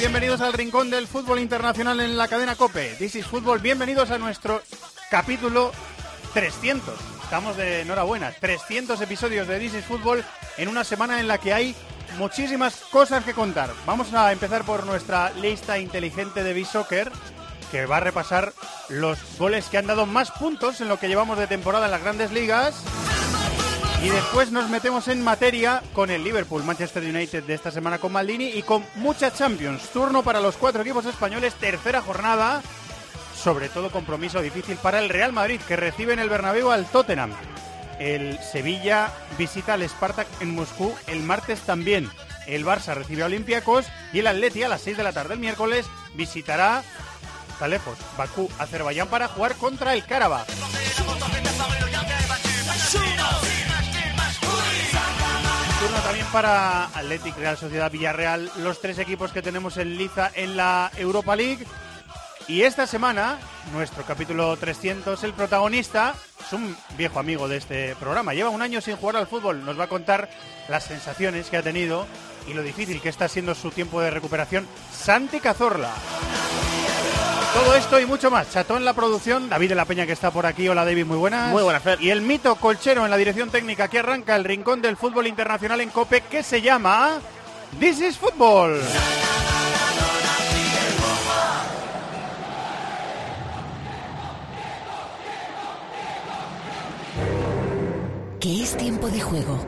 Bienvenidos al Rincón del Fútbol Internacional en la cadena COPE. This is Fútbol. Bienvenidos a nuestro capítulo 300. Estamos de enhorabuena. 300 episodios de This is Fútbol en una semana en la que hay muchísimas cosas que contar. Vamos a empezar por nuestra lista inteligente de B-Soccer que va a repasar los goles que han dado más puntos en lo que llevamos de temporada en las grandes ligas. Y después nos metemos en materia con el Liverpool Manchester United de esta semana con Maldini y con mucha Champions. Turno para los cuatro equipos españoles, tercera jornada. Sobre todo compromiso difícil para el Real Madrid, que recibe en el Bernabéu al Tottenham. El Sevilla visita al Spartak en Moscú el martes también. El Barça recibe a Olympiacos y el Atleti a las 6 de la tarde el miércoles visitará, está lejos, Bakú, Azerbaiyán para jugar contra el Karabakh. Para Athletic, Real Sociedad, Villarreal, los tres equipos que tenemos en liza en la Europa League. Y esta semana, nuestro capítulo 300, el protagonista es un viejo amigo de este programa. Lleva un año sin jugar al fútbol. Nos va a contar las sensaciones que ha tenido y lo difícil que está siendo su tiempo de recuperación. Santi Cazorla. Todo esto y mucho más. Cható en la producción, David de la Peña que está por aquí. Hola David, muy buenas. Muy buenas, Fer. Y el mito colchero en la dirección técnica que arranca el rincón del fútbol internacional en COPE que se llama This is Football. Que es tiempo de juego.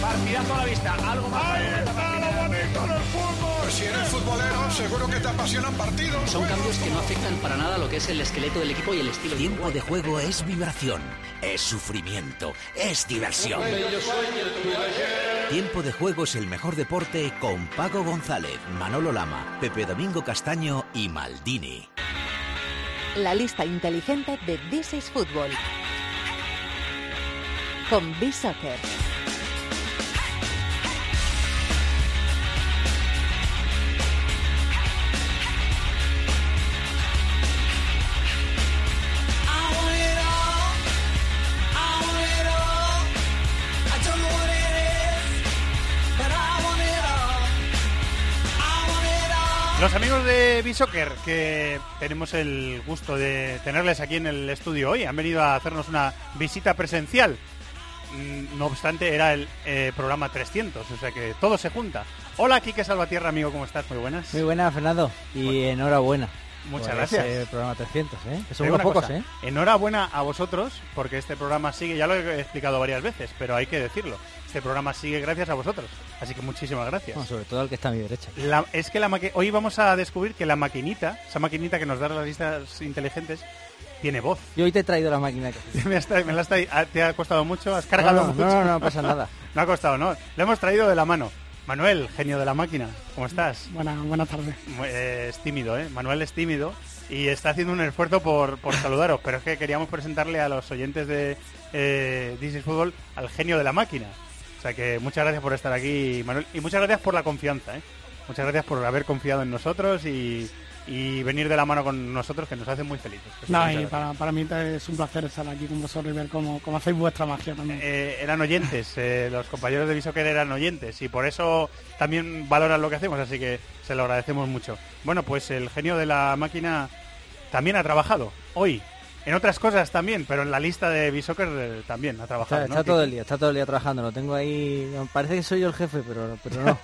Partidazo a la vista, algo más. Si eres futbolero, seguro que te apasionan partidos. Son cambios que no afectan para nada lo que es el esqueleto del equipo y el estilo. Tiempo de juego es vibración, es sufrimiento, es diversión. Tiempo de juego es el mejor deporte con Paco González, Manolo Lama, Pepe Domingo Castaño y Maldini. La lista inteligente de This is Football. Con B-Soccer. Los amigos de B-Soccer, que tenemos el gusto de tenerles aquí en el estudio hoy, han venido a hacernos una visita presencial. Mm, No obstante, era el eh, programa 300, o sea que todo se junta. Hola, Quique Salvatierra, amigo, ¿cómo estás? Muy buenas. Muy buena, Fernando. Y enhorabuena. Muchas gracias. ese programa 300, ¿eh? Que son unos pocos, cosa, ¿eh? Enhorabuena a vosotros, porque este programa sigue, ya lo he explicado varias veces, pero hay que decirlo. Este programa sigue gracias a vosotros. Así que muchísimas gracias. Bueno, sobre todo el que está a mi derecha. La- es que la maqui- hoy vamos a descubrir que la maquinita, esa maquinita que nos da las listas inteligentes, tiene voz. Yo hoy te he traído la máquina que me, has tra- me la has ah, ¿Te ha costado mucho? ¿Has no, cargado no, mucho? no, no, no pasa nada. No ha costado, ¿no? Lo hemos traído de la mano. Manuel, genio de la máquina, ¿cómo estás? Buenas, buenas tardes. Mu- eh, es tímido, ¿eh? Manuel es tímido y está haciendo un esfuerzo por, por saludaros, pero es que queríamos presentarle a los oyentes de eh, This is Football al genio de la máquina. O sea que muchas gracias por estar aquí, Manuel, y muchas gracias por la confianza, ¿eh? Muchas gracias por haber confiado en nosotros y, y venir de la mano con nosotros, que nos hace muy felices. No, y para, para mí es un placer estar aquí con vosotros y ver cómo, cómo hacéis vuestra magia también. Eh, eran oyentes, eh, los compañeros de Visoker eran oyentes y por eso también valoran lo que hacemos, así que se lo agradecemos mucho. Bueno, pues el genio de la máquina también ha trabajado hoy. En otras cosas también, pero en la lista de Bisoccer eh, también ha trabajado. Está, ¿no? está todo el día, está todo el día trabajando. Lo tengo ahí. Parece que soy yo el jefe, pero, pero no.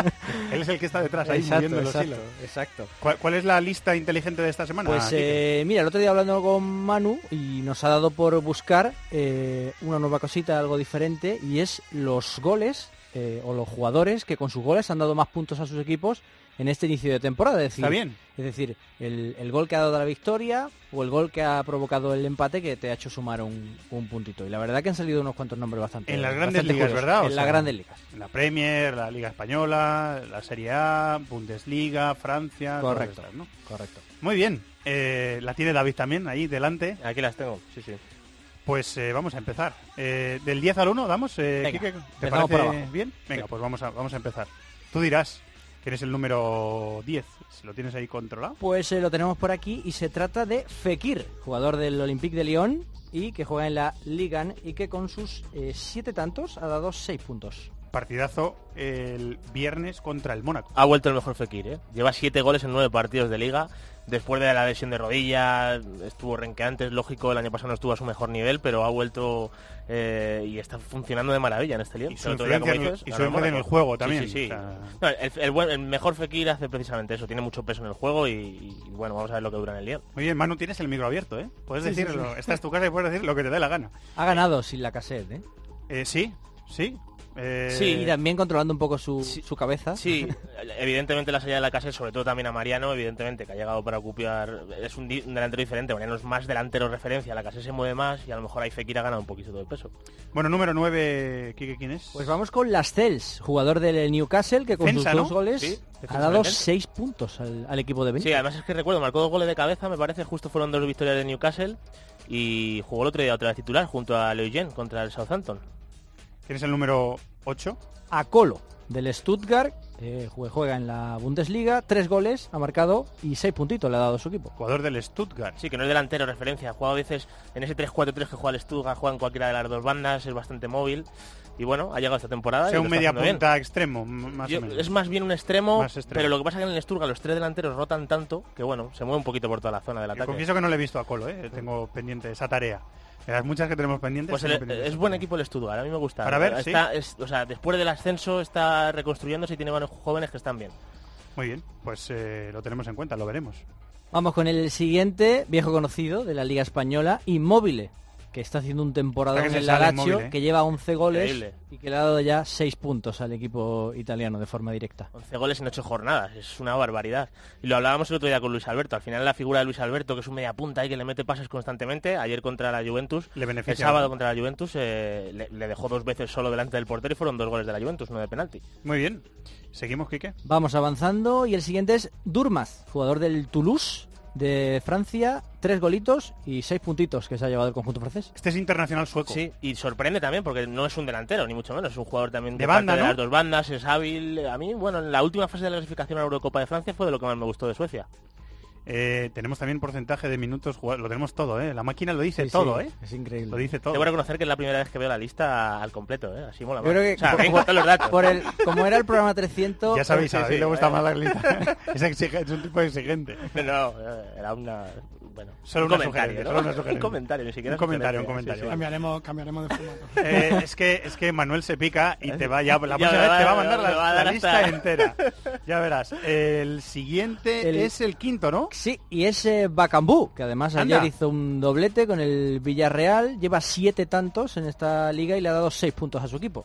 Él es el que está detrás, ahí exacto, moviendo los exacto, hilos. exacto. ¿Cuál, cuál es la lista inteligente de esta semana? Pues eh, mira, el otro día hablando con Manu y nos ha dado por buscar eh, una nueva cosita, algo diferente, y es los goles eh, o los jugadores que con sus goles han dado más puntos a sus equipos en este inicio de temporada. Es decir, Está bien. Es decir, el, el gol que ha dado la victoria o el gol que ha provocado el empate que te ha hecho sumar un, un puntito. Y la verdad que han salido unos cuantos nombres bastante En las grandes ligas, curiosos. ¿verdad? O En las grandes ligas. La Premier, la Liga Española, la Serie A, Bundesliga, Francia. Correcto. estas, ¿no? Correcto. Muy bien. Eh, la tiene David también ahí delante. Aquí las tengo, sí, sí. Pues eh, vamos a empezar. Eh, del 10 al 1, ¿damos? Eh, Venga, Quique? ¿Te empezamos parece por abajo. bien? Venga, Sí. pues vamos a, vamos a empezar. Tú dirás eres el número 10. Si lo tienes ahí controlado. Pues eh, lo tenemos por aquí y se trata de Fekir, jugador del Olympique de Lyon y que juega en la Ligan y que con sus eh, siete tantos ha dado seis puntos. Partidazo el viernes contra el Mónaco. Ha vuelto el mejor Fekir, ¿eh? Lleva siete goles en nueve partidos de liga. Después de la lesión de rodilla, estuvo renqueante, es lógico, el año pasado no estuvo a su mejor nivel, pero ha vuelto eh, y está funcionando de maravilla en este lío. Y su influencia en el- y su influencia en el juego también, Sí, sí, sí. o sea- No, el, el buen- el mejor Fekir hace precisamente eso, tiene mucho peso en el juego y, y, bueno, vamos a ver lo que dura en el lío. Muy bien, Manu, tienes el micro abierto, ¿eh? Puedes Sí, sí, decirlo. Esta es tu casa y puedes decir lo que te dé la gana. Ha ganado sin la cassette, ¿eh? Eh, sí, sí. Eh, Sí, y también controlando un poco su, su cabeza. Sí, evidentemente la salida de la casa, sobre todo también a Mariano, evidentemente, que ha llegado para ocupar, es un, delantero diferente, Mariano es más delantero referencia, la casa se mueve más y a lo mejor ahí Fekir ha ganado un poquito de peso. Bueno, número 9, Kike, ¿quién es? Pues vamos con Lascelles, jugador del Newcastle, que con sus ¿no? dos goles Sí, ha dado seis puntos al, al equipo de Ben. Sí, además es que recuerdo, marcó dos goles de cabeza, me parece, justo fueron dos victorias de Newcastle y jugó el otro día otra vez titular junto a Leoyen contra el Southampton. ¿Quién es el número 8? A Colo, del Stuttgart, eh, jue- juega en la Bundesliga, tres goles ha marcado y seis puntitos le ha dado a su equipo. Jugador del Stuttgart. Sí, que no es delantero referencia, juega a veces en ese 3-4-3 que juega el Stuttgart, juega en cualquiera de las dos bandas, es bastante móvil y bueno, ha llegado esta temporada. y sea un media bien. punta extremo, más Yo- o menos. es más bien un extremo, Más extremo. pero lo que pasa es que en el Stuttgart los tres delanteros rotan tanto que bueno, se mueve un poquito por toda la zona del ataque. confieso que no le he visto a Colo, ¿eh? Tengo pendiente esa tarea. De las muchas que tenemos pendientes. Pues el- es buen equipo el Stuttgart, a mí me gusta. Para ver, Está- es- o sea, después del ascenso está reconstruyéndose y tiene varios jóvenes que están bien. Muy bien, pues eh, lo tenemos en cuenta, lo veremos. Vamos con el siguiente, viejo conocido de la Liga Española, Immobile, que está haciendo un temporada en el Lazio, ¿eh? que lleva 11 goles Increíble. y que le ha dado ya 6 puntos al equipo italiano de forma directa. 11 goles en 8 jornadas, es una barbaridad. Y lo hablábamos el otro día con Luis Alberto. Al final la figura de Luis Alberto, que es un media punta y que le mete pases constantemente, ayer contra la Juventus, Le el beneficia. sábado contra la Juventus, eh, le, le dejó dos veces solo delante del portero y fueron dos goles de la Juventus, uno de penalti. Muy bien. Seguimos, Quique. Vamos avanzando y el siguiente es Durmaz, jugador del Toulouse de Francia, tres golitos y seis puntitos que se ha llevado el conjunto francés. Este es internacional sueco. Sí, y sorprende también porque no es un delantero, ni mucho menos, es un jugador también De parte banda, de ¿no? las dos bandas, es hábil. A mí, bueno, en la última fase de la clasificación a la Eurocopa de Francia fue de lo que más me gustó de Suecia. Eh, tenemos también porcentaje de minutos jugados. Lo tenemos todo, ¿eh? La máquina lo dice Sí, todo, sí, ¿eh? Es increíble. Lo dice todo. Debo reconocer que es la primera vez que veo la lista al completo, ¿eh? Así mola Yo creo que O sea, por- los datos. Por el, como era el programa 300, Ya sabéis, Sí, a David sí, le gusta eh. más la lista. es, exige- es un tipo exigente. No, no, eh, era una... Bueno, Solo un una comentario, ¿no? solo una. Un comentario, ni siquiera Un comentario, un sugerencia, comentario. sí, sí. Cambiaremos, cambiaremos de formato. Eh, es que es que Manuel se pica y te va ya la Ya próxima me vez va- te va a mandar la, va a la dar lista hasta- entera. Ya verás. El siguiente El- es el quinto, ¿no? Sí, y es eh, Bacambú, que además ayer hizo un doblete con el Villarreal, lleva siete tantos en esta liga y le ha dado seis puntos a su equipo.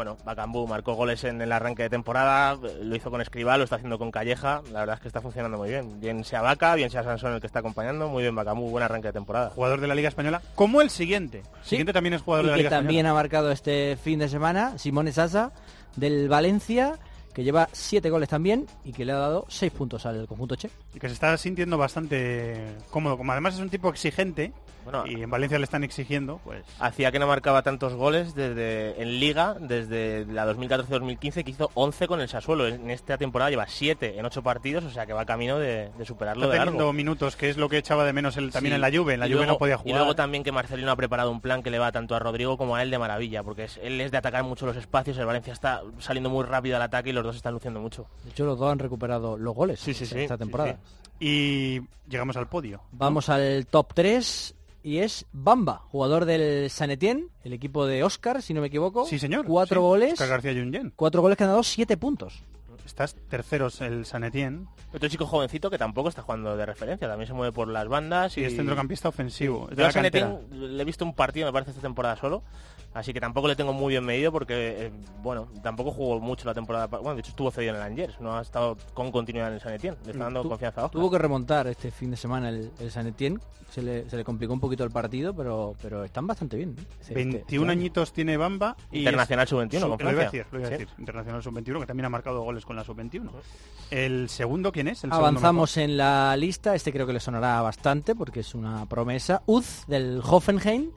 Bueno, Bacambú marcó goles en el arranque de temporada, lo hizo con Escribá, lo está haciendo con Calleja, la verdad es que está funcionando muy bien. Bien sea Vaca, bien sea Sansón el que está acompañando, muy bien Bacambú, buen arranque de temporada. Jugador de la Liga Española. Como el siguiente. El Sí. siguiente también es jugador Y de la que Liga también Española. ha marcado este fin de semana, Simone Sasa, del Valencia, que lleva siete goles también y que le ha dado seis puntos al conjunto che. Y que se está sintiendo bastante cómodo. Como además es un tipo exigente Bueno, y en Valencia le están exigiendo, pues... hacía que no marcaba tantos goles desde en Liga desde la 2014-2015 que hizo 11 con el Sassuolo. En esta temporada lleva 7 en 8 partidos, o sea que va camino de, de superarlo Está de teniendo largo. minutos, que es lo que echaba de menos él también Sí. en la Juve. En la Y Juve luego- no podía Y jugar. luego también que Marcelino ha preparado un plan que le va tanto a Rodrigo como a él de maravilla, porque es- él es de atacar mucho los espacios, el Valencia está saliendo muy rápido al ataque y los dos están luciendo mucho. De hecho, los dos han recuperado los goles Sí, sí, sí, esta sí, temporada. Y llegamos al podio. Vamos al top 3 y es Bamba, jugador del San Etienne, el equipo de Oscar, si no me equivoco. Sí, señor. Cuatro Sí. goles. Oscar García Junyent. Cuatro goles que han dado siete puntos. estás terceros el San Etienne. Otro chico jovencito que tampoco está jugando de referencia, también se mueve por las bandas. Y Y, es centrocampista ofensivo. es de Yo a la San cantera. Etienne le he visto un partido, me parece, esta temporada solo. Así que tampoco le tengo muy bien medido porque, eh, bueno, tampoco jugó mucho la temporada. Bueno, de hecho estuvo cedido en el Angers, no ha estado con continuidad en el San Etienne. Le está dando Tu- confianza a Ojo. Tuvo que remontar este fin de semana el, el San Etienne. Se le, se le complicó un poquito el partido, pero, pero están bastante bien. ¿eh? Este- 21 este año. añitos tiene Bamba. Y Internacional es- sub-21 con Lo iba a decir, lo iba a Sí. decir. Internacional sub-21, que también ha marcado goles con la sub-21. El segundo, ¿quién es? El segundo Avanzamos en la lista. Este creo que le sonará bastante porque es una promesa. Uz del Hoffenheim.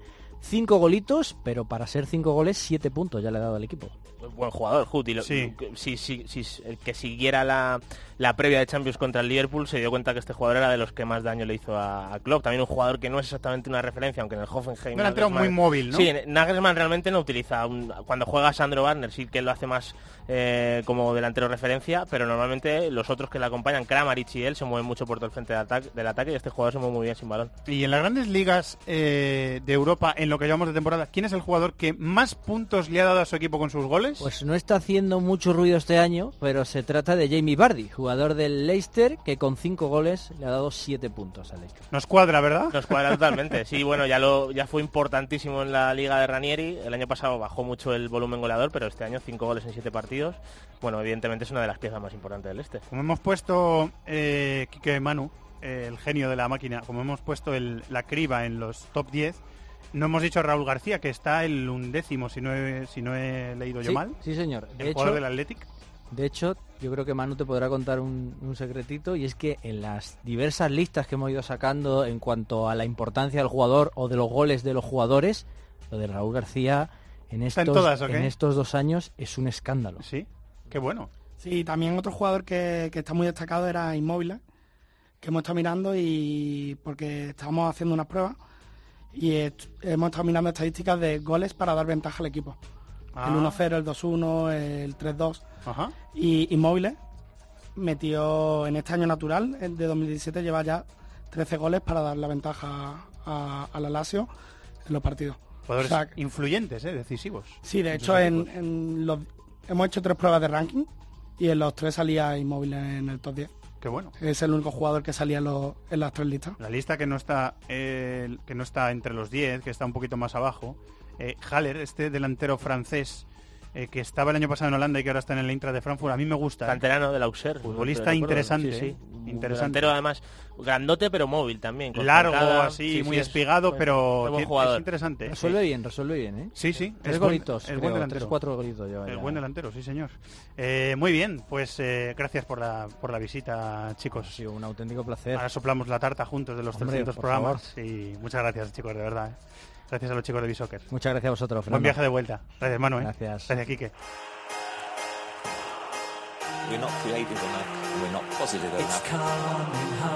Cinco golitos, pero para ser cinco goles, siete puntos ya le ha dado al equipo. Buen jugador, Sí. si, si- si- el que siguiera la, la previa de Champions contra el Liverpool se dio cuenta que este jugador era de los que más daño le hizo a, a Klopp. También un jugador que no es exactamente una referencia, aunque en el Hoffenheim... Un delantero Nagelsmann- muy móvil, ¿no? Sí, Nagelsmann realmente no utiliza... un- cuando juega Sandro Warner sí que lo hace más eh, como delantero referencia, pero normalmente los otros que le acompañan, Kramaric y él, se mueven mucho por todo el frente de ataque, del ataque y este jugador se mueve muy bien sin balón. Y en las grandes ligas eh, de Europa, en lo que llevamos de temporada, ¿quién es el jugador que más puntos le ha dado a su equipo con sus goles? Pues no está haciendo mucho ruido este año, pero se trata de Jamie Vardy, jugador del Leicester, que con cinco goles le ha dado siete puntos al Leicester. Nos cuadra, ¿verdad? Nos cuadra totalmente. Sí, bueno, ya lo ya fue importantísimo en la liga de Ranieri. El año pasado bajó mucho el volumen goleador, pero este año cinco goles en siete partidos. Bueno, evidentemente es una de las piezas más importantes del este. Como hemos puesto, eh, Quique Manu, eh, el genio de la máquina, como hemos puesto el- la criba en los top 10, no hemos dicho a Raúl García, que está el undécimo, si no he, si no he leído yo Sí, mal, sí, señor. el De hecho, jugador del Athletic. De hecho, yo creo que Manu te podrá contar un, un secretito y es que en las diversas listas que hemos ido sacando en cuanto a la importancia del jugador o de los goles de los jugadores, lo de Raúl García en ¿Está estos, en todas, en estos dos años es un escándalo. Sí, qué bueno. Sí, también otro jugador que, que está muy destacado era Inmóvil, que hemos estado mirando y porque estábamos haciendo unas pruebas y hemos estado mirando estadísticas de goles para dar ventaja al equipo. Ah. El 1-0, el 2-1, el 3-2. Ajá. Y Inmóviles metió en este año natural, el de 2017, lleva ya 13 goles para dar la ventaja a, a la Lazio en los partidos. Jugadores O sea, influyentes, eh, decisivos. Sí, de hecho en, los, hemos hecho tres pruebas de ranking y en los tres salía Inmóvil en el top 10. Qué bueno. Es el único jugador que salía en, los- en las tres listas. La lista que no está eh, que no está entre los 10, que está un poquito más abajo. Eh, Haller, este delantero francés eh, que estaba el año pasado en Holanda y que ahora está en el Eintracht de Frankfurt, a mí me gusta. ¿eh? Canterano del Auxerre. Futbolista interesante, Sí, sí. ¿eh? Un Interesante. delantero, además grandote pero móvil también. con Largo, así, Sí, muy sí, es espigado, buen- pero es buen es interesante. Resuelve bien, resuelve bien, ¿eh? Sí, sí. Tres es buen- golitos, es creo, buen tres, delantero. cuatro golitos lleva Es ya. buen delantero, sí, señor. Eh, muy bien, pues eh, gracias por la, por la visita, chicos. Ha sido un auténtico placer. Ahora soplamos la tarta juntos de los Hombre, 300 por programas. Y muchas gracias, chicos, de verdad. Gracias a los chicos de Bisoccer. Muchas gracias a vosotros, Buen Fernando. viaje de vuelta. Gracias, Manu. ¿eh? Gracias. Gracias, Quique. We're not creative enough. We're not positive enough.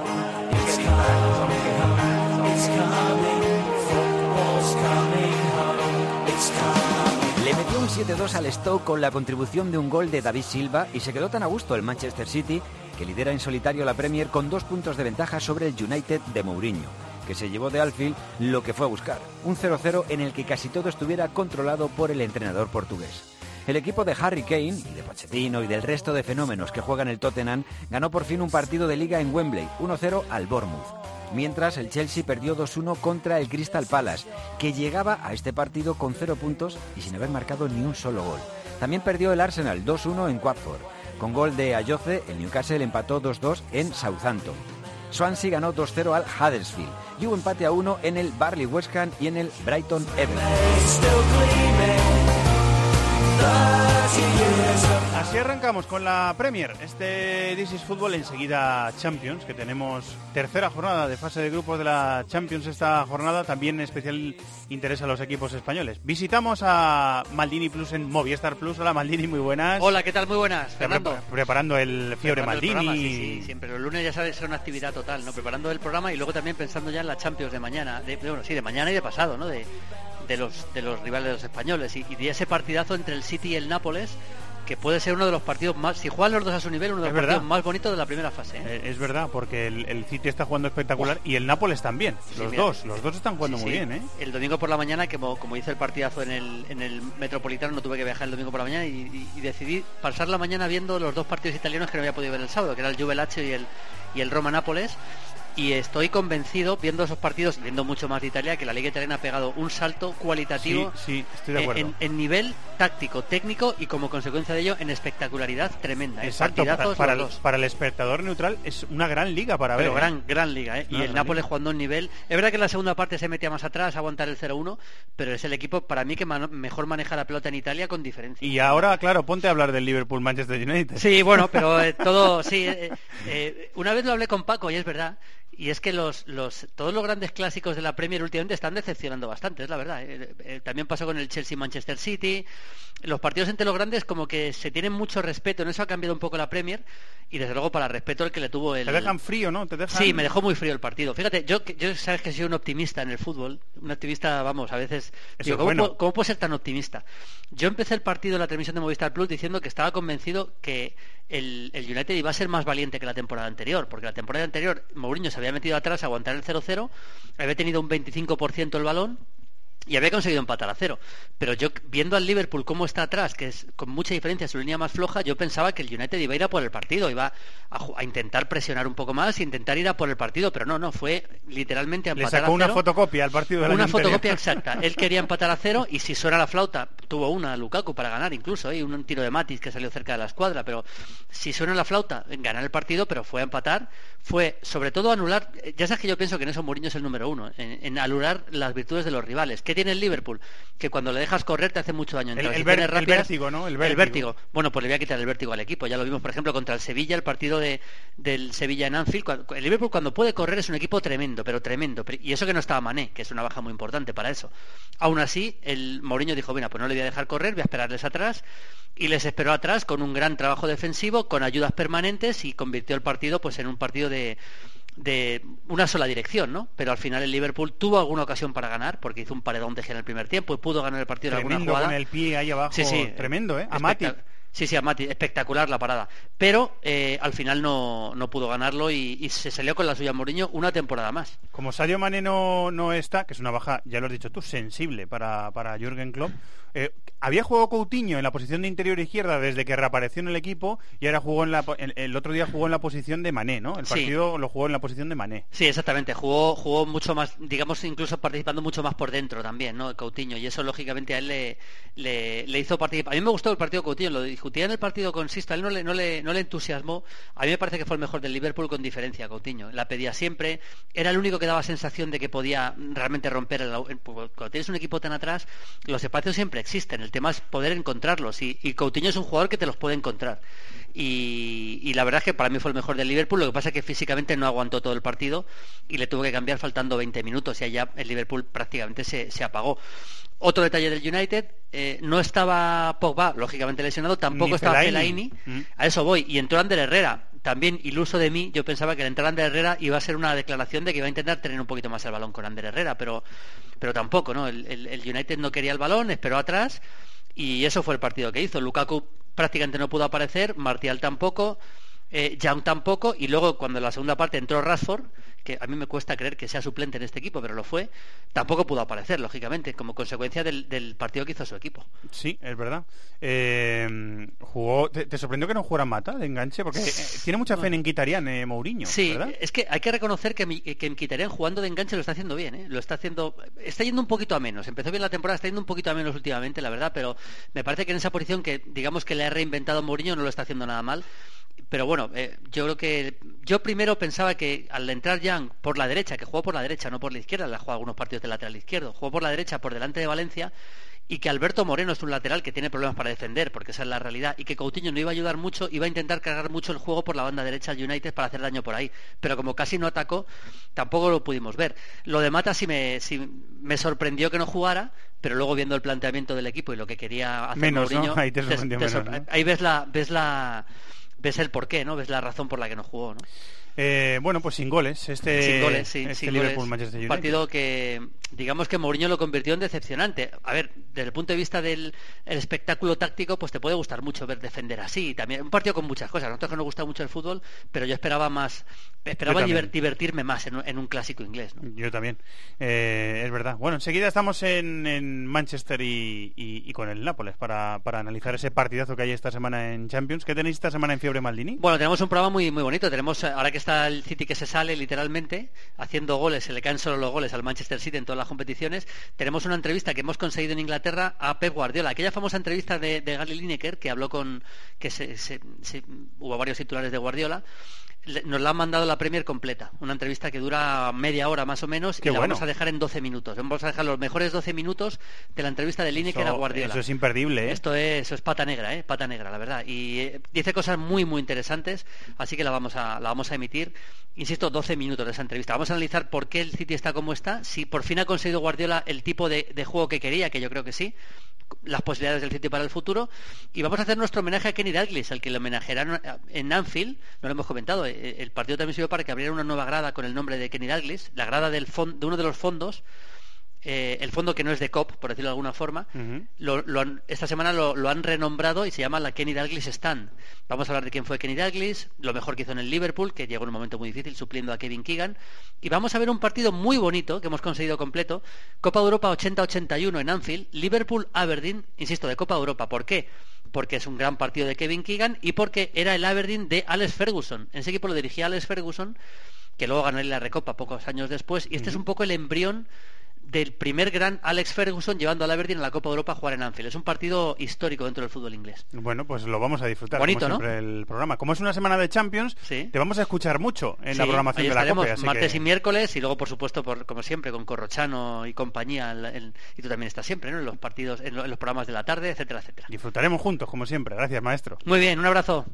Le metió un 7-2 al Stoke con la contribución de un gol de David Silva y se quedó tan a gusto el Manchester City que lidera en solitario la Premier con dos puntos de ventaja sobre el United de Mourinho, que se llevó de Alfield lo que fue a buscar, un 0-0 en el que casi todo estuviera controlado por el entrenador portugués. El equipo de Harry Kane y de Pochettino y del resto de fenómenos que juegan el Tottenham ganó por fin un partido de liga en Wembley, 1-0 al Bournemouth. Mientras el Chelsea perdió 2-1 contra el Crystal Palace, que llegaba a este partido con 0 puntos y sin haber marcado ni un solo gol. También perdió el Arsenal 2-1 en Watford. Con gol de Ayoce, el Newcastle empató 2-2 en Southampton. Swansea ganó 2-0 al Huddersfield y hubo empate a 1 en el Barley West y en el Brighton Everton. Así arrancamos con la Premier. Este This is Fútbol enseguida Champions, que tenemos tercera jornada de fase de grupos de la Champions esta jornada. También especial interés a los equipos españoles. Visitamos a Maldini Plus en Movistar Plus. Hola Maldini, muy buenas. Hola, ¿qué tal? Muy buenas, Pre- preparando el Fiebre Preparando el Maldini. programa, sí, sí, siempre. Los lunes ya sabes, es una actividad total, ¿no? Preparando el programa y luego también pensando ya en la Champions de mañana. De, bueno, sí, de mañana y de pasado, ¿no? De, de los, de los rivales de los españoles. Y, y de ese partidazo entre el City y el Nápoles, que puede ser uno de los partidos más, si juegan los dos a su nivel, uno de Es los verdad. partidos más bonitos de la primera fase. ¿eh? Eh, es verdad, porque el, el City está jugando espectacular y el Nápoles también. Sí, los mira. dos, los dos están jugando Sí, muy sí. bien, ¿eh? El domingo por la mañana, que como, como hice el partidazo en el, en el Metropolitano, no tuve que viajar el domingo por la mañana y, y- y decidí pasar la mañana viendo los dos partidos italianos que no había podido ver el sábado, que era el Juve Lazio y el, y el Roma Nápoles. Y estoy convencido, viendo esos partidos, y viendo mucho más de Italia, que la Liga Italiana ha pegado un salto cualitativo Sí, sí, estoy de eh, acuerdo. en, en nivel táctico, técnico y como consecuencia de ello en espectacularidad tremenda. ¿eh? Exacto, para, los para el espectador neutral es una gran liga para Pero ver. ¿eh? gran, gran liga, ¿eh? Y el Nápoles liga. jugando un nivel. Es verdad que en la segunda parte se metía más atrás a aguantar el 0-1, pero es el equipo para mí que man- mejor maneja la pelota en Italia con diferencia. Y ahora, claro, ponte a hablar del Liverpool Manchester United. Sí, bueno, pero eh, todo, sí. eh, una vez lo hablé con Paco y es verdad. Y es que los, los, todos los grandes clásicos de la Premier últimamente están decepcionando bastante, es la verdad. eh. Eh, también pasó con el Chelsea-Manchester City. Los partidos entre los grandes como que se tienen mucho respeto. En eso ha cambiado un poco la Premier. Y desde luego para respeto el que le tuvo el... Te dejan frío, ¿no? Te dejan... Sí, me dejó muy frío el partido. Fíjate, yo, yo sabes que soy un optimista en el fútbol. Un optimista, vamos, a veces... Digo, es ¿cómo, bueno. puedo, cómo puedo ser tan optimista? Yo empecé el partido en la transmisión de Movistar Plus diciendo que estaba convencido que el, el United iba a ser más valiente que la temporada anterior, porque la temporada anterior Mourinho se había metido atrás a aguantar el 0-0, había tenido un 25% el balón y había conseguido empatar a cero. Pero yo, viendo al Liverpool cómo está atrás, que es con mucha diferencia su línea más floja, yo pensaba que el United iba a ir a por el partido, iba a, intentar presionar un poco más, e intentar ir a por el partido, pero no, no, fue literalmente a Le empatar sacó a una fotocopia al partido de la Una fotocopia exacta. Él quería empatar a cero y si suena la flauta, tuvo una Lukaku para ganar incluso, ¿eh? un tiro de Matis que salió cerca de la escuadra, pero si suena la flauta, ganar el partido, pero fue a empatar, fue sobre todo anular, ya sabes que yo pienso que en eso Mourinho es el número uno, en, en anular las virtudes de los rivales. ¿Qué tiene el Liverpool? Que cuando le dejas correr te hace mucho daño. El- el transiciones ver- el rápidas. vértigo, ¿no? El El vértigo. Bueno, pues le voy a quitar el vértigo al equipo. Ya lo vimos, por ejemplo, contra el Sevilla, el partido de, del Sevilla en Anfield. Cuando- el Liverpool cuando puede correr es un equipo tremendo, pero tremendo. Y eso que no estaba Mané, que es una baja muy importante para eso. Aún así, el Mourinho dijo, mira, pues no le voy a dejar correr, voy a esperarles atrás. Y les esperó atrás con un gran trabajo defensivo, con ayudas permanentes y convirtió el partido pues en un partido de de una sola dirección, ¿no? Pero al final el Liverpool tuvo alguna ocasión para ganar, porque hizo un paredón de en el primer tiempo y pudo ganar el partido en alguna Tremendo jugada. con el pie ahí abajo. Sí, sí. Tremendo, ¿eh? A Mati. Sí, sí, a Mati. Espectacular la parada. Pero eh, al final no, no pudo ganarlo y, y se salió con la suya Mourinho una temporada más. Como Sadio Mane no, no está, que es una baja, ya lo has dicho tú, sensible para, para Jürgen Klopp, eh, había jugado Coutinho en la posición de interior izquierda desde que reapareció en el equipo y ahora jugó en la, el, el otro día jugó en la posición de Mané, ¿no? El Sí. partido lo jugó en la posición de Mané. Sí, exactamente. Jugó, jugó mucho más, digamos, incluso participando mucho más por dentro también, ¿no? Coutinho. Y eso, lógicamente, a él le, le, le hizo participar. A mí me gustó el partido Coutinho. Lo discutía en el partido con Sisto. A él no le, no, le, no le entusiasmó. A mí me parece que fue el mejor del Liverpool con diferencia, Coutinho. La pedía siempre. Era el único que daba sensación de que podía realmente romper el- Cuando tienes un equipo tan atrás, los espacios siempre existen. El tema es poder encontrarlos. Y, y Coutinho es un jugador que te los puede encontrar. Y, y la verdad es que para mí fue el mejor del Liverpool. Lo que pasa es que físicamente no aguantó todo el partido y le tuvo que cambiar faltando 20 minutos y allá el Liverpool prácticamente se, se apagó. Otro detalle del United, eh, no estaba Pogba, lógicamente lesionado, tampoco Ni estaba Fellaini. Fellaini. Mm. A eso voy. Y entró Ander Herrera. También iluso de mí, yo pensaba que el entrar Ander Herrera iba a ser una declaración de que iba a intentar tener un poquito más el balón con Ander Herrera, pero, pero tampoco, ¿no? El, el- el United no quería el balón, esperó atrás y eso fue el partido que hizo. Lukaku prácticamente no pudo aparecer, Martial tampoco, eh, Young tampoco, y luego cuando en la segunda parte entró Rashford, que a mí me cuesta creer que sea suplente en este equipo, pero lo fue, tampoco pudo aparecer, lógicamente, como consecuencia del, del partido que hizo su equipo. Sí, es verdad. Eh, jugó, ¿te, te sorprendió que no jugara Mata de enganche? Porque eh, tiene mucha fe en Quitarian, eh, Mourinho, Sí, ¿verdad? es que hay que reconocer que, mi- que Mkhitaryan jugando de enganche lo está haciendo bien, ¿eh? lo está haciendo, está yendo un poquito a menos. Empezó bien la temporada, está yendo un poquito a menos últimamente, la verdad, pero me parece que en esa posición que digamos que le ha reinventado Mourinho no lo está haciendo nada mal. Pero bueno, eh, yo creo que yo primero pensaba que al entrar Young por la derecha, que jugó por la derecha, no por la izquierda, le ha jugado algunos partidos de lateral izquierdo, jugó por la derecha por delante de Valencia y que Alberto Moreno es un lateral que tiene problemas para defender, porque esa es la realidad, y que Coutinho no iba a ayudar mucho, iba a intentar cargar mucho el juego por la banda derecha al United para hacer daño por ahí, pero como casi no atacó, tampoco lo pudimos ver. Lo de Mata sí me, sí me sorprendió que no jugara, pero luego viendo el planteamiento del equipo y lo que quería hacer Menos, ¿no? Mourinho, Ahí te sorprendió menos, ¿no? ahí ves la, ves la ves el porqué, ¿no? Ves la razón por la que no jugó, ¿no? Eh, bueno, pues sin goles. Este, sin goles, sí, este sin Liverpool goles. Manchester United. Partido que digamos que Mourinho lo convirtió en decepcionante. A ver, desde el punto de vista del el espectáculo táctico, pues te puede gustar mucho ver defender así. También un partido con muchas cosas. Nosotros que nos gusta mucho el fútbol, pero yo esperaba más, esperaba divertirme más en, un- en un clásico inglés. ¿no? Yo también, Eh, es verdad. Bueno, enseguida estamos en, en Manchester y, y- y con el Nápoles para, para analizar ese partidazo que hay esta semana en Champions. ¿Qué tenéis esta semana en Fiebre Maldini? Bueno, tenemos un programa muy muy bonito. Tenemos eh, ahora que está el City que se sale literalmente haciendo goles, se le caen solo los goles al Manchester City en todas las competiciones. Tenemos una entrevista que hemos conseguido en Inglaterra a Pep Guardiola, aquella famosa entrevista de, de Gary Lineker que habló con que se, se- hubo varios titulares de Guardiola. Nos la han mandado la Premier completa, una entrevista que dura media hora más o menos Qué y la bueno. vamos a dejar en 12 minutos. Vamos a dejar los mejores 12 minutos de la entrevista de Lineker Eso- a Guardiola. eso es imperdible, ¿eh? Esto es, eso es pata negra, ¿eh? Pata negra, la verdad. Y eh, dice cosas muy, muy interesantes, así que la vamos a, la vamos a emitir. Insisto, 12 minutos de esa entrevista. Vamos a analizar por qué el City está como está, si por fin ha conseguido Guardiola el tipo de, de juego que quería, que yo creo que sí, las posibilidades del City para el futuro. Y vamos a hacer nuestro homenaje a Kenny Dalglish, al que le homenajearon en Anfield, no lo hemos comentado. eh, El partido también sirvió para que abriera una nueva grada con el nombre de Kenny Dalglish, la grada del de uno de los fondos eh, el fondo que no es de COP, por decirlo de alguna forma, lo- lo han- esta semana lo, lo han renombrado y se llama la Kenny Dalglish Stand. Vamos a hablar de quién fue Kenny Dalglish, lo mejor que hizo en el Liverpool, que llegó en un momento muy difícil supliendo a Kevin Keegan, y vamos a ver un partido muy bonito que hemos conseguido completo, Copa Europa 80-81 en Anfield, Liverpool-Aberdeen, insisto, de Copa Europa. ¿Por qué? Porque es un gran partido de Kevin Keegan y porque era el Aberdeen de Alex Ferguson. En ese equipo lo dirigía Alex Ferguson, que luego ganó la Recopa pocos años después, y este es un poco el embrión del primer gran Alex Ferguson llevando al Aberdeen a la Copa de Europa a jugar en Anfield. Es un partido histórico dentro del fútbol inglés. Bueno, pues lo vamos a disfrutar. Bonito, como ¿no? el programa. Como es una semana de Champions, te vamos a escuchar mucho en la programación de la así martes que- y miércoles y luego, por supuesto, por, como siempre, con Corrochano y compañía. en la- en- y tú también estás siempre, ¿no? En los partidos, en, lo- en los programas de la tarde, etcétera, etcétera. Disfrutaremos juntos, como siempre. Gracias, maestro. Muy bien, un abrazo.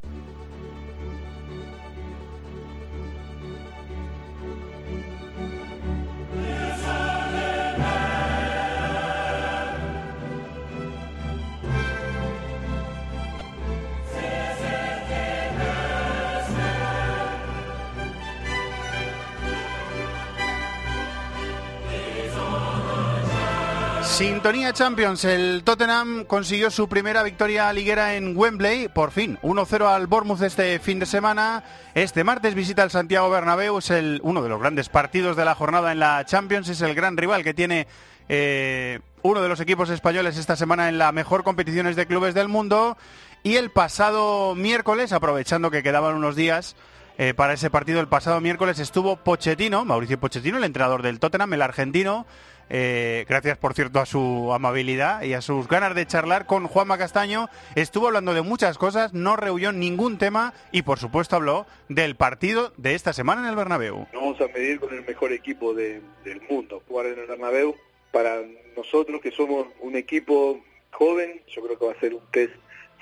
Sintonía Champions. El Tottenham consiguió su primera victoria liguera en Wembley. Por fin, 1-0 al Bournemouth este fin de semana. Este martes visita el Santiago Bernabéu. Es uno de los grandes partidos de la jornada en la Champions. Es el gran rival que tiene eh, uno de los equipos españoles esta semana en la mejor competiciones de clubes del mundo. Y el pasado miércoles, aprovechando que quedaban unos días eh, para ese partido, el pasado miércoles estuvo Pochettino, Mauricio Pochettino, el entrenador del Tottenham, el argentino. Eh, gracias, por cierto, a su amabilidad y a sus ganas de charlar con Juanma Castaño. Estuvo hablando de muchas cosas, no rehuyó ningún tema y, por supuesto, habló del partido de esta semana en el Bernabéu. Vamos a medir con el mejor equipo de- del mundo. Jugar en el Bernabéu, para nosotros que somos un equipo joven, yo creo que va a ser un test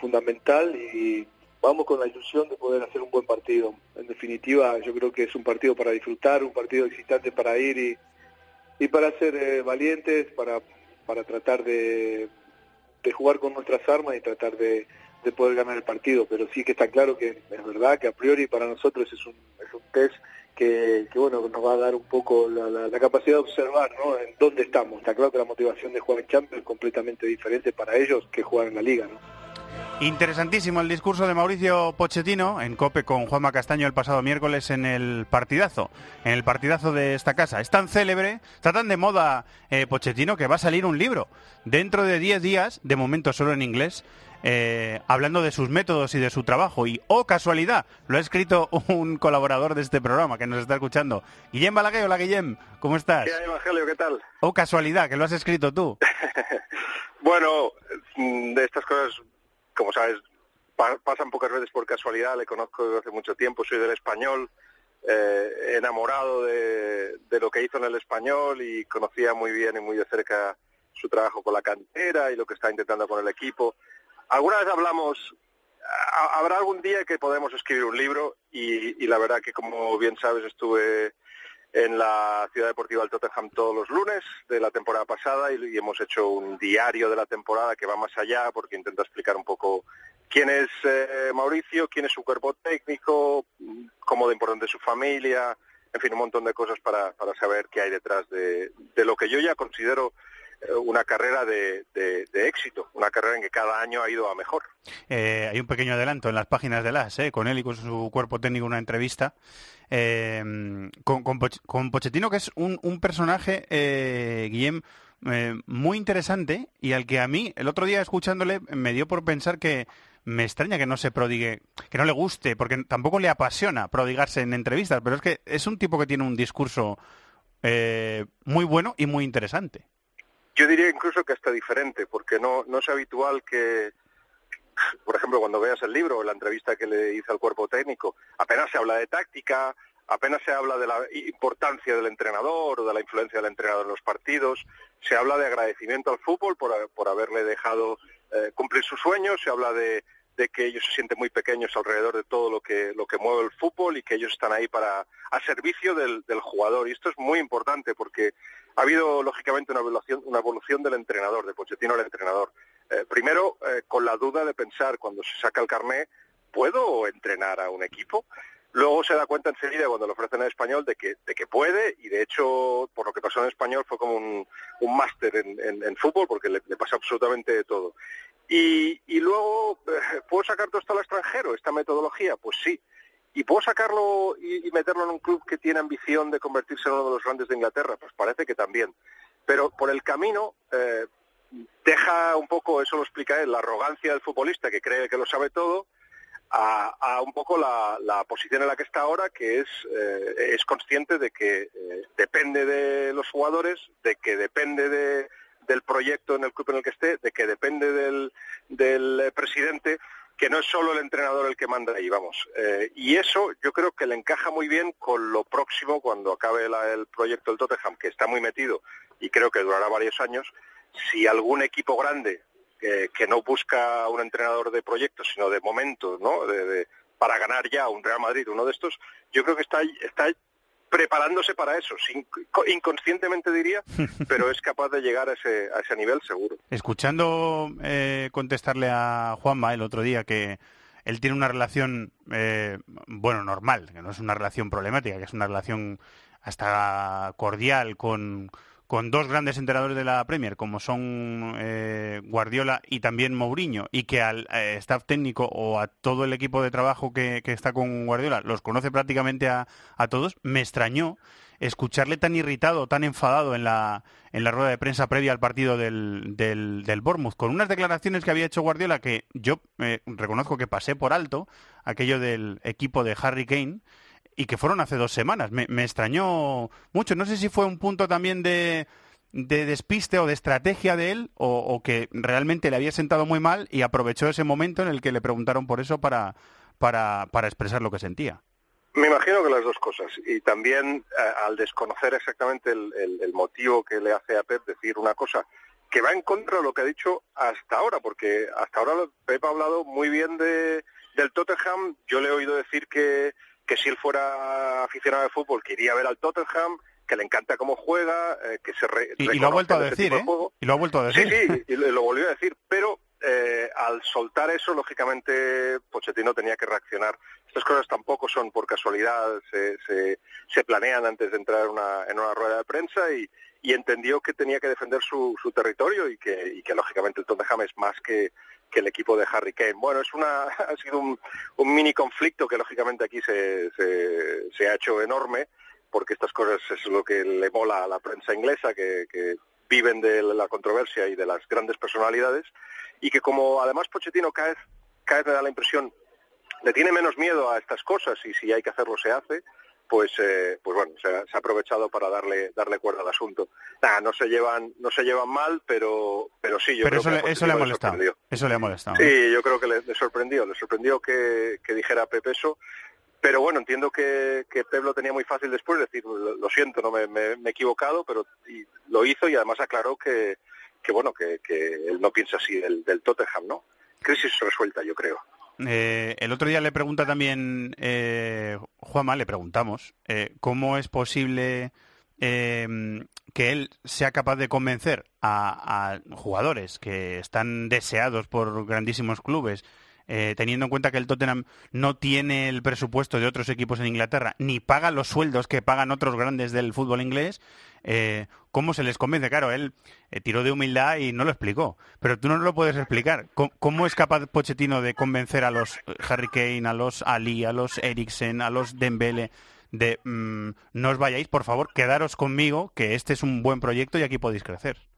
fundamental y vamos con la ilusión de poder hacer un buen partido. En definitiva, yo creo que es un partido para disfrutar, un partido excitante para ir y, y para ser eh, valientes, para, para tratar de, de jugar con nuestras armas y tratar de, de poder ganar el partido. Pero sí que está claro que es verdad que a priori para nosotros es un, es un test que, que, bueno nos va a dar un poco la, la- la capacidad de observar ¿no? en dónde estamos. Está claro que la motivación de jugar en Champions es completamente diferente para ellos que jugar en la Liga. ¿no? Interesantísimo el discurso de Mauricio Pochettino en COPE con Juanma Castaño el pasado miércoles en el partidazo, en el partidazo de esta casa. Es tan célebre, está tan de moda eh, Pochettino que va a salir un libro dentro de 10 días, de momento solo en inglés, eh, hablando de sus métodos y de su trabajo. Y, oh casualidad, lo ha escrito un colaborador de este programa que nos está escuchando. Guillem Balaguer, hola Guillem, ¿cómo estás? ¿Qué hay, Evangelio? ¿Qué tal? Oh casualidad, que lo has escrito tú. Bueno, mm, de estas cosas, como sabes, pa- pasan pocas veces por casualidad. Le conozco desde hace mucho tiempo, soy del español, eh, enamorado de, lo que hizo en el español y conocía muy bien y muy de cerca su trabajo con la cantera y lo que está intentando con el equipo. Alguna vez hablamos, ha- habrá algún día que podemos escribir un libro y, y la verdad que, como bien sabes, estuve en la Ciudad Deportiva del Tottenham todos los lunes de la temporada pasada y, hemos hecho un diario de la temporada que va más allá porque intenta explicar un poco quién es eh, Mauricio, quién es su cuerpo técnico, cómo de importante es su familia, en fin, un montón de cosas para, para saber qué hay detrás de, de lo que yo ya considero una carrera de, éxito, una carrera en que cada año ha ido a mejor. Eh, hay un pequeño adelanto en las páginas de las, eh, con él y con su cuerpo técnico, una entrevista eh, con, con, Pochettino, que es un, un personaje, eh, Guillem, eh, muy interesante y al que a mí, el otro día escuchándole, me dio por pensar que me extraña que no se prodigue, que no le guste, porque tampoco le apasiona prodigarse en entrevistas, pero es que es un tipo que tiene un discurso muy bueno y muy interesante. Yo diría incluso que hasta diferente, porque no, no es habitual que, por ejemplo, cuando veas el libro la entrevista que le hice al cuerpo técnico, apenas se habla de táctica, apenas se habla de la importancia del entrenador o de la influencia del entrenador en los partidos, se habla de agradecimiento al fútbol por, por haberle dejado eh, cumplir sus sueños, se habla de, de, que ellos se sienten muy pequeños alrededor de todo lo que, lo que mueve el fútbol y que ellos están ahí para a servicio del, del jugador. Y esto es muy importante porque ha habido, lógicamente, una evolución, una evolución del entrenador, de Pochettino al entrenador. Eh, primero, eh, con la duda de pensar, cuando se saca el carné, ¿puedo entrenar a un equipo? Luego se da cuenta enseguida cuando lo ofrecen en español de que, de que puede y de hecho por lo que pasó en español fue como un, un máster en, fútbol porque le, le, pasa absolutamente de todo. Y, y luego, eh, ¿puedo sacar todo esto al extranjero, esta metodología? Pues sí. ¿Y puedo sacarlo y, meterlo en un club que tiene ambición de convertirse en uno de los grandes de Inglaterra? Pues parece que también. Pero por el camino eh, deja un poco, eso lo explica él, la arrogancia del futbolista que cree que lo sabe todo a, un poco la, posición en la que está ahora, que es, eh, es consciente de que eh, depende de los jugadores, de que depende de, del proyecto en el club en el que esté, de que depende del, del presidente, que no es solo el entrenador el que manda ahí, vamos. Eh, y eso yo creo que le encaja muy bien con lo próximo cuando acabe la, el proyecto del Tottenham, que está muy metido y creo que durará varios años. Si algún equipo grande que, no busca un entrenador de proyecto, sino de momento, ¿no? De, de, para ganar ya un Real Madrid, uno de estos, yo creo que está, está preparándose para eso, inconscientemente diría, pero es capaz de llegar a ese, a ese nivel seguro. Escuchando eh, contestarle a Juanma el otro día que él tiene una relación, eh, bueno, normal, que no es una relación problemática, que es una relación hasta cordial con con dos grandes entrenadores de la Premier, como son eh, Guardiola y también Mourinho, y que al eh, staff técnico o a todo el equipo de trabajo que, está con Guardiola los conoce prácticamente a, a, todos, me extrañó escucharle tan irritado, tan enfadado en la, en la rueda de prensa previa al partido del, del, del Bournemouth, con unas declaraciones que había hecho Guardiola que yo eh, reconozco que pasé por alto, aquello del equipo de Harry Kane, y que fueron hace dos semanas. Me, me, extrañó mucho. No sé si fue un punto también de, de despiste o de estrategia de él o, que realmente le había sentado muy mal y aprovechó ese momento en el que le preguntaron por eso para, para, para expresar lo que sentía. Me imagino que las dos cosas. Y también eh, al desconocer exactamente el, el, el, motivo que le hace a Pep decir una cosa que va en contra de lo que ha dicho hasta ahora, porque hasta ahora Pep ha hablado muy bien de, del Tottenham. Yo le he oído decir que, que si él fuera aficionado de fútbol, que iría a ver al Tottenham, que le encanta cómo juega, eh, que se re y, y, lo ha vuelto a decir, ¿eh? Y lo ha vuelto a decir. Sí, sí, y lo, lo volvió a decir, pero eh, al soltar eso, lógicamente, Pochettino tenía que reaccionar. Estas cosas tampoco son por casualidad, se, se, se planean antes de entrar una, en una rueda de prensa y, y entendió que tenía que defender su, su territorio y que, lógicamente, el Tottenham es más que, el equipo de Harry Kane. Bueno, es una, ha sido un, un mini conflicto que, lógicamente, aquí se, se, se ha hecho enorme porque estas cosas es lo que le mola a la prensa inglesa, que, que viven de la controversia y de las grandes personalidades, y que como además Pochettino cada vez, cada vez me da la impresión, le tiene menos miedo a estas cosas y si hay que hacerlo se hace, pues eh, pues bueno, se ha, se ha, aprovechado para darle darle cuerda al asunto. Nada, no se llevan no se llevan mal, pero pero sí, yo pero creo eso que le, eso le ha molestado. Eso le ha molestado. Sí, yo creo que le, le sorprendió, le sorprendió que, que dijera Pepe eso pero bueno, entiendo que, que Pep lo tenía muy fácil después, decir, lo, lo siento, no me, me, me, he equivocado, pero y lo hizo y además aclaró que, que bueno, que, que, él no piensa así del, del Tottenham, ¿no? Crisis resuelta, yo creo. Eh, el otro día le pregunta también eh, Juanma, le preguntamos eh, cómo es posible eh, que él sea capaz de convencer a, jugadores que están deseados por grandísimos clubes eh, teniendo en cuenta que el Tottenham no tiene el presupuesto de otros equipos en Inglaterra, ni paga los sueldos que pagan otros grandes del fútbol inglés, eh, ¿cómo se les convence? Claro, él eh, tiró de humildad y no lo explicó, pero tú no lo puedes explicar. ¿Cómo, es capaz Pochettino de convencer a los Harry Kane, a los Ali, a los Eriksen, a los Dembele de mm, no os vayáis, por favor, quedaros conmigo, que este es un buen proyecto y aquí podéis crecer?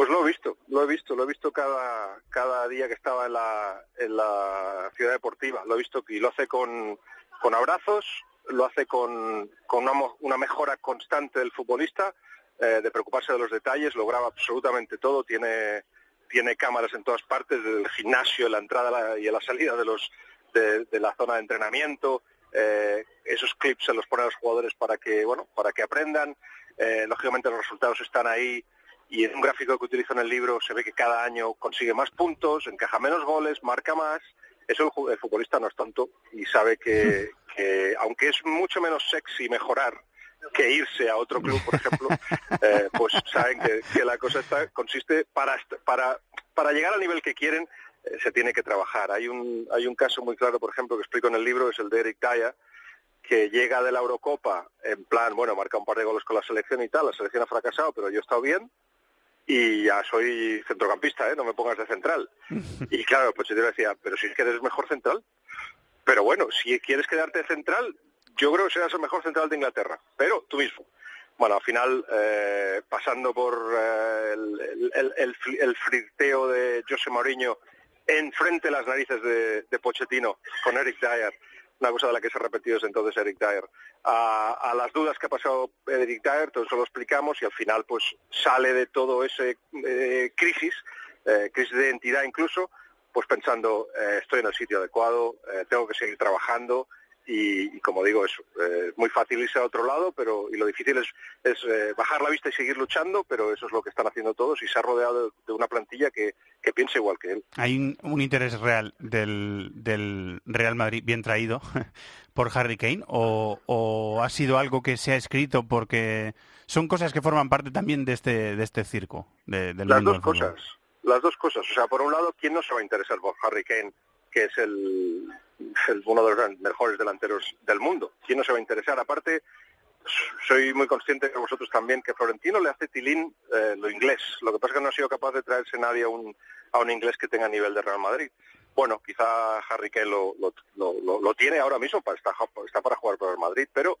Pues lo he visto, lo he visto, lo he visto cada, cada día que estaba en la, en la ciudad deportiva. Lo he visto y lo hace con, abrazos, lo hace con, con una, una, mejora constante del futbolista, eh, de preocuparse de los detalles, lo graba absolutamente todo, tiene, tiene cámaras en todas partes, del gimnasio, en la entrada y en la salida de, los, de, la zona de entrenamiento. Eh, esos clips se los pone a los jugadores para que, bueno, para que aprendan. Eh, lógicamente los resultados están ahí y en un gráfico que utilizo en el libro se ve que cada año consigue más puntos, encaja menos goles, marca más. Eso el, futbolista no es tonto y sabe que, aunque es mucho menos sexy mejorar que irse a otro club, por ejemplo, eh, pues saben que, la cosa está, consiste para, para, para llegar al nivel que quieren eh, se tiene que trabajar. Hay un, hay un caso muy claro, por ejemplo, que explico en el libro, es el de Eric Daya, que llega de la Eurocopa en plan, bueno, marca un par de goles con la selección y tal, la selección ha fracasado, pero yo he estado bien, y ya soy centrocampista, ¿eh? no me pongas de central. Y claro, pues yo decía, pero si es que eres mejor central. Pero bueno, si quieres quedarte central, yo creo que serás el mejor central de Inglaterra, pero tú mismo. Bueno, al final, eh, pasando por eh, el, el, flirteo de José Mourinho enfrente de las narices de, de Pochettino con Eric Dyer, una cosa de la que se ha repetido desde entonces Eric Dyer. A, las dudas que ha pasado Eric Dyer, todo eso lo explicamos y al final pues sale de todo ese eh, crisis, eh, crisis de identidad incluso, pues pensando eh, estoy en el sitio adecuado, tengo que seguir trabajando, y, como digo, es eh, muy fácil irse a otro lado, pero y lo difícil es, eh, bajar la vista y seguir luchando, pero eso es lo que están haciendo todos y se ha rodeado de, una plantilla que, piensa igual que él. Hay un, interés real del, del, Real Madrid bien traído por Harry Kane o, ha sido algo que se ha escrito porque son cosas que forman parte también de este, de este circo de, del Las dos cosas. Las dos cosas. O sea, por un lado, ¿quién no se va a interesar por Harry Kane, que es el uno de los mejores delanteros del mundo. ¿Quién no se va a interesar? Aparte, soy muy consciente de vosotros también que Florentino le hace tilín eh, lo inglés. Lo que pasa es que no ha sido capaz de traerse nadie a un, a un inglés que tenga nivel de Real Madrid. Bueno, quizá Harry Kane lo, lo, lo, tiene ahora mismo, para, está, está para jugar por el Madrid, pero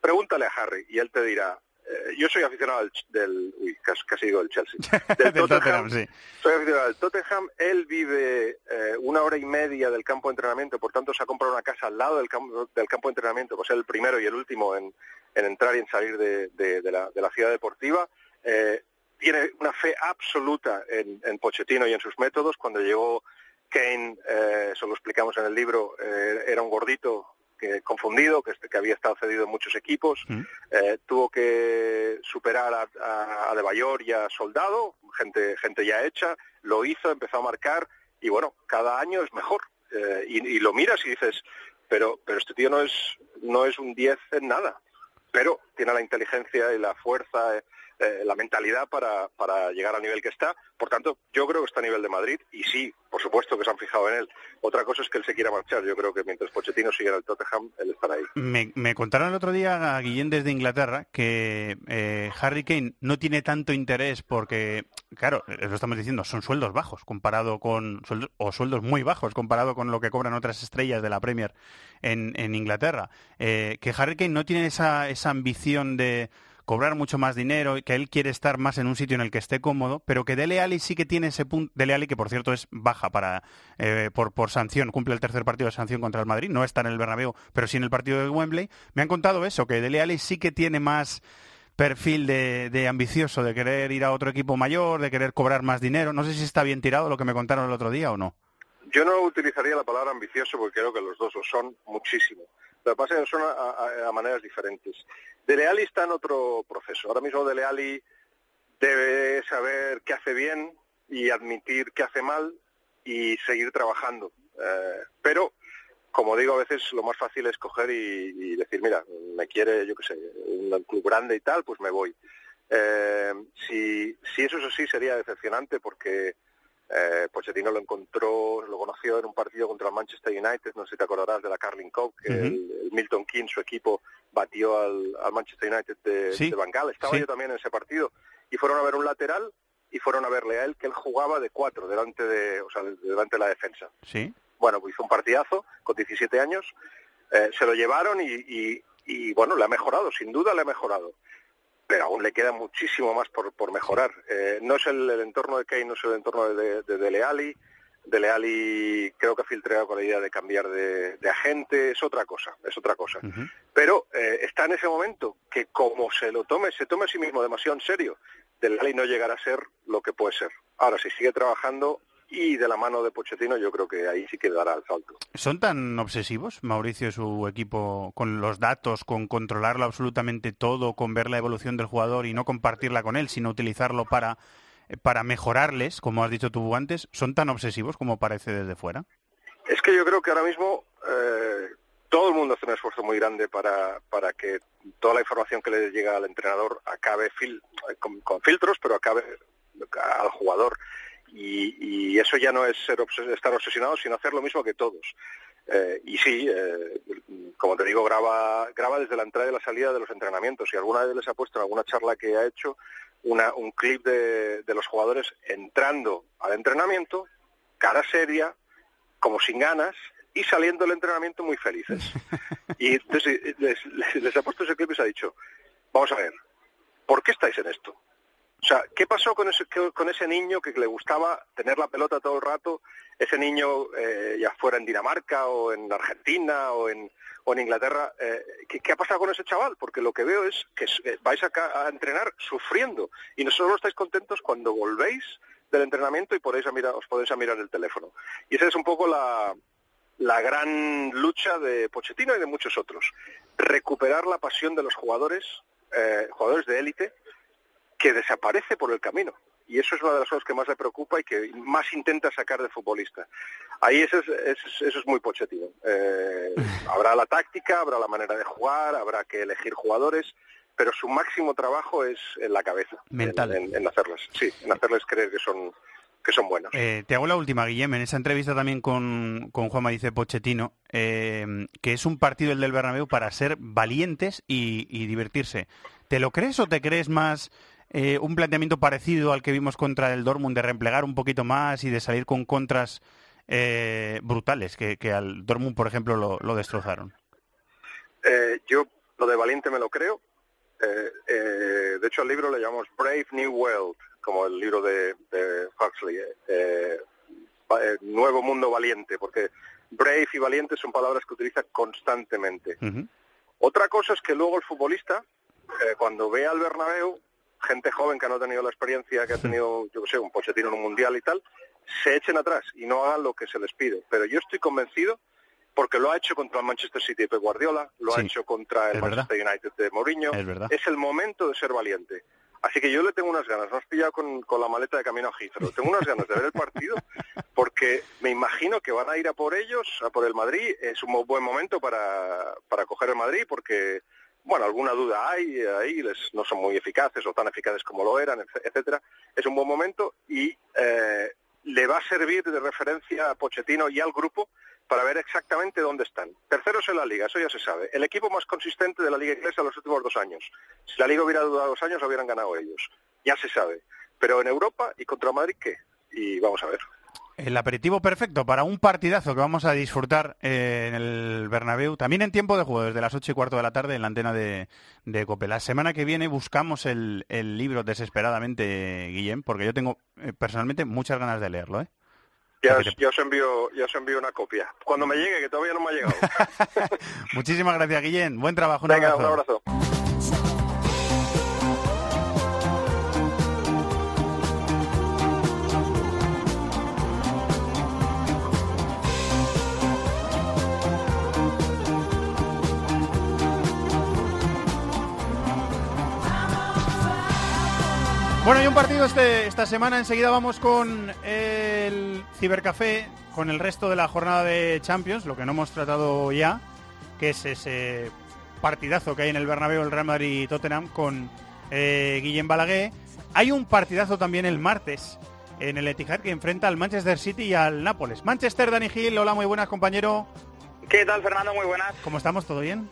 pregúntale a Harry y él te dirá, eh, yo soy aficionado del, uy, casi, digo del Chelsea, del, Tottenham, soy aficionado del Tottenham, él vive eh, una hora y media del campo de entrenamiento, por tanto se ha comprado una casa al lado del campo, del campo de entrenamiento, pues es el primero y el último en, entrar y en salir de, la, ciudad deportiva, eh, tiene una fe absoluta en, en Pochettino y en sus métodos, cuando llegó Kane, eso lo explicamos en el libro, era un gordito que confundido, que, que había estado cedido en muchos equipos, mm. eh, tuvo que superar a, a, De Bayor y a Soldado, gente, gente ya hecha, lo hizo, empezó a marcar y bueno, cada año es mejor. Eh, y, lo miras y dices, pero, pero este tío no es, no es un 10 en nada, pero tiene la inteligencia y la fuerza, eh, la mentalidad para, para llegar al nivel que está. Por tanto, yo creo que está a nivel de Madrid y sí, por supuesto que se han fijado en él. Otra cosa es que él se quiera marchar. Yo creo que mientras Pochettino siga en el Tottenham, él estará ahí. Me, contaron el otro día a Guillén desde Inglaterra que eh, Harry Kane no tiene tanto interés porque, claro, lo estamos diciendo, son sueldos bajos comparado con, o sueldos muy bajos comparado con lo que cobran otras estrellas de la Premier en, en Inglaterra. Eh, que Harry Kane no tiene esa, esa ambición de cobrar mucho más dinero y que él quiere estar más en un sitio en el que esté cómodo, pero que Dele Alli sí que tiene ese punto, Dele Alli que por cierto es baja para eh, por, por sanción, cumple el tercer partido de sanción contra el Madrid, no está en el Bernabéu, pero sí en el partido de Wembley, me han contado eso, que Dele Alli sí que tiene más perfil de, de, ambicioso, de querer ir a otro equipo mayor, de querer cobrar más dinero. No sé si está bien tirado lo que me contaron el otro día o no. Yo no utilizaría la palabra ambicioso porque creo que los dos lo son muchísimo. Lo que pasa es que son a, maneras diferentes. Dele Alli está en otro proceso. Ahora mismo Dele Alli debe saber qué hace bien y admitir qué hace mal y seguir trabajando. Eh, pero, como digo, a veces lo más fácil es coger y, decir, mira, me quiere, yo qué sé, un club grande y tal, pues me voy. Eh, si, si eso es así sería decepcionante porque Eh, Pochettino lo encontró, lo conoció en un partido contra el Manchester United, no sé si te acordarás de la Carling Cup, que el, el Milton King, su equipo, batió al, al Manchester United de, Sí, de. Estaba sí. yo también en ese partido. Y fueron a ver un lateral y fueron a verle a él que él jugaba de cuatro, delante de, o sea, de- delante de la defensa. Sí. Bueno, pues hizo un partidazo con 17 años, eh, se lo llevaron y, y- y, bueno, le ha mejorado, sin duda le ha mejorado. Pero aún le queda muchísimo más por, por mejorar. Eh, no es el, el entorno de Kane, no es el entorno de, de Dele Alli. Dele Alli creo que ha filtrado con la idea de cambiar de, de agente, es otra cosa, es otra cosa. Pero eh, está en ese momento que como se lo tome, se tome a sí mismo demasiado en serio, Dele Alli no llegará a ser lo que puede ser. Ahora, si sigue trabajando y de la mano de Pochettino, yo creo que ahí sí que dará el salto. ¿Son tan obsesivos, Mauricio y su equipo, con los datos, con controlarlo absolutamente todo, con ver la evolución del jugador y no compartirla con él, sino utilizarlo para, eh, para mejorarles, como has dicho tú antes? ¿Son tan obsesivos como parece desde fuera? Es que yo creo que ahora mismo eh, todo el mundo hace un esfuerzo muy grande para, para que toda la información que le llega al entrenador acabe fil- con, con filtros, pero acabe al jugador. Y, y eso ya no es ser obses- estar obsesionado, sino hacer lo mismo que todos. Eh, y sí, eh, como te digo, graba, graba desde la entrada y la salida de los entrenamientos. Y alguna vez les ha puesto en alguna charla que ha hecho una, un clip de, de los jugadores entrando al entrenamiento, cara seria, como sin ganas, y saliendo del entrenamiento muy felices. Y entonces eh, les, les- les ha puesto ese clip y se ha dicho, vamos a ver, ¿por qué estáis en esto? O sea, ¿qué pasó con ese, con ese niño que le gustaba tener la pelota todo el rato? Ese niño, eh, ya fuera en Dinamarca o en Argentina o en, o en Inglaterra, eh, ¿qué, ha pasado con ese chaval? Porque lo que veo es que eh, vais acá a entrenar sufriendo y no solo estáis contentos cuando volvéis del entrenamiento y podéis a mirar, os podéis a mirar el teléfono. Y esa es un poco la, la gran lucha de Pochettino y de muchos otros. Recuperar la pasión de los jugadores, eh, jugadores de élite, que desaparece por el camino. Y eso es una de las cosas que más le preocupa y que más intenta sacar de futbolista. Ahí eso es, es- eso es muy Pochettino. Eh, habrá la táctica, habrá la manera de jugar, habrá que elegir jugadores, pero su máximo trabajo es en la cabeza. Mental. En, en- en hacerles, sí, en hacerles creer que son, que son buenos. Eh, te hago la última, Guillem. En esa entrevista también con, con Juanma dice Pochettino eh, que es un partido el del Bernabéu para ser valientes y, y divertirse. ¿Te lo crees o te crees más eh, un planteamiento parecido al que vimos contra el Dortmund de replegar un poquito más y de salir con contras eh, brutales que, que al Dortmund, por ejemplo, lo, lo destrozaron? Eh, yo lo de valiente me lo creo. Eh, eh, de hecho, al libro le llamamos Brave New World, como el libro de, de Huxley. Nuevo Mundo Valiente, porque brave y valiente son palabras que utiliza constantemente. Otra cosa es que luego el futbolista, eh, cuando ve al Bernabéu, gente joven que no ha tenido la experiencia que ha tenido, yo qué sé, un Pochettino en un mundial y tal, se echen atrás y no hagan lo que se les pide. Pero yo estoy convencido, porque lo ha hecho contra el Manchester City de Guardiola, lo ha hecho contra el verdad. Manchester United de Mourinho, Es verdad. es el momento de ser valiente. Así que yo le tengo unas ganas, no has pillado con, con la maleta de camino a Heathrow, tengo unas ganas de ver el partido porque me imagino que van a ir a por ellos, a por el Madrid, es un buen momento para, para coger el Madrid porque, bueno, alguna duda hay, ahí no son muy eficaces o tan eficaces como lo eran, etc- etcétera, es un buen momento y eh, le va a servir de referencia a Pochettino y al grupo para ver exactamente dónde están. Terceros en la liga, eso ya se sabe. El equipo más consistente de la liga inglesa en los últimos dos años. Si la liga hubiera durado dos años, lo hubieran ganado ellos. Ya se sabe. Pero en Europa y contra Madrid, ¿qué? Y vamos a ver. El aperitivo perfecto para un partidazo que vamos a disfrutar eh, en el Bernabéu, también en tiempo de juego, desde las ocho y cuarto de la tarde en la antena de, de COPE. La semana que viene buscamos el, el libro desesperadamente, Guillem, porque yo tengo eh, personalmente muchas ganas de leerlo. ¿eh? Ya os, ya os envío, ya os envío una copia. Cuando me llegue, que todavía no me ha llegado. Muchísimas gracias, Guillem. Buen trabajo. Un Venga, abrazo. un abrazo. Bueno, y un partido este, esta semana. Enseguida vamos con el Cibercafé, con el resto de la jornada de Champions, lo que no hemos tratado ya, que es ese partidazo que hay en el Bernabéu, el Real Madrid-Tottenham, con eh, Guillem Balaguer. Hay un partidazo también el martes en el Etihad que enfrenta al Manchester City y al Nápoles. Manchester, Dani Gil, hola, muy buenas compañero. ¿Qué tal Fernando? Muy buenas. ¿Cómo estamos? ¿Todo bien?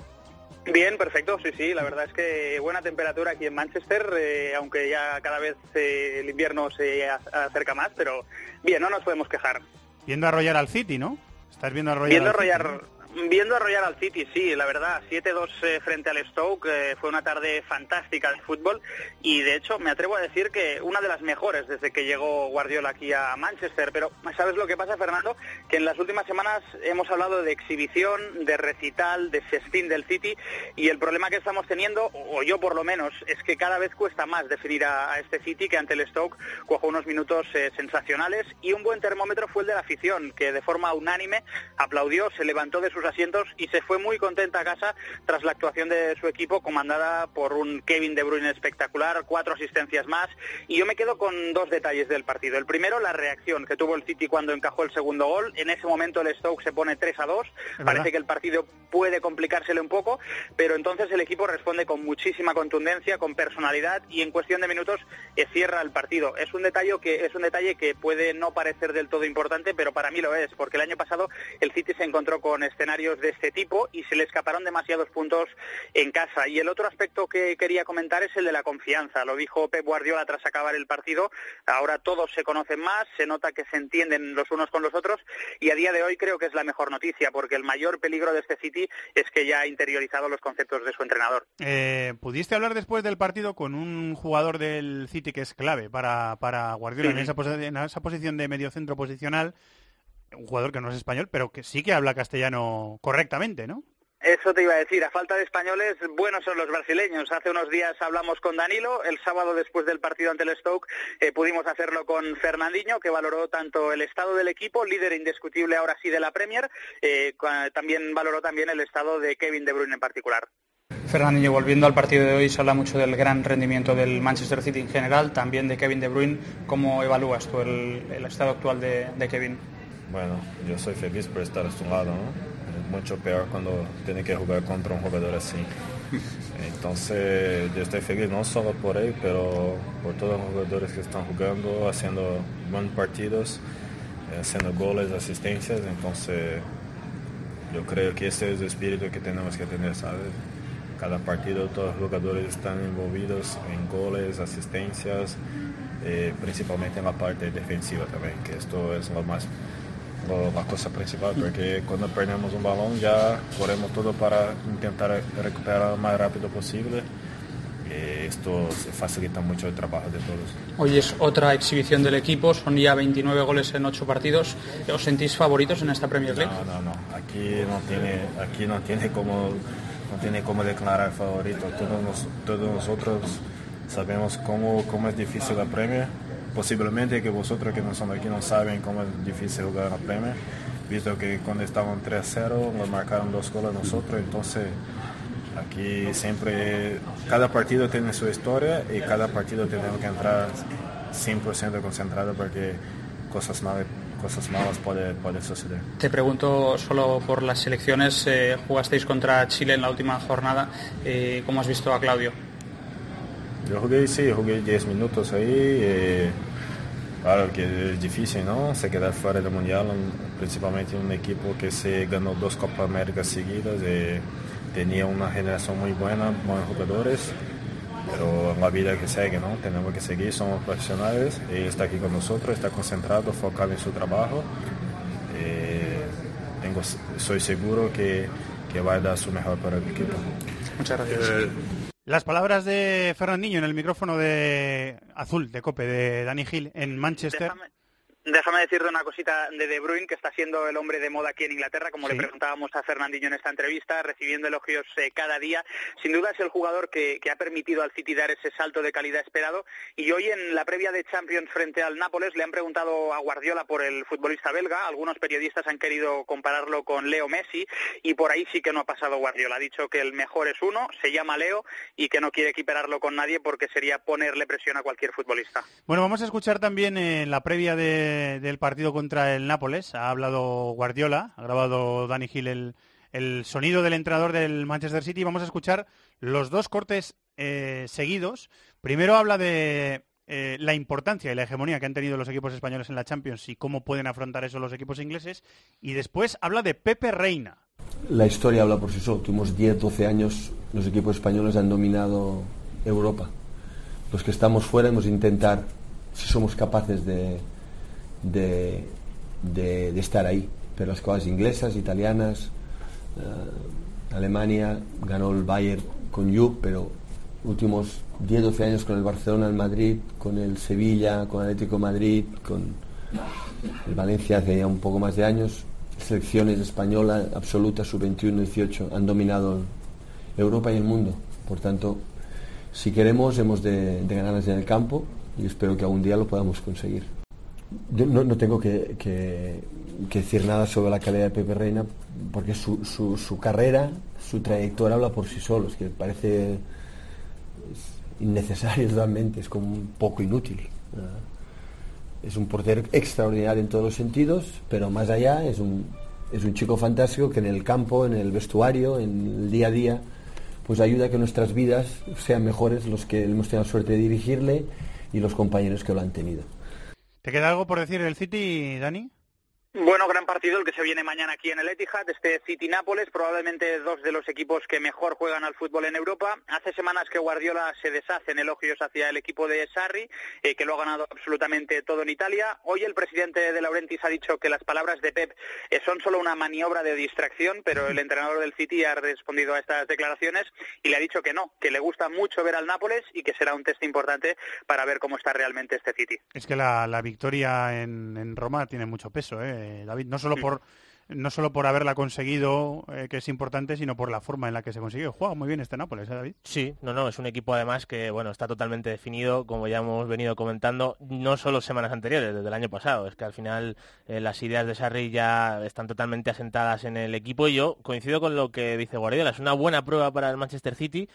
Bien, perfecto, sí, sí, la verdad es que buena temperatura aquí en Manchester, eh, aunque ya cada vez eh, el invierno se acerca más, pero bien, no nos podemos quejar. Viendo arrollar al City, ¿no? Estás viendo arrollar Viendo al City, arrollar, ¿no? Viendo arrollar al City, sí, la verdad, 7-2 eh, frente al Stoke, eh, fue una tarde fantástica de fútbol y de hecho me atrevo a decir que una de las mejores desde que llegó Guardiola aquí a Manchester, pero ¿sabes lo que pasa, Fernando? Que en las últimas semanas hemos hablado de exhibición, de recital, de festín del City y el problema que estamos teniendo, o yo por lo menos, es que cada vez cuesta más definir a, este City que ante el Stoke cuajó unos minutos eh, sensacionales y un buen termómetro fue el de la afición, que de forma unánime aplaudió, se levantó de sus asientos y se fue muy contenta a casa tras la actuación de su equipo comandada por un Kevin De Bruyne espectacular, cuatro asistencias más y yo me quedo con dos detalles del partido. El primero, la reacción que tuvo el City cuando encajó el segundo gol. En ese momento el Stoke se pone 3 a 2. verdad. Parece que el partido puede complicársele un poco, pero entonces el equipo responde con muchísima contundencia, con personalidad y en cuestión de minutos eh, cierra el partido. Es un detalle que es un detalle que puede no parecer del todo importante, pero para mí lo es, porque el año pasado el City se encontró con escenarios de este tipo y se le escaparon demasiados puntos en casa. Y el otro aspecto que quería comentar es el de la confianza. Lo dijo Pep Guardiola tras acabar el partido. Ahora todos se conocen más, se nota que se entienden los unos con los otros y a día de hoy creo que es la mejor noticia, porque el mayor peligro de este City es que ya ha interiorizado los conceptos de su entrenador. Eh, ¿Pudiste hablar después del partido con un jugador del City que es clave para, para Guardiola Sí. en, esa en esa posición de mediocentro posicional? Un jugador que no es español, pero que sí que habla castellano correctamente, ¿no? Eso te iba a decir, a falta de españoles, buenos son los brasileños. Hace unos días hablamos con Danilo, el sábado después del partido ante el Stoke eh, pudimos hacerlo con Fernandinho, que valoró tanto el estado del equipo, líder indiscutible ahora sí de la Premier, eh, también valoró también el estado de Kevin De Bruyne en particular. Fernandinho, volviendo al partido de hoy, se habla mucho del gran rendimiento del Manchester City en general, también de Kevin De Bruyne. ¿Cómo evalúas tú el, el estado actual de, de Kevin? Bueno, yo soy feliz por estar a su lado, ¿no? Es mucho peor cuando tiene que jugar contra un jugador así. Entonces, yo estoy feliz no solo por él, pero por todos los jugadores que están jugando, haciendo buenos partidos, haciendo goles, asistencias. Entonces, yo creo que ese es el espíritu que tenemos que tener, ¿sabes? Cada partido todos los jugadores están envolvidos en goles, asistencias, eh, principalmente en la parte defensiva también, que esto es lo más la cosa principal, porque cuando perdemos un balón ya ponemos todo para intentar recuperar lo más rápido posible. Eh, esto facilita mucho el trabajo de todos. Hoy es otra exhibición del equipo, son ya 29 goles en 8 partidos. ¿Os sentís favoritos en esta Premier League? No, no, no. Aquí no tiene, aquí no tiene como, no tiene como declarar favorito. Todos, nos- todos nosotros sabemos cómo, cómo es difícil la Premier. Posiblemente que vosotros que no son aquí no saben cómo es difícil jugar la Premier. Visto que cuando estaban 3-0 nos marcaron dos goles nosotros, entonces aquí siempre, cada partido tiene su historia y cada partido tenemos que entrar 100% concentrado porque cosas malas, cosas malas pueden puede suceder. Te pregunto solo por las selecciones. eh, jugasteis contra Chile en la última jornada. eh, ¿Cómo has visto a Claudio? Yo jugué, sí, jugué 10 minutos ahí. eh, claro que es difícil, ¿no? Se quedar fuera del Mundial, un- principalmente un equipo que se ganó dos Copas Américas seguidas. eh, tenía una generación muy buena, buenos jugadores. Pero la vida que sigue, ¿no? Tenemos que seguir, somos profesionales. Él está aquí con nosotros, está concentrado, focado en su trabajo. Eh, tengo, soy seguro que, que va a dar su mejor para el equipo. Muchas gracias. Las palabras de Fernandinho en el micrófono de azul de Cope de Dani Gil en Manchester. Decirte una cosita de De Bruyne, que está siendo el hombre de moda aquí en Inglaterra, como Sí. le preguntábamos a Fernandinho en esta entrevista, recibiendo elogios eh, cada día. Sin duda es el jugador que, que ha permitido al City dar ese salto de calidad esperado. Y hoy en la previa de Champions frente al Nápoles le han preguntado a Guardiola por el futbolista belga. Algunos periodistas han querido compararlo con Leo Messi y por ahí sí que no ha pasado Guardiola. Ha dicho que el mejor es uno, se llama Leo y que no quiere equipararlo con nadie porque sería ponerle presión a cualquier futbolista. Bueno, vamos a escuchar también en la previa de- del partido contra el Nápoles. Ha hablado Guardiola, ha grabado Dani Gil el, el sonido del entrenador del Manchester City. Vamos a escuchar los dos cortes eh, seguidos. Primero habla de eh, la importancia y la hegemonía que han tenido los equipos españoles en la Champions y cómo pueden afrontar eso los equipos ingleses. Y después habla de Pepe Reina. La historia habla por sí sola. Tuvimos 10, 12 años, los equipos españoles han dominado Europa. Los que estamos fuera hemos intentar, si somos capaces de, de, de, estar ahí. Pero las cosas inglesas, italianas, eh, Alemania, ganó el Bayern con Juve, pero últimos 10, 12 años con el Barcelona, el Madrid, con el Sevilla, con el Atlético Madrid, con el Valencia hace ya un poco más de años, selecciones españolas absolutas, sub-21, 18, han dominado Europa y el mundo. Por tanto, si queremos, hemos de, de ganarlas en el campo y espero que algún día lo podamos conseguir. Yo no, no tengo que, que, decir nada sobre la calidad de Pepe Reina porque su, su, carrera, su trayectoria habla por sí solo. Es que parece innecesario totalmente, es como un poco inútil. Es un portero extraordinario en todos los sentidos, pero más allá es un, es un chico fantástico que en el campo, en el vestuario, en el día a día, pues ayuda a que nuestras vidas sean mejores los que hemos tenido la suerte de dirigirle y los compañeros que lo han tenido. ¿Te queda algo por decir el City, Dani? Bueno, gran partido el que se viene mañana aquí en el Etihad, este City-Nápoles, probablemente dos de los equipos que mejor juegan al fútbol en Europa. Hace semanas que Guardiola se deshace en elogios hacia el equipo de Sarri, eh, que lo ha ganado absolutamente todo en Italia. Hoy el presidente de Laurentiis ha dicho que las palabras de Pep eh, son solo una maniobra de distracción, pero el entrenador del City ha respondido a estas declaraciones y le ha dicho que no, que le gusta mucho ver al Nápoles y que será un test importante para ver cómo está realmente este City. Es que la, victoria en Roma tiene mucho peso, ¿eh? David, no solo por no solo por haberla conseguido, eh, que es importante, sino por la forma en la que se consiguió. Juega muy bien este Nápoles, ¿eh, David? Sí, no, no, es un equipo además que, bueno, está totalmente definido, como ya hemos venido comentando, no solo semanas anteriores, desde el año pasado. Es que al final eh, las ideas de Sarri ya están totalmente asentadas en el equipo y yo coincido con lo que dice Guardiola. Es una buena prueba para el Manchester City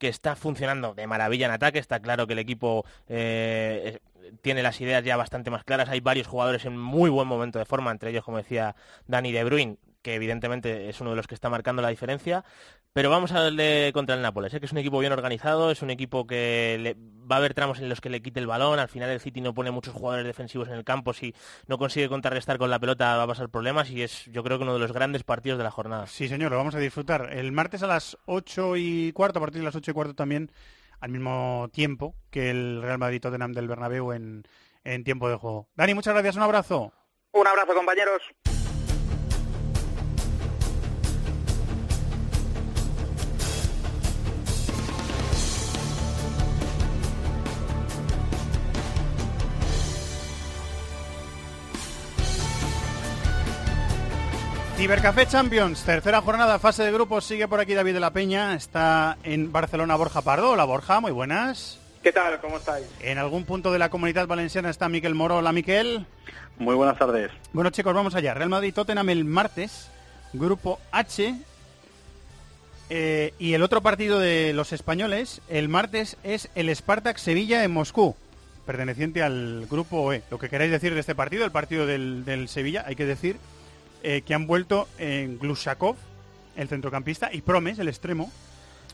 que está funcionando de maravilla en ataque. Está claro que el equipo eh, tiene las ideas ya bastante más claras. Hay varios jugadores en muy buen momento de forma, entre ellos, como decía Dani De Bruyne, que evidentemente es uno de los que está marcando la diferencia. Pero vamos a darle contra el Nápoles, ¿eh? que es un equipo bien organizado, es un equipo que le... va a haber tramos en los que le quite el balón, al final el City no pone muchos jugadores defensivos en el campo, si no consigue contrarrestar con la pelota va a pasar problemas y es yo creo que uno de los grandes partidos de la jornada. Sí señor, lo vamos a disfrutar. El martes a las 8 y cuarto, a partir de las 8 y cuarto también, al mismo tiempo que el Real Madrid Tottenham del Bernabéu en, en tiempo de juego. Dani, muchas gracias, un abrazo. Un abrazo compañeros. Cibercafé Champions, tercera jornada, fase de grupos, sigue por aquí David de la Peña, está en Barcelona Borja Pardo. Hola Borja, muy buenas. ¿Qué tal? ¿Cómo estáis? En algún punto de la comunidad valenciana está Miquel Moro. Hola Miquel. Muy buenas tardes. Bueno chicos, vamos allá. Real Madrid Tottenham el martes, grupo H. Eh, y el otro partido de los españoles, el martes, es el Spartak Sevilla en Moscú, perteneciente al grupo E. Lo que queráis decir de este partido, el partido del, del Sevilla, hay que decir eh, que han vuelto en Glushakov, el centrocampista, y Promes, el extremo.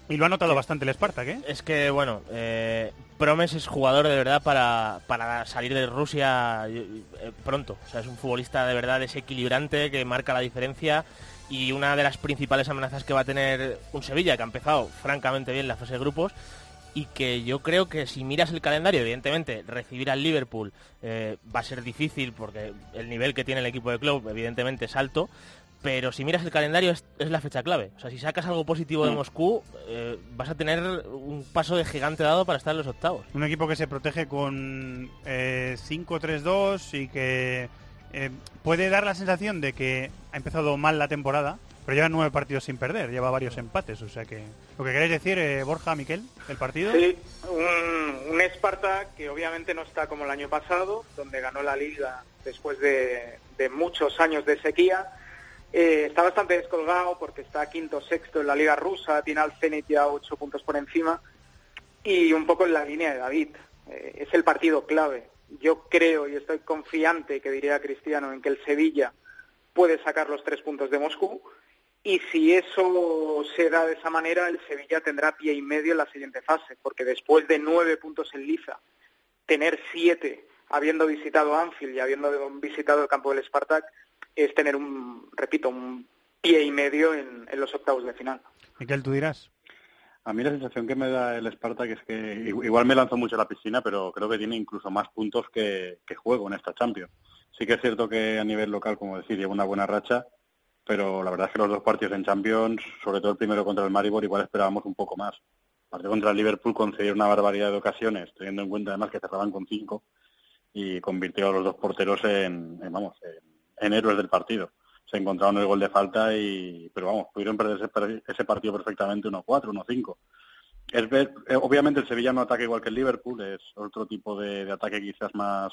Y lo ha notado bastante el Spartak, ¿eh? Es que, bueno, eh, Promes es jugador de verdad para, para salir de Rusia eh, pronto. O sea, es un futbolista de verdad desequilibrante que marca la diferencia y una de las principales amenazas que va a tener un Sevilla, que ha empezado francamente bien la fase de grupos, y que yo creo que si miras el calendario, evidentemente, recibir al Liverpool eh, va a ser difícil porque el nivel que tiene el equipo de club, evidentemente, es alto. Pero si miras el calendario es, es la fecha clave. O sea, si sacas algo positivo de Moscú, eh, vas a tener un paso de gigante dado para estar en los octavos. Un equipo que se protege con eh, 5-3-2 y que eh, puede dar la sensación de que ha empezado mal la temporada, pero lleva nueve partidos sin perder, lleva varios empates, o sea que... Lo que queréis decir, eh, Borja, Miquel, el partido. Sí, un, un Esparta que obviamente no está como el año pasado, donde ganó la liga después de, de muchos años de sequía. Eh, está bastante descolgado porque está quinto sexto en la liga rusa, tiene al Zenit ya ocho puntos por encima y un poco en la línea de David. Eh, es el partido clave. Yo creo y estoy confiante, que diría Cristiano, en que el Sevilla puede sacar los tres puntos de Moscú y si eso se da de esa manera, el Sevilla tendrá pie y medio en la siguiente fase, porque después de nueve puntos en liza tener siete habiendo visitado Anfield y habiendo visitado el campo del Spartak es tener un, repito, un pie y medio en, en los octavos de final. Miquel, tú dirás. A mí la sensación que me da el Spartak es que igual me lanzo mucho a la piscina, pero creo que tiene incluso más puntos que, que juego en esta Champions. Sí que es cierto que a nivel local, como decir, lleva una buena racha, pero la verdad es que los dos partidos en Champions, sobre todo el primero contra el Maribor, igual esperábamos un poco más. El partido contra el Liverpool concedió una barbaridad de ocasiones, teniendo en cuenta además que cerraban con cinco y convirtió a los dos porteros en, vamos, en, héroes del partido. Se encontraron el gol de falta y, pero vamos, pudieron perder ese, partido perfectamente 1-4, 1-5. Es ver, eh, obviamente el Sevilla no ataca igual que el Liverpool, es otro tipo de ataque quizás más,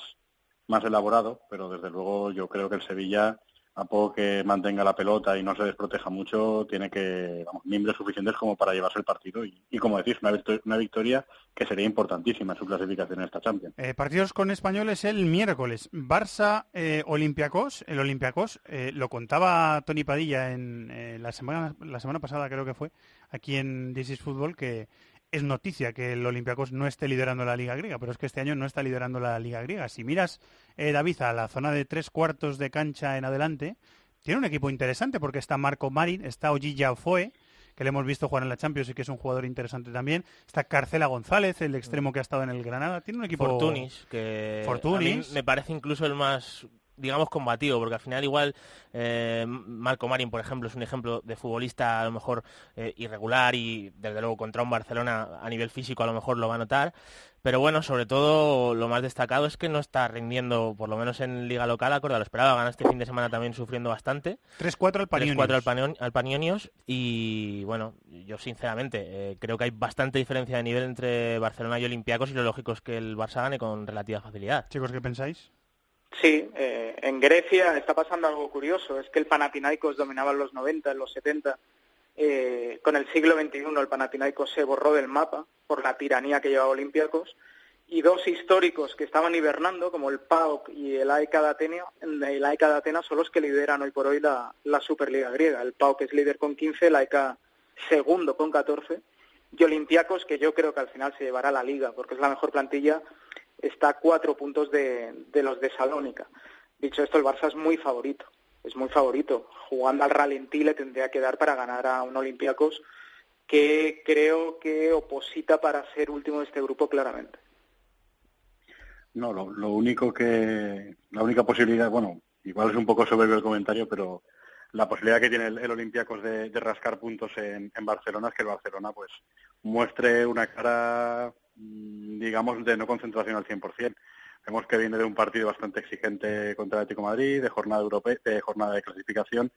más elaborado, pero desde luego yo creo que el Sevilla a poco que mantenga la pelota y no se desproteja mucho, tiene que, vamos, miembros suficientes como para llevarse el partido. Y, como decís, una, victoria, que sería importantísima en su clasificación en esta Champions. Eh, partidos con españoles el miércoles. Barça, eh, Olympiacos. El Olympiacos, eh, lo contaba Tony Padilla en eh, la, semana, la semana pasada, creo que fue, aquí en This is Football, que es noticia que el Olympiacos no esté liderando la Liga Griega, pero es que este año no está liderando la Liga Griega. Si miras, eh, David, a la zona de tres cuartos de cancha en adelante, tiene un equipo interesante porque está Marco Marin, está Ojilla Foe, que le hemos visto jugar en la Champions y que es un jugador interesante también. Está Carcela González, el extremo que ha estado en el Granada. Tiene un equipo... Fortunis, que Fortunis. me parece incluso el más digamos, combativo, porque al final igual eh, Marco Marín, por ejemplo, es un ejemplo de futbolista a lo mejor eh, irregular y desde luego contra un Barcelona a nivel físico a lo mejor lo va a notar, pero bueno, sobre todo lo más destacado es que no está rindiendo, por lo menos en liga local, acorde a lo esperado, gana este fin de semana también sufriendo bastante. 3-4 al Panionios. 3-4 al, Panionios y bueno, yo sinceramente eh, creo que hay bastante diferencia de nivel entre Barcelona y Olympiacos y lo lógico es que el Barça gane con relativa facilidad. Chicos, ¿qué pensáis? Sí, eh, en Grecia está pasando algo curioso. Es que el Panathinaikos dominaba en los 90, en los 70. Eh, con el siglo XXI el Panathinaikos se borró del mapa por la tiranía que llevaba Olympiacos. Y dos históricos que estaban hibernando, como el PAOK y el AEK de Atenas, el AEK de Atenas son los que lideran hoy por hoy la, Superliga griega. El PAOK es líder con 15, el AEK segundo con 14 y Olympiacos, que yo creo que al final se llevará la liga, porque es la mejor plantilla está a cuatro puntos de, los de Salónica. Dicho esto, el Barça es muy favorito, es muy favorito. Jugando al ralentí le tendría que dar para ganar a un Olympiacos que creo que oposita para ser último de este grupo claramente. No, lo, único que, la única posibilidad, bueno, igual es un poco soberbio el comentario, pero la posibilidad que tiene el, Olympiacos de, rascar puntos en, en, Barcelona es que el Barcelona pues muestre una cara digamos, de no concentración al 100%. Vemos que viene de un partido bastante exigente contra el Atlético Madrid, de jornada europea, de jornada de clasificación,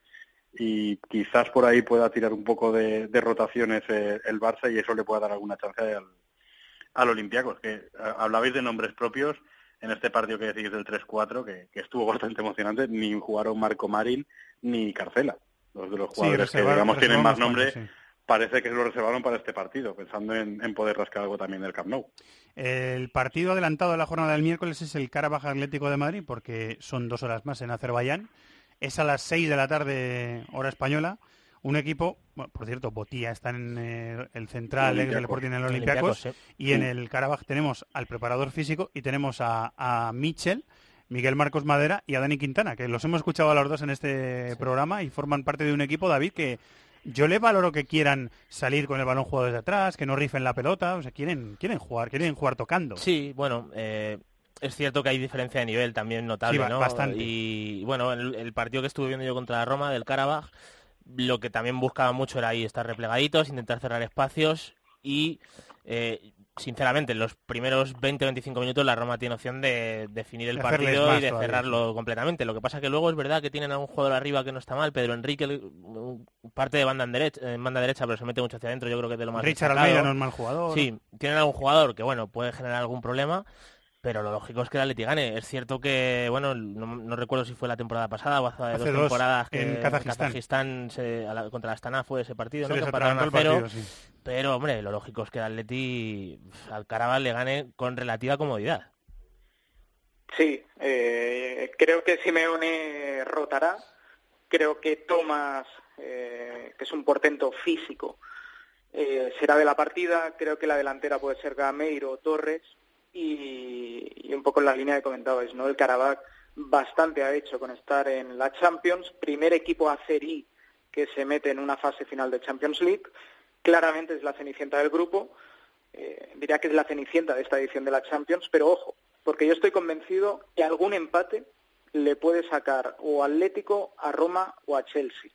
y quizás por ahí pueda tirar un poco de, rotaciones eh, el Barça y eso le pueda dar alguna chance al, al Olympiacos. Que eh, hablabais de nombres propios en este partido que decís del 3-4, que, estuvo bastante emocionante, ni jugaron Marco Marín ni Carcela, los de los jugadores que digamos tienen más nombre parece que se lo reservaron para este partido, pensando en, poder rascar algo también del Camp Nou. El partido adelantado de la jornada del miércoles es el Carabaj Atlético de Madrid, porque son dos horas más en Azerbaiyán. Es a las seis de la tarde, hora española. Un equipo, bueno, por cierto, Botía está en eh, el central del Sporting en el Olympiacos, y en el Carabaj tenemos al preparador físico y tenemos a, a Mitchell, Miguel Marcos Madera y a Dani Quintana, que los hemos escuchado a los dos en este programa y forman parte de un equipo, David, que yo le valoro que quieran salir con el balón jugado desde atrás, que no rifen la pelota, o sea, quieren, quieren jugar, quieren jugar tocando. Sí, bueno, eh, es cierto que hay diferencia de nivel también notable, ¿no? Bastante. Y bueno, el, el, partido que estuve viendo yo contra la Roma del Karabaj, lo que también buscaba mucho era ahí estar replegaditos, intentar cerrar espacios y eh, sinceramente, en los primeros 20-25 minutos la Roma tiene opción de definir el partido y de cerrarlo completamente. Lo que pasa que luego es verdad que tienen a un jugador arriba que no está mal, Pedro Enrique, parte de banda en derecha, en banda derecha, pero se mete mucho hacia adentro, yo creo que es de lo más Richard Almeida no es mal jugador. Sí, tienen algún jugador que, bueno, puede generar algún problema, pero lo lógico es que el Atleti gane. Es cierto que, bueno, no, recuerdo si fue la temporada pasada o hace, dos, temporadas que en Kazajistán, contra la Astana fue ese partido, ¿no? Pero, hombre, lo lógico es que el Atleti al Carabal le gane con relativa comodidad. Sí, eh, creo que Simeone rotará. Creo que Tomás, eh, que es un portento físico, eh, será de la partida. Creo que la delantera puede ser Gameiro o Torres y, un poco en la línea que comentabais, ¿no? El Karabakh bastante ha hecho con estar en la Champions, primer equipo azerí que se mete en una fase final de Champions League, claramente es la cenicienta del grupo, eh, diría que es la cenicienta de esta edición de la Champions, pero ojo, porque yo estoy convencido que algún empate le puede sacar o Atlético, a Roma o a Chelsea.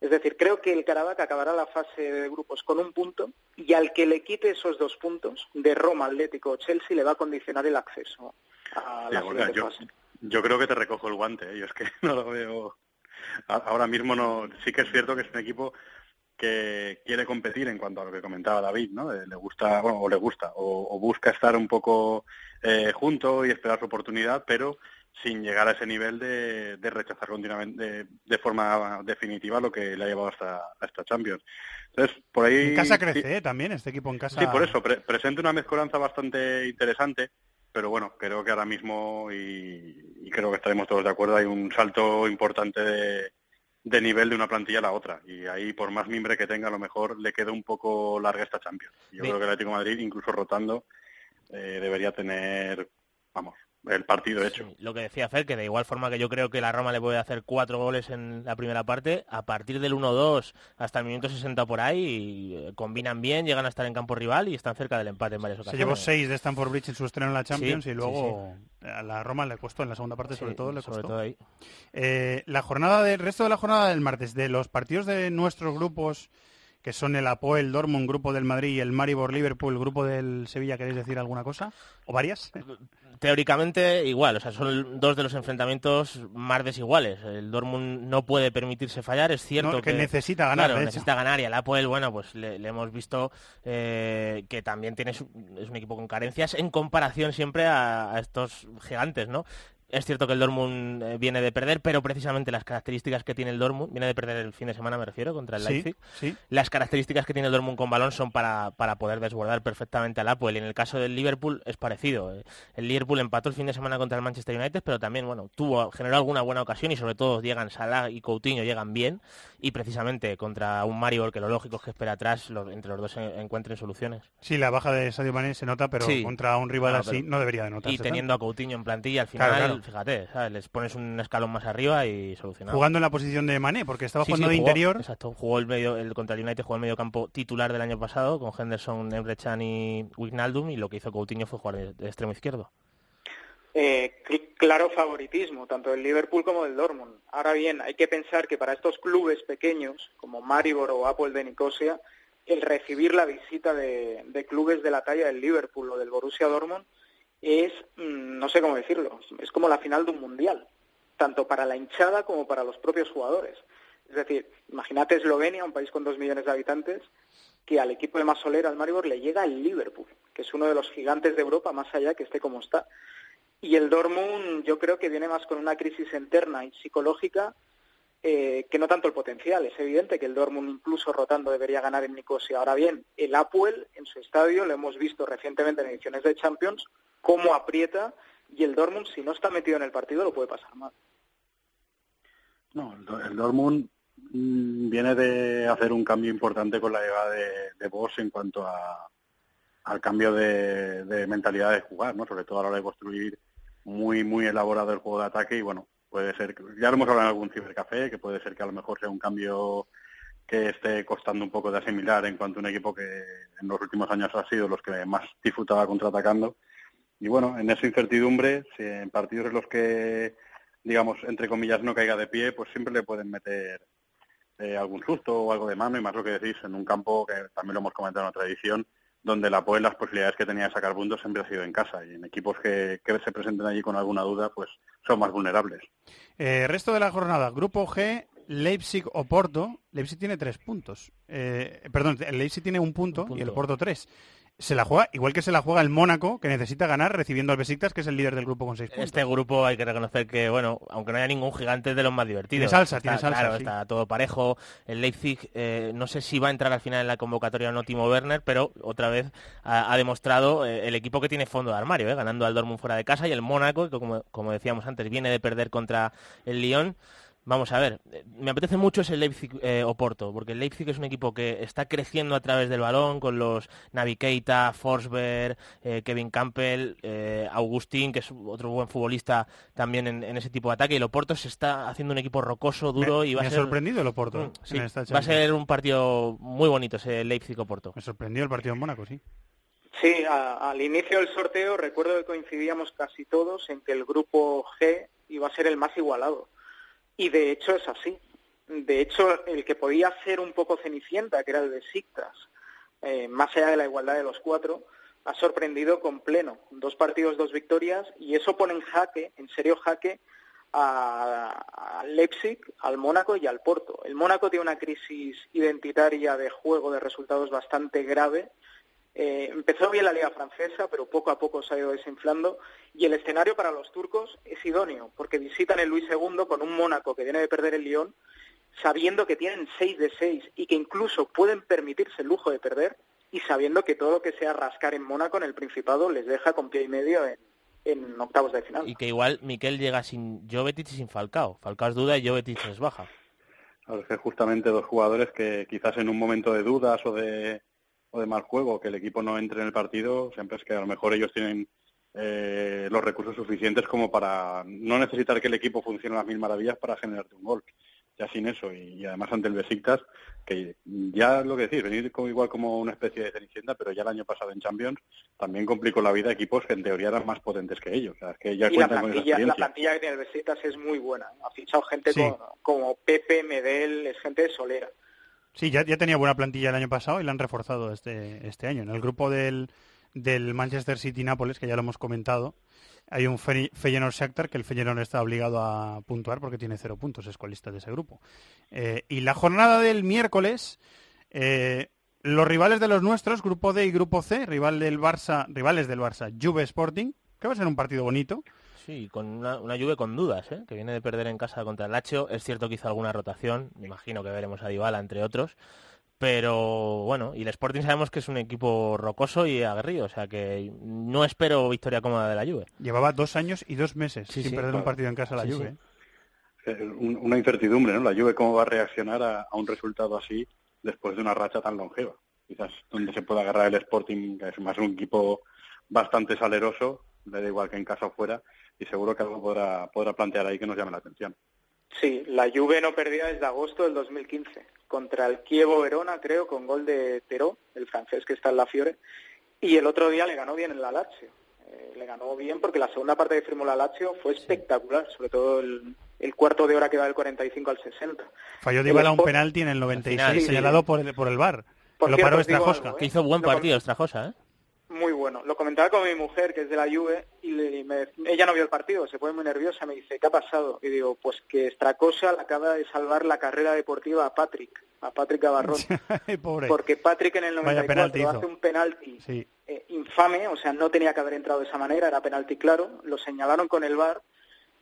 Es decir, creo que el Karabakh acabará la fase de grupos con un punto y al que le quite esos dos puntos de Roma, Atlético o Chelsea le va a condicionar el acceso a la Sí, siguiente yo, fase. yo creo que te recojo el guante, ¿eh? yo es que no lo veo. Ahora mismo no. Sí que es cierto que es un equipo que quiere competir en cuanto a lo que comentaba David, ¿no? Eh, Le gusta, bueno, o le gusta, o, o busca estar un poco eh, junto y esperar su oportunidad, pero sin llegar a ese nivel de, de rechazar continuamente, de, de forma definitiva lo que le ha llevado hasta, a esta Champions. Entonces, por ahí... En casa sí- crece, ¿eh? También, este equipo en casa. Sí, por eso, pre- presenta una mezcolanza bastante interesante, pero bueno, creo que ahora mismo, y, y creo que estaremos todos de acuerdo, hay un salto importante de, de nivel de una plantilla a la otra. Y ahí, por más mimbre que tenga, a lo mejor le queda un poco larga esta Champions. Yo Bien. creo que el Atlético de Madrid, incluso rotando, eh, debería tener, vamos, el partido hecho. Lo que decía Fer, que de igual forma que yo creo que la Roma le puede hacer cuatro goles en la primera parte, a partir del 1-2 hasta el minuto 60 por ahí, eh, combinan bien, llegan a estar en campo rival y están cerca del empate en varias Se ocasiones. llevó seis de Stamford Bridge en su estreno en la Champions Sí, y luego a la Roma le costó en la segunda parte, sobre todo le costó. todo ahí. Eh, la jornada del resto de la jornada del martes, de los partidos de nuestros grupos, que son el Apo, el Dortmund, grupo del Madrid y el Maribor Liverpool, grupo del Sevilla, ¿queréis decir alguna cosa? ¿O varias? Teóricamente igual, o sea, son dos de los enfrentamientos más desiguales. El Dortmund no puede permitirse fallar, es cierto No, que necesita ganar, Claro, de hecho. necesita ganar y al Apoel, bueno, pues le, le hemos visto eh, que también tiene su- es un equipo con carencias en comparación siempre a, a estos gigantes, ¿no? Es cierto que el Dortmund eh, viene de perder, pero precisamente las características que tiene el Dortmund, viene de perder el fin de semana, me refiero, contra el Sí, Leipzig. sí. Las características que tiene el Dortmund con balón son para, para poder desbordar perfectamente al Apoel. Y en el caso del Liverpool es parecido. Eh, El Liverpool empató el fin de semana contra el Manchester United, pero también, bueno, tuvo, generó alguna buena ocasión y sobre todo llegan Salah y Coutinho, llegan bien. Y precisamente contra un Mario que lo lógico es que espera atrás, entre los dos en- encuentren soluciones. Sí, la baja de Sadio Mané se nota, pero Sí. contra un rival No, así no debería de notarse. Y teniendo a Coutinho en plantilla, al Claro, final, claro. fíjate, ¿sabes? les pones un escalón más arriba y solucionado. Jugando en la posición de Mané, porque estaba Sí, jugando sí, de jugó, interior. Exacto, jugó el medio, el contra el United jugó el medio campo titular del año pasado con Henderson, Emre Can y Wijnaldum y lo que hizo Coutinho fue jugar de, de extremo izquierdo. Eh, cl- claro favoritismo, tanto del Liverpool como del Dortmund. Ahora bien, hay que pensar que para estos clubes pequeños, como Maribor o Apple de Nicosia, el recibir la visita de, de clubes de la talla del Liverpool o del Borussia Dortmund es, mm, no sé cómo decirlo, es como la final de un mundial, tanto para la hinchada como para los propios jugadores. Es decir, imagínate Eslovenia, un país con dos millones de habitantes, que al equipo de Masolera, al Maribor, le llega el Liverpool, que es uno de los gigantes de Europa, más allá que esté como está. Y el Dortmund yo creo que viene más con una crisis interna y psicológica eh, que no tanto el potencial. Es evidente que el Dortmund incluso rotando debería ganar en Nicosia. Ahora bien, el Apuel en su estadio, lo hemos visto recientemente en ediciones de Champions, cómo aprieta y el Dortmund si no está metido en el partido lo puede pasar mal. No, el, el Dortmund mm, viene de hacer un cambio importante con la llegada de, de en cuanto a, al cambio de, de mentalidad de jugar, ¿no? Sobre todo a la hora de construir muy, muy elaborado el juego de ataque y bueno, puede ser, ya lo hemos hablado en algún cibercafé, que puede ser que a lo mejor sea un cambio que esté costando un poco de asimilar en cuanto a un equipo que en los últimos años ha sido los que más disfrutaba contraatacando. Y bueno, en esa incertidumbre, si en partidos en los que, digamos, entre comillas, no caiga de pie, pues siempre le pueden meter eh, algún susto o algo de mano, y más lo que decís, en un campo que también lo hemos comentado en otra edición, donde la POE las posibilidades que tenía de sacar puntos siempre ha sido en casa, y en equipos que, que se presenten allí con alguna duda, pues son más vulnerables. Eh, resto de la jornada, grupo G, Leipzig o Porto. Leipzig tiene tres puntos. Eh, perdón, el Leipzig tiene un punto, y el Porto tres. Se la juega, igual que se la juega el Mónaco, que necesita ganar recibiendo al Besiktas, que es el líder del grupo con seis puntos. Este grupo hay que reconocer que, bueno, aunque no haya ningún gigante, es de los más divertidos. Tiene salsa, Está- tiene salsa, Claro, sí. está todo parejo. El Leipzig, eh, no sé si va a entrar al final en la convocatoria o no Timo Werner, pero otra vez ha, ha demostrado eh, el equipo que tiene fondo de armario, eh, ganando al Dortmund fuera de casa y el Mónaco, que como, como decíamos antes, viene de perder contra el Lyon. Vamos a ver, eh, me apetece mucho ese Leipzig-Oporto, porque el Leipzig es un equipo que está creciendo a través del balón con los Navi Keita, Forsberg, eh, Kevin Campbell, eh, Augustín, que es otro buen futbolista también en, ese tipo de ataque, y el Oporto se está haciendo un equipo rocoso, duro me, y va me a ser... ha sorprendido el Oporto. Mm, sí, va a ser un partido muy bonito ese Leipzig-Oporto. Me sorprendió el partido en Mónaco, sí. Sí, a, al inicio del sorteo recuerdo que coincidíamos casi todos en que el grupo G iba a ser el más igualado. Y de hecho es así. De hecho, el que podía ser un poco cenicienta, que era el de Sictas, eh, más allá de la igualdad de los cuatro, ha sorprendido con pleno. Dos partidos, dos victorias, y eso pone en jaque, en serio jaque, a, a Leipzig, al Mónaco y al Porto. El Mónaco tiene una crisis identitaria de juego, de resultados bastante grave, eh, empezó bien la liga francesa, pero poco a poco se ha ido desinflando y el escenario para los turcos es idóneo, porque visitan el Luis II con un Mónaco que viene de perder el Lyon, sabiendo que tienen 6 de 6 y que incluso pueden permitirse el lujo de perder y sabiendo que todo lo que sea rascar en Mónaco, en el Principado, les deja con pie y medio en, en octavos de final. Y que igual Miquel llega sin Jovetic y sin Falcao. Falcao es duda y Jovetic es baja. Es que justamente dos jugadores que quizás en un momento de dudas o de o de mal juego, que el equipo no entre en el partido, siempre es que a lo mejor ellos tienen eh, los recursos suficientes como para no necesitar que el equipo funcione a las mil maravillas para generarte un gol. Ya sin eso, y, además ante el Besiktas, que ya lo que decís, venir como, igual como una especie de cenicienta, pero ya el año pasado en Champions también complicó la vida a equipos que en teoría eran más potentes que ellos. O sea, es que ya y la plantilla, la plantilla que tiene el Besiktas es muy buena. Ha fichado gente como, como Pepe, Medel, es gente de solera. Sí, ya, tenía buena plantilla el año pasado y la han reforzado este, este año. En el grupo del, del Manchester City-Nápoles, que ya lo hemos comentado, hay un Feyenoord Shakhtar que el Feyenoord está obligado a puntuar porque tiene cero puntos, es colista de ese grupo. Eh, y la jornada del miércoles, eh, los rivales de los nuestros, grupo D y grupo C, rival del Barça, rivales del Barça, Juve Sporting, que va a ser un partido bonito. Sí, con una, una Juve con dudas, ¿eh? que viene de perder en casa contra el Lazio. Es cierto que hizo alguna rotación, me imagino que veremos a Dybala, entre otros. Pero bueno, y el Sporting sabemos que es un equipo rocoso y aguerrido, o sea que no espero victoria cómoda de la Juve. Llevaba dos años y dos meses sin perder un partido en casa la Juve. Una incertidumbre, ¿no? La Juve cómo va a reaccionar a, a, un resultado así después de una racha tan longeva. Quizás donde se pueda agarrar el Sporting, que es más un equipo bastante saleroso, le da igual que en casa o fuera, y seguro que algo podrá, podrá plantear ahí que nos llame la atención. Sí, la Juve no perdía desde agosto del 2015 contra el Chievo Verona, creo, con gol de Teró, el francés que está en la Fiore, y el otro día le ganó bien en la Lazio. Eh, le ganó bien porque la segunda parte de firmó la Lazio fue espectacular, sobre todo el, el, cuarto de hora que va del 45 al 60. Falló Dybala un penalti en el 96, sí, señalado por el, por el VAR. Por lo paró Estrajosa. Que hizo buen partido Estrajosa, ¿eh? Muy bueno. Lo comentaba con mi mujer, que es de la Juve, y le, me, ella no vio el partido, se pone muy nerviosa, me dice, ¿qué ha pasado? Y digo, pues que Stracosa le acaba de salvar la carrera deportiva a Patrick, a Patrick Gavarrón. Porque Patrick en el 94 hace un penalti sí. eh, infame, o sea, no tenía que haber entrado de esa manera, era penalti claro, lo señalaron con el VAR,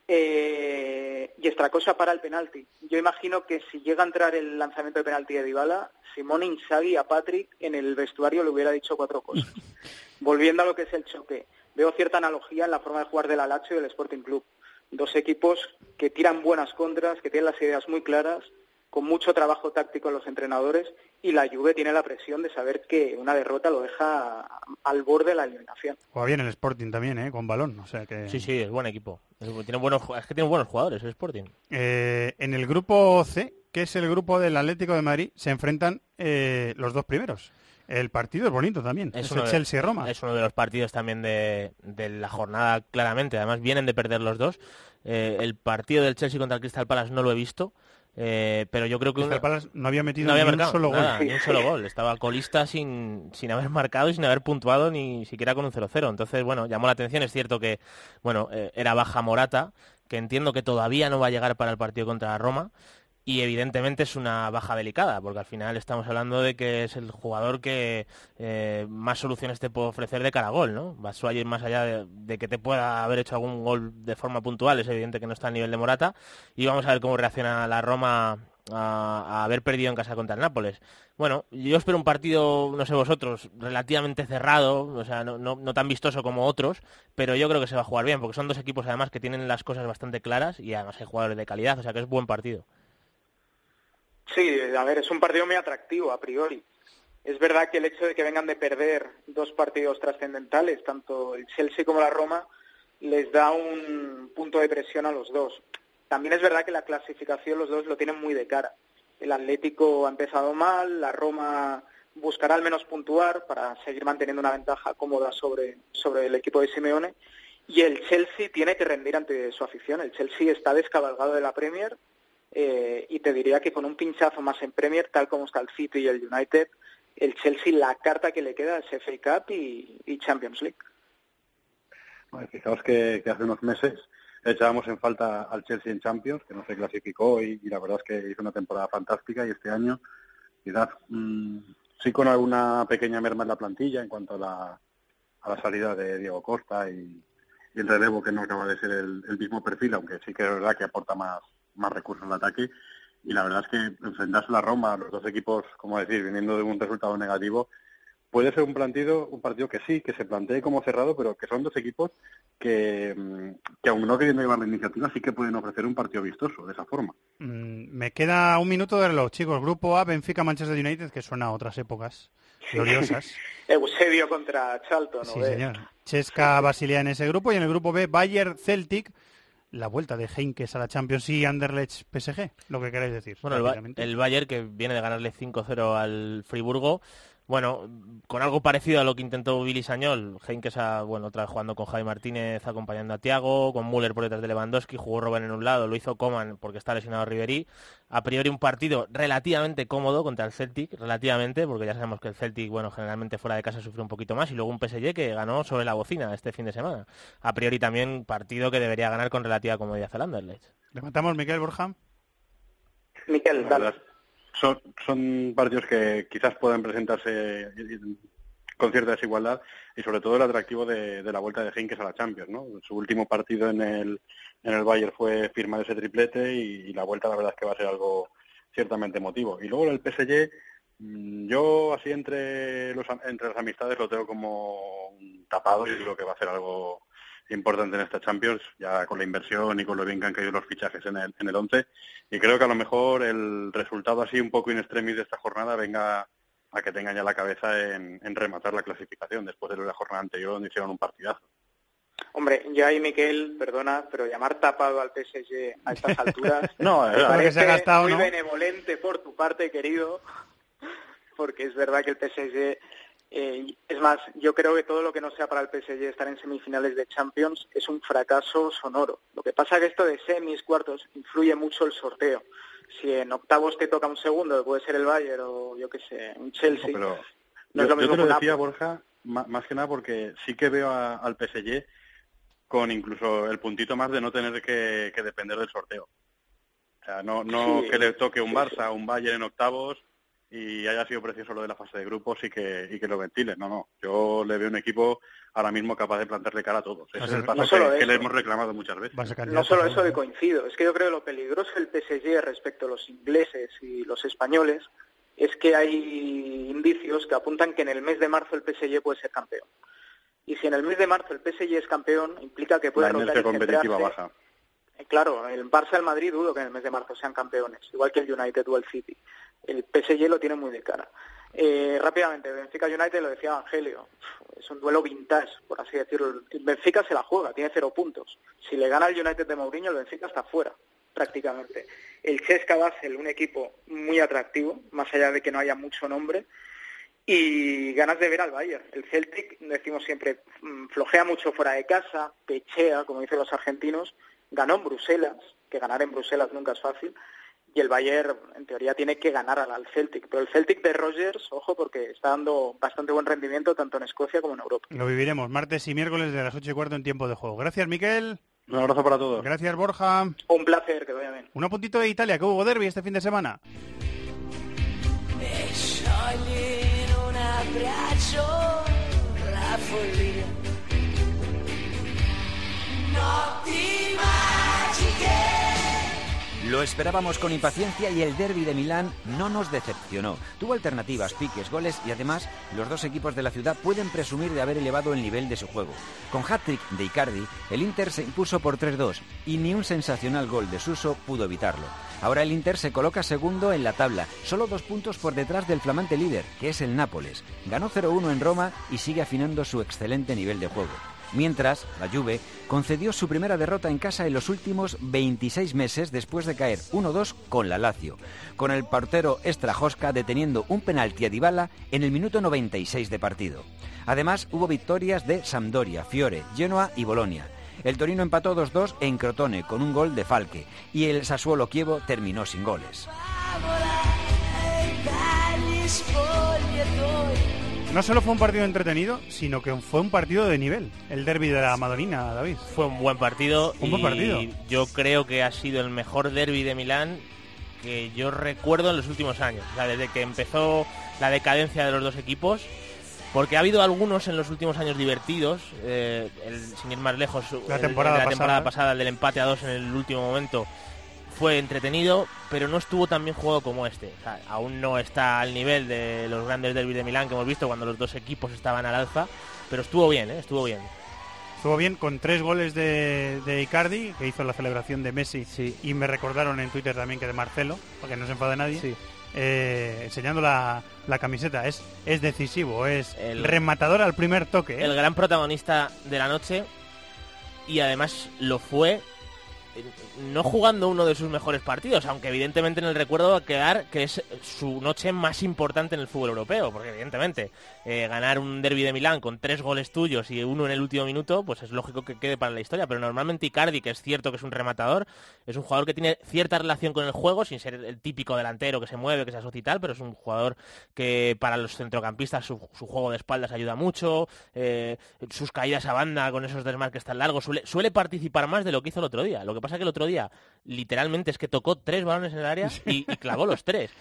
eh, y Estracosa para el penalti. Yo imagino que si llega a entrar el lanzamiento de penalti de Dybala, Simone Inzaghi a Patrick en el vestuario le hubiera dicho cuatro cosas. Volviendo a lo que es el choque, veo cierta analogía en la forma de jugar del Lazio y del Sporting Club. Dos equipos que tiran buenas contras, que tienen las ideas muy claras, con mucho trabajo táctico en los entrenadores y la Juve tiene la presión de saber que una derrota lo deja al borde de la eliminación. Juega bien el Sporting también, ¿eh? con balón, o sea que... Sí, sí, es buen equipo. Tiene buenos, es que tiene buenos jugadores el Sporting. Eh, en el grupo C, que es el grupo del Atlético de Madrid, se enfrentan eh, los dos primeros. El partido es bonito también, es, es el Chelsea-Roma. Es uno de los partidos también de, de, la jornada, claramente. Además, vienen de perder los dos. Eh, el partido del Chelsea contra el Crystal Palace no lo he visto. Eh, pero yo creo que una... No había metido no había ni, marcado, un solo nada, gol. ni un solo gol. Estaba colista sin, sin haber marcado y sin haber puntuado ni siquiera con un 0-0. Entonces, bueno, llamó la atención. Es cierto que, bueno, eh, era baja Morata, que entiendo que todavía no va a llegar para el partido contra Roma. Y evidentemente es una baja delicada, porque al final estamos hablando de que es el jugador que eh, más soluciones te puede ofrecer de cara a gol, ¿no? ir más allá de, de, que te pueda haber hecho algún gol de forma puntual, es evidente que no está a nivel de Morata. Y vamos a ver cómo reacciona la Roma a, a haber perdido en casa contra el Nápoles. Bueno, yo espero un partido, no sé vosotros, relativamente cerrado, o sea, no, no, no tan vistoso como otros, pero yo creo que se va a jugar bien, porque son dos equipos además que tienen las cosas bastante claras y además hay jugadores de calidad, o sea que es buen partido. Sí, a ver, es un partido muy atractivo a priori. Es verdad que el hecho de que vengan de perder dos partidos trascendentales, tanto el Chelsea como la Roma, les da un punto de presión a los dos. También es verdad que la clasificación los dos lo tienen muy de cara. El Atlético ha empezado mal, la Roma buscará al menos puntuar para seguir manteniendo una ventaja cómoda sobre, sobre el equipo de Simeone. Y el Chelsea tiene que rendir ante su afición. El Chelsea está descabalgado de la Premier eh, y te diría que con un pinchazo más en Premier, tal como está el City y el United, el Chelsea la carta que le queda es FA Cup y, Champions League. Fijaos que, hace unos meses echábamos en falta al Chelsea en Champions, que no se clasificó y, la verdad es que hizo una temporada fantástica y este año quizás mmm, sí con alguna pequeña merma en la plantilla en cuanto a la, a la salida de Diego Costa y, y el relevo que no acaba de ser el, el, mismo perfil, aunque sí que es verdad que aporta más, más recursos al ataque. Y la verdad es que enfrentarse a la Roma, los dos equipos, como decir, viniendo de un resultado negativo, puede ser un partido, un partido que sí, que se plantee como cerrado, pero que son dos equipos que, que aun no queriendo llevar la iniciativa, sí que pueden ofrecer un partido vistoso de esa forma. Mm, me queda un minuto de reloj, chicos. Grupo A, Benfica, Manchester United, que suena a otras épocas gloriosas. Eusebio contra Charlton, ¿no? Sí, señor. Chesca, Basilia en ese grupo y en el grupo B, Bayern, Celtic, la vuelta de Heinkes a la Champions y Anderlecht PSG, lo que queráis decir. Bueno, el, el, Bayern que viene de ganarle 5-0 al Friburgo, bueno, con algo parecido a lo que intentó Billy Sañol, Heinkes ha, bueno, otra vez jugando con Javi Martínez acompañando a Tiago, con Müller por detrás de Lewandowski, jugó Robben en un lado, lo hizo Coman porque está lesionado Ribery. A priori un partido relativamente cómodo contra el Celtic, relativamente, porque ya sabemos que el Celtic, bueno, generalmente fuera de casa sufre un poquito más, y luego un PSG que ganó sobre la bocina este fin de semana. A priori también partido que debería ganar con relativa comodidad al Anderlecht. ¿Le matamos Miquel Borja? Miquel, dale son, son partidos que quizás puedan presentarse con cierta desigualdad y sobre todo el atractivo de, de la vuelta de Henkes a la Champions, ¿no? Su último partido en el, en el Bayern fue firmar ese triplete y, y, la vuelta la verdad es que va a ser algo ciertamente emotivo. Y luego el PSG, mm, yo así entre los entre las amistades lo tengo como tapado y creo que va a ser algo importante en esta Champions, ya con la inversión y con lo bien que han caído los fichajes en el, en el 11. Y creo que a lo mejor el resultado así un poco in extremis de esta jornada venga a que tengan ya la cabeza en, en rematar la clasificación después de la jornada anterior donde hicieron un partidazo. Hombre, yo ahí, Miquel, perdona, pero llamar tapado al PSG a estas alturas no, es verdad que se ha gastado, muy ¿no? benevolente por tu parte, querido, porque es verdad que el PSG eh, es más, yo creo que todo lo que no sea para el PSG estar en semifinales de Champions es un fracaso sonoro. Lo que pasa es que esto de semis, cuartos, influye mucho el sorteo. Si en octavos te toca un segundo, que puede ser el Bayern o yo qué sé, un Chelsea. No, pero no yo, es lo mismo yo te lo decía. Borja, más, que nada porque sí que veo a, al PSG con incluso el puntito más de no tener que, que depender del sorteo. O sea, no, no Sí, que le toque un sí, Barça, un Bayern en octavos y haya sido precioso lo de la fase de grupos y que, y que lo ventile. No, no. Yo le veo un equipo ahora mismo capaz de plantarle cara a todos. Ese es el paso no solo que, le hemos reclamado muchas veces. No solo eso de coincido, es que yo creo que lo peligroso del PSG respecto a los ingleses y los españoles es que hay indicios que apuntan que en el mes de marzo el PSG puede ser campeón. Y si en el mes de marzo el PSG es campeón, implica que puede La rotar competitiva baja. Eh, Claro, el Barça y el Madrid dudo que en el mes de marzo sean campeones, igual que el United o el City. El PSG lo tiene muy de cara. Eh, rápidamente, Benfica United lo decía Evangelio, es un duelo vintage, por así decirlo. Benfica se la juega, tiene cero puntos. Si le gana el United de Mourinho, el Benfica está fuera, prácticamente. El Chesca Basel, un equipo muy atractivo, más allá de que no haya mucho nombre, y ganas de ver al Bayern. El Celtic, decimos siempre, mm, flojea mucho fuera de casa, pechea, como dicen los argentinos, ganó en Bruselas, que ganar en Bruselas nunca es fácil, y el Bayern, en teoría, tiene que ganar al, al Celtic. Pero el Celtic de Rogers, ojo, porque está dando bastante buen rendimiento tanto en Escocia como en Europa. Lo viviremos martes y miércoles de las 8 y cuarto en tiempo de juego. Gracias, Miquel. Un abrazo para todos. Gracias, Borja. Un placer, que vaya bien. Un apuntito de Italia, que hubo derby este fin de semana. E Lo esperábamos con impaciencia y el derby de Milán no nos decepcionó. Tuvo alternativas, piques, goles y además los dos equipos de la ciudad pueden presumir de haber elevado el nivel de su juego. Con hat-trick de Icardi, el Inter se impuso por 3-2 y ni un sensacional gol de Suso pudo evitarlo. Ahora el Inter se coloca segundo en la tabla, solo dos puntos por detrás del flamante líder, que es el Nápoles. Ganó 0-1 en Roma y sigue afinando su excelente nivel de juego. Mientras, la Juve concedió su primera derrota en casa en los últimos 26 meses después de caer 1-2 con la Lazio, con el portero Strajoska deteniendo un penalti a Dybala en el minuto 96 de partido. Además, hubo victorias de Sampdoria, Fiore, Genoa y Bolonia. El Torino empató 2-2 en Crotone con un gol de Falque y el Sassuolo Chievo terminó sin goles. No solo fue un partido entretenido, sino que fue un partido de nivel. El derby de la Madonina, David. Fue un buen partido. Un buen y partido. Yo creo que ha sido el mejor derby de Milán que yo recuerdo en los últimos años. O sea, desde que empezó la decadencia de los dos equipos. Porque ha habido algunos en los últimos años divertidos. eh, el, sin ir más lejos, La el- temporada la pasada. temporada pasada, el del empate a dos en el último momento, fue entretenido, pero no estuvo tan bien jugado como este. O sea, aún no está al nivel de los grandes derbis de Milán que hemos visto cuando los dos equipos estaban al alza, pero estuvo bien, ¿eh? estuvo bien. Estuvo bien con tres goles de, de Icardi, que hizo la celebración de Messi. Y me recordaron en Twitter también que de Marcelo, para que no se enfade nadie. eh, enseñando la, la camiseta. Es, es decisivo, es El- rematador al primer toque. ¿eh? el gran protagonista de la noche y además lo fue no jugando uno de sus mejores partidos, aunque evidentemente en el recuerdo va a quedar que es su noche más importante en el fútbol europeo, porque evidentemente eh, ganar un derby de Milán con tres goles tuyos y uno en el último minuto, pues es lógico que quede para la historia, pero normalmente Icardi, que es cierto que es un rematador, es un jugador que tiene cierta relación con el juego, sin ser el típico delantero que se mueve, que se asocia y tal, pero es un jugador que para los centrocampistas su, su juego de espaldas ayuda mucho, eh, sus caídas a banda con esos desmarques tan largos, suele, suele participar más de lo que hizo el otro día. Lo que pasa que el otro día literalmente es que tocó tres balones en el área y, y clavó los tres.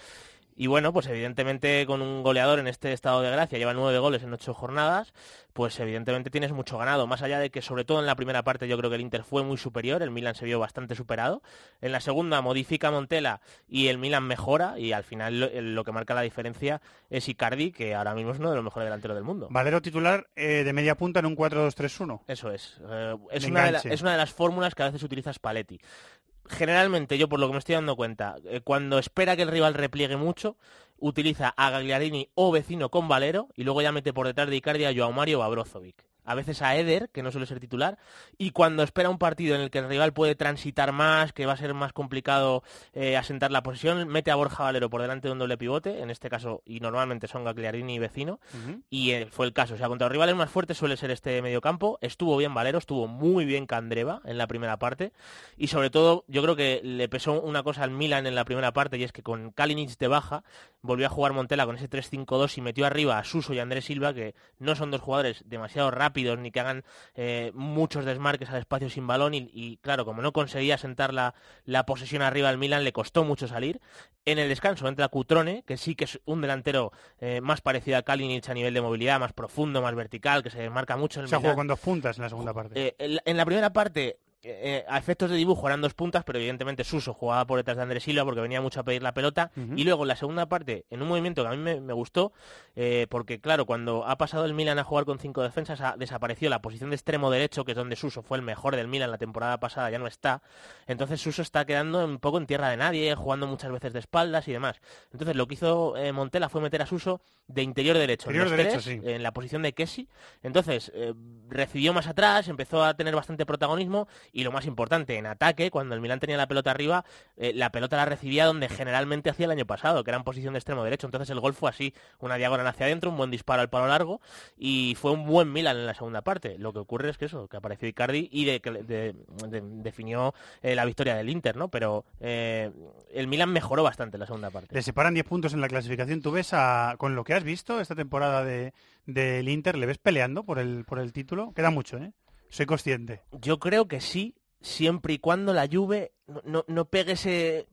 Y bueno, pues evidentemente con un goleador en este estado de gracia, lleva nueve goles en ocho jornadas, pues evidentemente tienes mucho ganado. Más allá de que sobre todo en la primera parte yo creo que el Inter fue muy superior, el Milan se vio bastante superado. En la segunda modifica Montela y el Milan mejora y al final lo, lo que marca la diferencia es Icardi, que ahora mismo es uno de los mejores delanteros del mundo. Valero titular eh, de media punta en un 4-2-3-1. Eso es. Eh, es, una la- es una de las fórmulas que a veces utiliza Spalletti. Generalmente, yo por lo que me estoy dando cuenta, eh, cuando espera que el rival repliegue mucho, utiliza a Gagliardini o vecino con Valero y luego ya mete por detrás de Icardi a Joao Mario o a Brozovic. A veces a Eder, que no suele ser titular, y cuando espera un partido en el que el rival puede transitar más, que va a ser más complicado eh, asentar la posición, mete a Borja Valero por delante de un doble pivote, en este caso, y normalmente son Gagliardini y vecino, y eh, fue el caso. O sea, contra los rivales más fuertes suele ser este mediocampo. Estuvo bien Valero, estuvo muy bien Candreva en la primera parte. Y sobre todo, yo creo que le pesó una cosa al Milan en la primera parte, y es que con Kalinic de baja, volvió a jugar Montela con ese 3-5-2 y metió arriba a Suso y a Andrés Silva, que no son dos jugadores demasiado rápidos ni que hagan eh, muchos desmarques al espacio sin balón. Y, y, claro, como no conseguía sentar la, la posesión arriba al Milan, le costó mucho salir. En el descanso entra Cutrone, que sí que es un delantero eh, más parecido a Kalinic a nivel de movilidad, más profundo, más vertical, que se desmarca mucho en el Se ha jugado Milan. con dos puntas en la segunda parte. Eh, en, la, en la primera parte, eh, a efectos de dibujo eran dos puntas, pero evidentemente Suso jugaba por detrás de Andrés Silva porque venía mucho a pedir la pelota. Y luego en la segunda parte, en un movimiento que a mí me, me gustó, eh, porque claro, cuando ha pasado el Milan a jugar con cinco defensas, ha desaparecido la posición de extremo derecho, que es donde Suso fue el mejor del Milan la temporada pasada, ya no está. Entonces Suso está quedando un poco en tierra de nadie, jugando muchas veces de espaldas y demás. Entonces lo que hizo eh, Montela fue meter a Suso de interior derecho. Interior derecho, tres, sí. en la posición de Kessi. Entonces, eh, recibió más atrás, empezó a tener bastante protagonismo y lo más importante, en ataque, cuando el Milan tenía la pelota arriba, eh, la pelota la recibía donde generalmente hacía el año pasado, que era en posición de extremo derecho. Entonces el gol fue así, una diagonal hacia adentro, un buen disparo al palo largo y fue un buen Milan en la segunda parte. Lo que ocurre es que eso, que apareció Icardi y de, de- de- definió eh, la victoria del Inter, ¿no? Pero eh, el Milan mejoró bastante en la segunda parte. Le separan 10 puntos en la clasificación. ¿Tú ves a, con lo que has visto esta temporada de del Inter, le ves peleando por el, por el título? Queda mucho, ¿eh? Soy consciente. Yo creo que sí, siempre y cuando la Juve no, no, pegue ese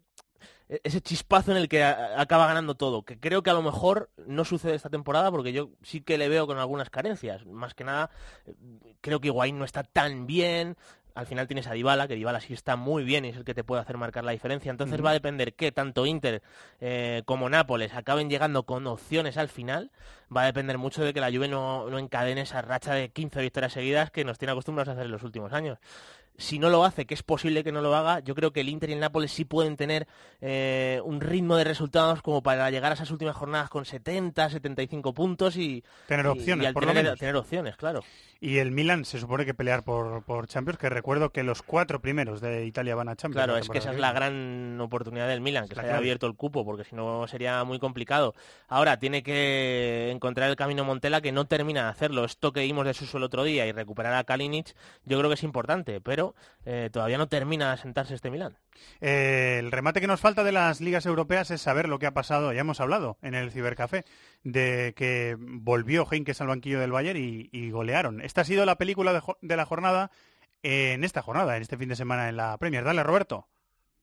ese chispazo en el que acaba ganando todo, que creo que a lo mejor no sucede esta temporada porque yo sí que le veo con algunas carencias. Más que nada, eh, creo que Higuaín no está tan bien, al final tienes a Dybala, que Dybala sí está muy bien y es el que te puede hacer marcar la diferencia. Entonces va a depender que tanto Inter eh, como Nápoles acaben llegando con opciones al final. Va a depender mucho de que la Juve no, no encadene esa racha de 15 victorias seguidas que nos tiene acostumbrados a hacer en los últimos años. Si no lo hace, que es posible que no lo haga, yo creo que el Inter y el Nápoles sí pueden tener eh, un ritmo de resultados como para llegar a esas últimas jornadas con 70, 75 puntos y Tener opciones, y al por lo tener, menos. tener opciones, claro. Y el Milan se supone que pelear por, por Champions, que recuerdo que los cuatro primeros de Italia van a Champions. Claro, la es que esa es la gran oportunidad del Milan, que la se haya clave. abierto el cupo, porque si no sería muy complicado. Ahora tiene que encontrar el camino Montela, que no termina de hacerlo. Esto que vimos de Suso el otro día y recuperar a Kalinic, yo creo que es importante, pero eh, todavía no termina de sentarse este Milan. Eh, el remate que nos falta de las ligas europeas es saber lo que ha pasado, ya hemos hablado en el Cibercafé, de que volvió Heinkes al banquillo del Bayern y, golearon. Esta ha sido la película de, de la jornada en esta jornada, en este fin de semana en la Premier. Dale, Roberto.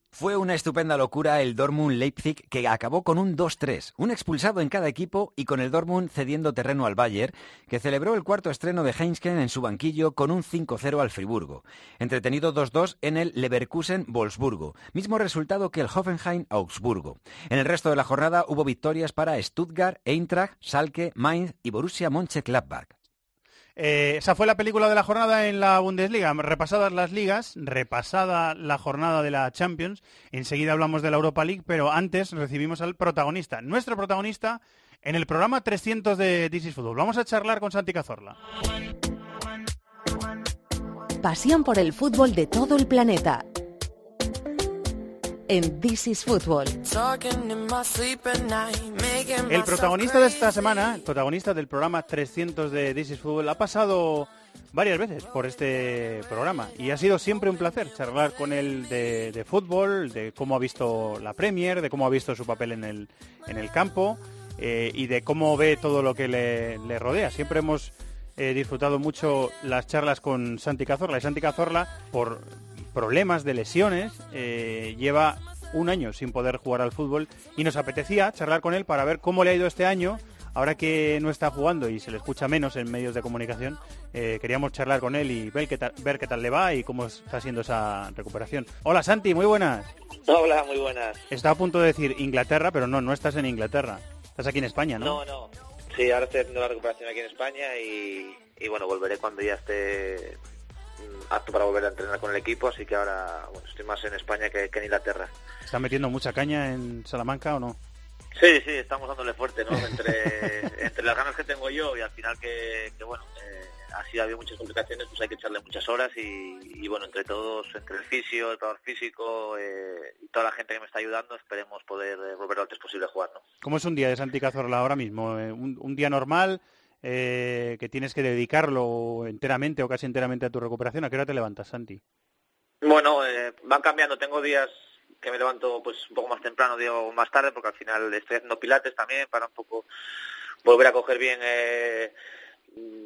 Fue una estupenda locura el Dortmund-Leipzig que acabó con un 2-3, un expulsado en cada equipo y con el Dortmund cediendo terreno al Bayern, que celebró el cuarto estreno de Heinsken en su banquillo con un 5-0 al Friburgo. Entretenido 2-2 en el Leverkusen-Wolfsburgo, mismo resultado que el Hoffenheim-Augsburgo. En el resto de la jornada hubo victorias para Stuttgart, Eintracht, Schalke, Mainz y Borussia Mönchengladbach. Eh, esa fue la película de la jornada en la Bundesliga. Repasadas las ligas, repasada la jornada de la Champions, enseguida hablamos de la Europa League, pero antes recibimos al protagonista, nuestro protagonista, en el programa 300 de This is Football. Vamos a charlar con Santi Cazorla. Pasión por el fútbol de todo el planeta. En This is Football. El protagonista de esta semana, el protagonista del programa 300 de This is Football, ha pasado varias veces por este programa y ha sido siempre un placer charlar con él de, de fútbol, de cómo ha visto la Premier, de cómo ha visto su papel en el, en el campo eh, y de cómo ve todo lo que le, le rodea. Siempre hemos eh, disfrutado mucho las charlas con Santi Cazorla y Santi Cazorla por problemas de lesiones eh, lleva un año sin poder jugar al fútbol y nos apetecía charlar con él para ver cómo le ha ido este año ahora que no está jugando y se le escucha menos en medios de comunicación, eh, queríamos charlar con él y ver qué, tal, ver qué tal le va y cómo está siendo esa recuperación. Hola Santi, muy buenas. Hola, muy buenas. Está a punto de decir Inglaterra, pero no, no estás en Inglaterra. Estás aquí en España, ¿no? No, no. Sí, ahora estoy haciendo la recuperación aquí en España y, y bueno, volveré cuando ya esté apto para volver a entrenar con el equipo, así que ahora bueno, estoy más en España que, que en Inglaterra. ¿Está metiendo mucha caña en Salamanca o no? Sí, sí, estamos dándole fuerte, ¿no? Entre, entre las ganas que tengo yo y al final que, que bueno, eh, así ha habido muchas complicaciones, pues hay que echarle muchas horas y, y, bueno, entre todos, entre el fisio, el parador físico eh, y toda la gente que me está ayudando, esperemos poder eh, volver lo antes posible a jugar, ¿no? ¿Cómo es un día de Santi Cazorla ahora mismo? Eh, un, un, día normal eh, que tienes que dedicarlo enteramente o casi enteramente a tu recuperación. ¿A qué hora te levantas, Santi? Bueno, eh, van cambiando. Tengo días que me levanto pues un poco más temprano, digo más tarde, porque al final estoy haciendo pilates también para un poco volver a coger bien eh,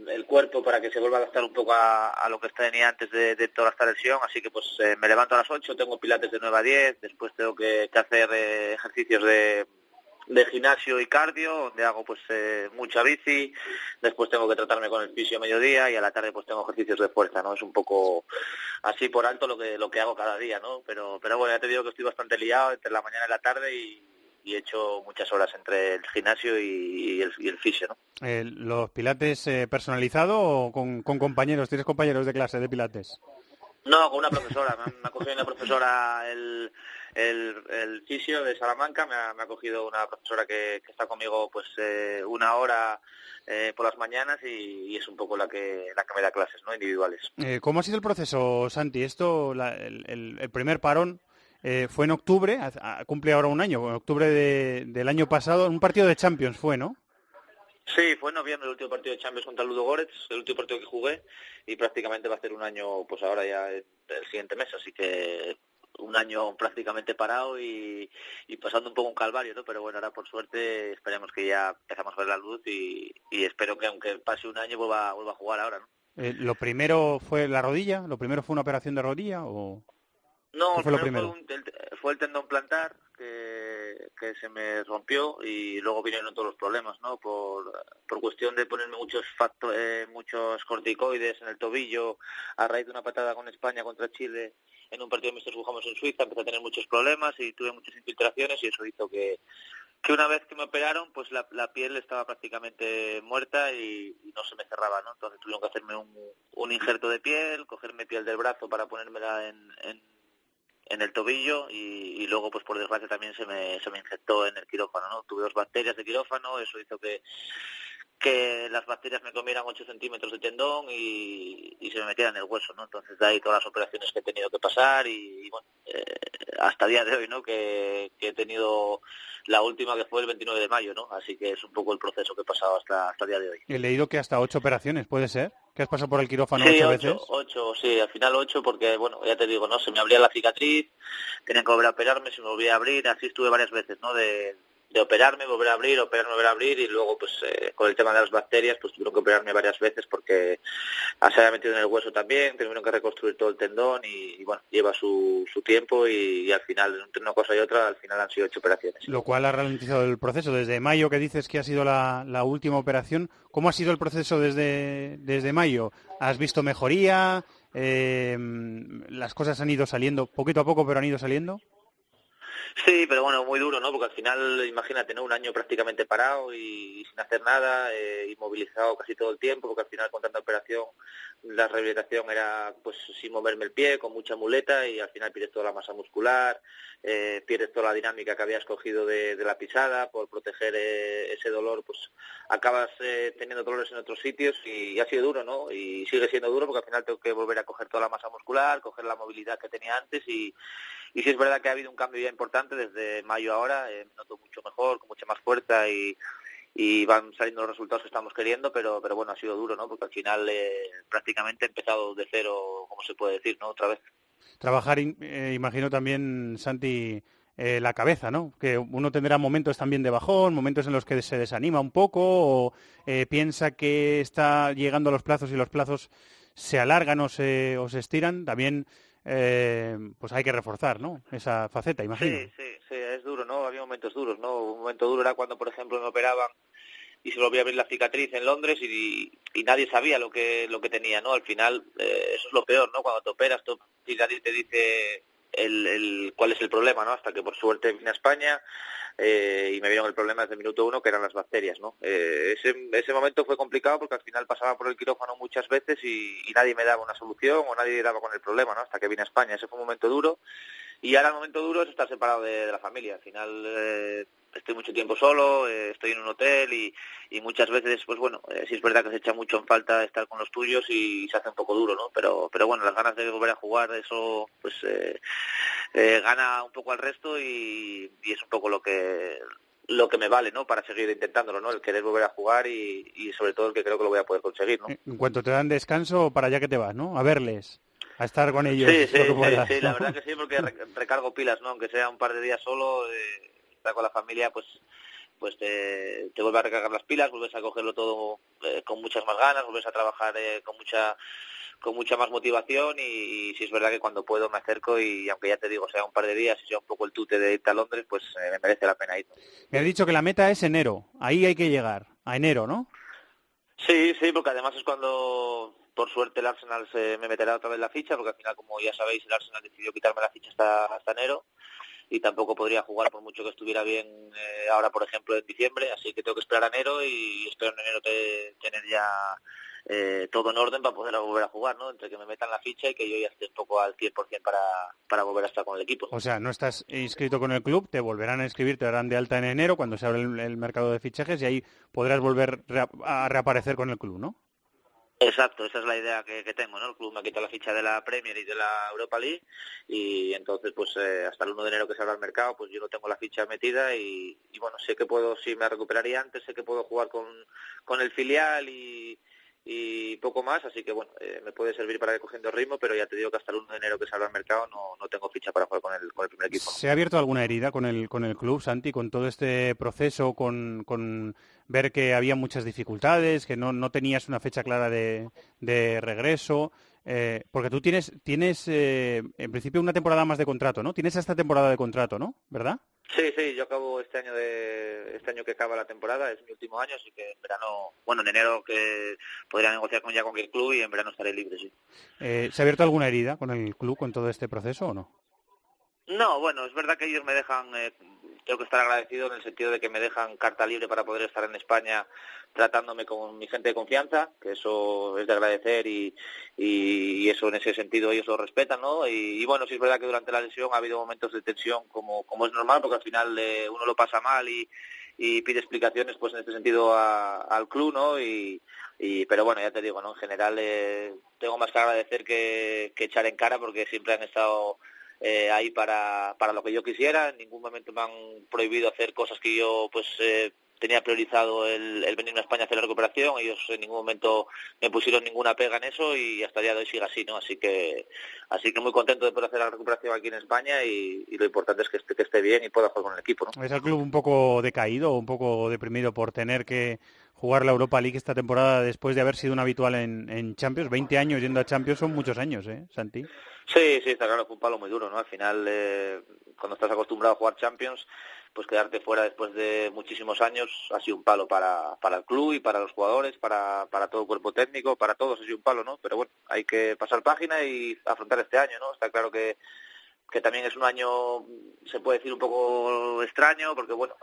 el cuerpo para que se vuelva a adaptar un poco a, lo que tenía antes de, de, toda esta lesión. Así que pues eh, me levanto a las 8, tengo pilates de 9 a 10, después tengo que, que hacer eh, ejercicios de, de gimnasio y cardio, donde hago pues eh, mucha bici, después tengo que tratarme con el fisio a mediodía y a la tarde pues tengo ejercicios de fuerza, ¿no? Es un poco así por alto lo que lo que hago cada día, ¿no? Pero pero bueno, ya te digo que estoy bastante liado entre la mañana y la tarde y, y he hecho muchas horas entre el gimnasio y, el, y el fisio, ¿no? Eh, ¿Los pilates eh, personalizado o con, con compañeros? ¿Tienes compañeros de clase de pilates? No, con una profesora. Me ha cogido una profesora el, el, el fisio de Salamanca. Me ha, me ha cogido una profesora que, que está conmigo pues eh, una hora eh, por las mañanas y, y, es un poco la que la que me da clases, ¿no? Individuales. Eh, ¿Cómo ha sido el proceso, Santi? Esto, la, el, el, el, primer parón eh, fue en octubre, a, a, cumple ahora un año, en octubre de, del año pasado, un partido de Champions fue, ¿no? Sí, fue en noviembre el último partido de Champions contra Ludo Goretz, el último partido que jugué y prácticamente va a ser un año, pues ahora ya el siguiente mes, así que un año prácticamente parado y, y pasando un poco un calvario, ¿no? Pero bueno, ahora por suerte esperemos que ya empezamos a ver la luz y, y espero que aunque pase un año vuelva, vuelva a jugar ahora, ¿no? Eh, ¿Lo primero fue la rodilla? ¿Lo primero fue una operación de rodilla o...? No, fue, lo primero? Fue, un, el, fue, el, tendón plantar, que, que se me rompió y luego vinieron todos los problemas, ¿no? Por, por cuestión de ponerme muchos factores, muchos corticoides en el tobillo a raíz de una patada con España contra Chile en un partido de jugamos en Suiza, empecé a tener muchos problemas y tuve muchas infiltraciones y eso hizo que, que una vez que me operaron, pues la, piel estaba prácticamente muerta y, no se me cerraba, ¿no? Entonces tuvieron que hacerme un, un injerto de piel, cogerme piel del brazo para ponérmela en, en, en el tobillo y, y, luego, pues por desgracia también se me, se me infectó en el quirófano, ¿no? Tuve dos bacterias de quirófano, eso hizo que que las bacterias me comieran 8 centímetros de tendón y, y, se me metieran en el hueso, ¿no? Entonces de ahí todas las operaciones que he tenido que pasar y, y bueno, eh, hasta el día de hoy, ¿no? Que, que, he tenido la última que fue el 29 de mayo, ¿no? Así que es un poco el proceso que he pasado hasta, hasta el día de hoy. He leído que hasta ocho operaciones, ¿puede ser? ¿Que has pasado por el quirófano sí, ocho, ocho veces? ocho, sí, al final ocho porque, bueno, ya te digo, ¿no? Se me abría la cicatriz, tenían que volver a operarme, se me volvía a abrir, así estuve varias veces, ¿no? De, de operarme, volver a abrir, operarme, volver a abrir y luego pues eh, con el tema de las bacterias pues tuvieron que operarme varias veces porque se había metido en el hueso también, tuvieron que reconstruir todo el tendón y, bueno, lleva su, su tiempo y, y, al final entre una cosa y otra al final han sido ocho operaciones. Lo cual ha ralentizado el proceso. Desde mayo que dices que ha sido la, la última operación, ¿cómo ha sido el proceso desde, desde mayo? ¿Has visto mejoría? Eh, ¿Las cosas han ido saliendo poquito a poco pero han ido saliendo? Sí, pero bueno, muy duro, ¿no? Porque al final, imagínate, ¿no? Un año prácticamente parado y, sin hacer nada, eh, inmovilizado casi todo el tiempo, porque al final con tanta operación la rehabilitación era pues sin moverme el pie, con mucha muleta y al final pierdes toda la masa muscular, eh, pierdes toda la dinámica que habías cogido de, la pisada, por proteger eh, ese dolor, pues acabas eh, teniendo dolores en otros sitios y, y ha sido duro, ¿no? Y sigue siendo duro porque al final tengo que volver a coger toda la masa muscular, coger la movilidad que tenía antes y, y sí es verdad que ha habido un cambio ya importante desde mayo ahora, eh, me noto mucho mejor, con mucha más fuerza y, y van saliendo los resultados que estamos queriendo, pero pero bueno, ha sido duro, ¿no? Porque al final eh, prácticamente empezado de cero, como se puede decir, ¿no? Otra vez. Trabajar, eh, imagino también, Santi, eh, la cabeza, ¿no? Que uno tendrá momentos también de bajón, momentos en los que se desanima un poco o piensa que está llegando a los plazos y los plazos se alargan o se, o se estiran. También eh, pues hay que reforzar, ¿no? Esa faceta, imagino. Sí, sí, es duro, ¿no? Había momentos duros, ¿no? Un momento duro era cuando, por ejemplo, me operaban y se volvía a abrir la cicatriz en Londres y, nadie sabía lo que lo que tenía, ¿no? Al final, eh, eso es lo peor, ¿no? Cuando te operas y nadie te dice el, el, cuál es el problema, ¿no? Hasta que por suerte vine a España eh, y me vieron el problema desde el minuto uno, que eran las bacterias, ¿no? Eh, ese, ese momento fue complicado porque al final pasaba por el quirófano muchas veces y, y nadie me daba una solución o nadie daba con el problema, ¿no? Hasta que vine a España. Ese fue un momento duro. Y ahora el momento duro es estar separado de, la familia. Al final eh, estoy mucho tiempo solo, eh, estoy en un hotel y, y muchas veces, pues bueno, eh, sí es verdad que se echa mucho en falta estar con los tuyos y se hace un poco duro, ¿no? Pero, pero bueno, las ganas de volver a jugar, eso pues eh, gana un poco al resto y, y es un poco lo que lo que me vale, ¿no? Para seguir intentándolo, ¿no? El querer volver a jugar y, y sobre todo el que creo que lo voy a poder conseguir, ¿no? En cuanto te dan descanso, para allá que te vas, ¿no? A verles, a estar con ellos. Sí, sí, lo que sí, puedas, sí, la verdad que sí, porque re- recargo pilas, ¿no? Aunque sea un par de días solo, eh, estar con la familia, pues pues te, te vuelve a recargar las pilas, vuelves a cogerlo todo eh, con muchas más ganas, vuelves a trabajar eh, con mucha con mucha más motivación y, y sí es verdad que cuando puedo me acerco y aunque ya te digo, sea un par de días y sea un poco el tute de irte a Londres, pues eh, me merece la pena ir. Me has dicho que la meta es enero. Ahí hay que llegar, a enero, ¿no? Sí, sí, porque además es cuando, por suerte, el Arsenal se me meterá otra vez la ficha, porque al final, como ya sabéis, el Arsenal decidió quitarme la ficha hasta, hasta enero y tampoco podría jugar por mucho que estuviera bien eh, ahora, por ejemplo, en diciembre, así que tengo que esperar a enero y espero en enero te, tener ya eh, todo en orden para poder volver a jugar, ¿no? Entre que me metan la ficha y que yo ya esté un poco al 100% para, para volver a estar con el equipo. O sea, no estás inscrito con el club, te volverán a inscribir, te darán de alta en enero cuando se abre el, el mercado de fichajes y ahí podrás volver a reaparecer con el club, ¿no? Exacto, esa es la idea que, que tengo, ¿no? El club me ha quitado la ficha de la Premier y de la Europa League y entonces, pues eh, hasta el 1 de enero que se abra el mercado, pues yo no tengo la ficha metida y, y bueno, sé que puedo, si me recuperaría antes, sé que puedo jugar con, con el filial y, poco más, así que bueno, eh, me puede servir para ir cogiendo ritmo, pero ya te digo que hasta el 1 de enero que se abra el mercado no, no tengo ficha para jugar con el, con el primer equipo. ¿Se ha abierto alguna herida con el, con el club, Santi, con todo este proceso, con, con ver que había muchas dificultades, que no, no tenías una fecha clara de, de regreso? Eh, porque tú tienes, tienes eh, en principio una temporada más de contrato, ¿no? Tienes esta temporada de contrato, ¿no? ¿Verdad? Sí, sí, yo acabo este año de este año que acaba la temporada, es mi último año, así que en verano, bueno, en enero que podría negociar con ya con el club y en verano estaré libre, sí. Eh, ¿Se ha abierto alguna herida con el club con todo este proceso o no? No, bueno, es verdad que ellos me dejan, eh, tengo que estar agradecido en el sentido de que me dejan carta libre para poder estar en España tratándome con mi gente de confianza, que eso es de agradecer y, y, eso en ese sentido ellos lo respetan, ¿no? Y, bueno, sí es verdad que durante la lesión ha habido momentos de tensión como, es normal, porque al final eh, uno lo pasa mal y, y pide explicaciones pues en este sentido al club, ¿no? Y, pero bueno, ya te digo, ¿no? En general eh, tengo más que agradecer que echar en cara porque siempre han estado eh, ahí para, para lo que yo quisiera. En ningún momento me han prohibido hacer cosas que yo pues eh, tenía priorizado el, el, venirme a España a hacer la recuperación. Ellos en ningún momento me pusieron ninguna pega en eso y hasta el día de hoy sigue así, ¿no? Así que así que muy contento de poder hacer la recuperación aquí en España y, lo importante es que esté, que esté bien y pueda jugar con el equipo, ¿no? ¿Es el club un poco decaído, un poco deprimido por tener que jugar la Europa League esta temporada después de haber sido un habitual en, Champions? 20 años yendo a Champions son muchos años, ¿eh, Santi? Sí, sí, está claro, fue un palo muy duro, ¿no? Al final, eh, cuando estás acostumbrado a jugar Champions, pues quedarte fuera después de muchísimos años ha sido un palo para, para el club y para los jugadores, para, para todo el cuerpo técnico, para todos ha sido un palo, ¿no? Pero bueno, hay que pasar página y afrontar este año, ¿no? Está claro que, que también es un año, se puede decir, un poco extraño, porque bueno,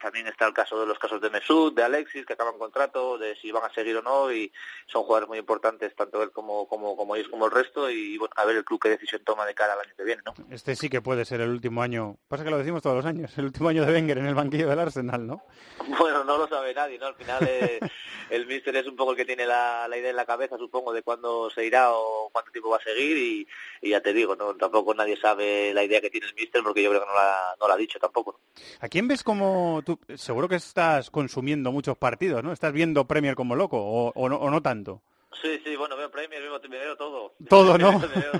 también está el caso de los casos de Mesut, de Alexis, que acaban contrato, de si van a seguir o no, y son jugadores muy importantes, tanto él como, como, como ellos, como el resto, y bueno, a ver el club qué decisión toma de cara al año que viene, ¿no? Este sí que puede ser el último año, pasa que lo decimos todos los años, el último año de Wenger en el banquillo del Arsenal, ¿no? Bueno, no lo sabe nadie, ¿no? Al final eh, el míster es un poco el que tiene la, la, idea en la cabeza, supongo, de cuándo se irá o cuánto tiempo va a seguir, y, y ya te digo, no tampoco nadie sabe la idea que tiene el míster, porque yo creo que no la, no la ha dicho tampoco. ¿A quién ves como tú, seguro que estás consumiendo muchos partidos, ¿no? ¿Estás viendo Premier como loco o, o, no, o no tanto? Sí, sí, bueno, veo Premier, veo, me veo todo. Todo, ¿no? me, veo,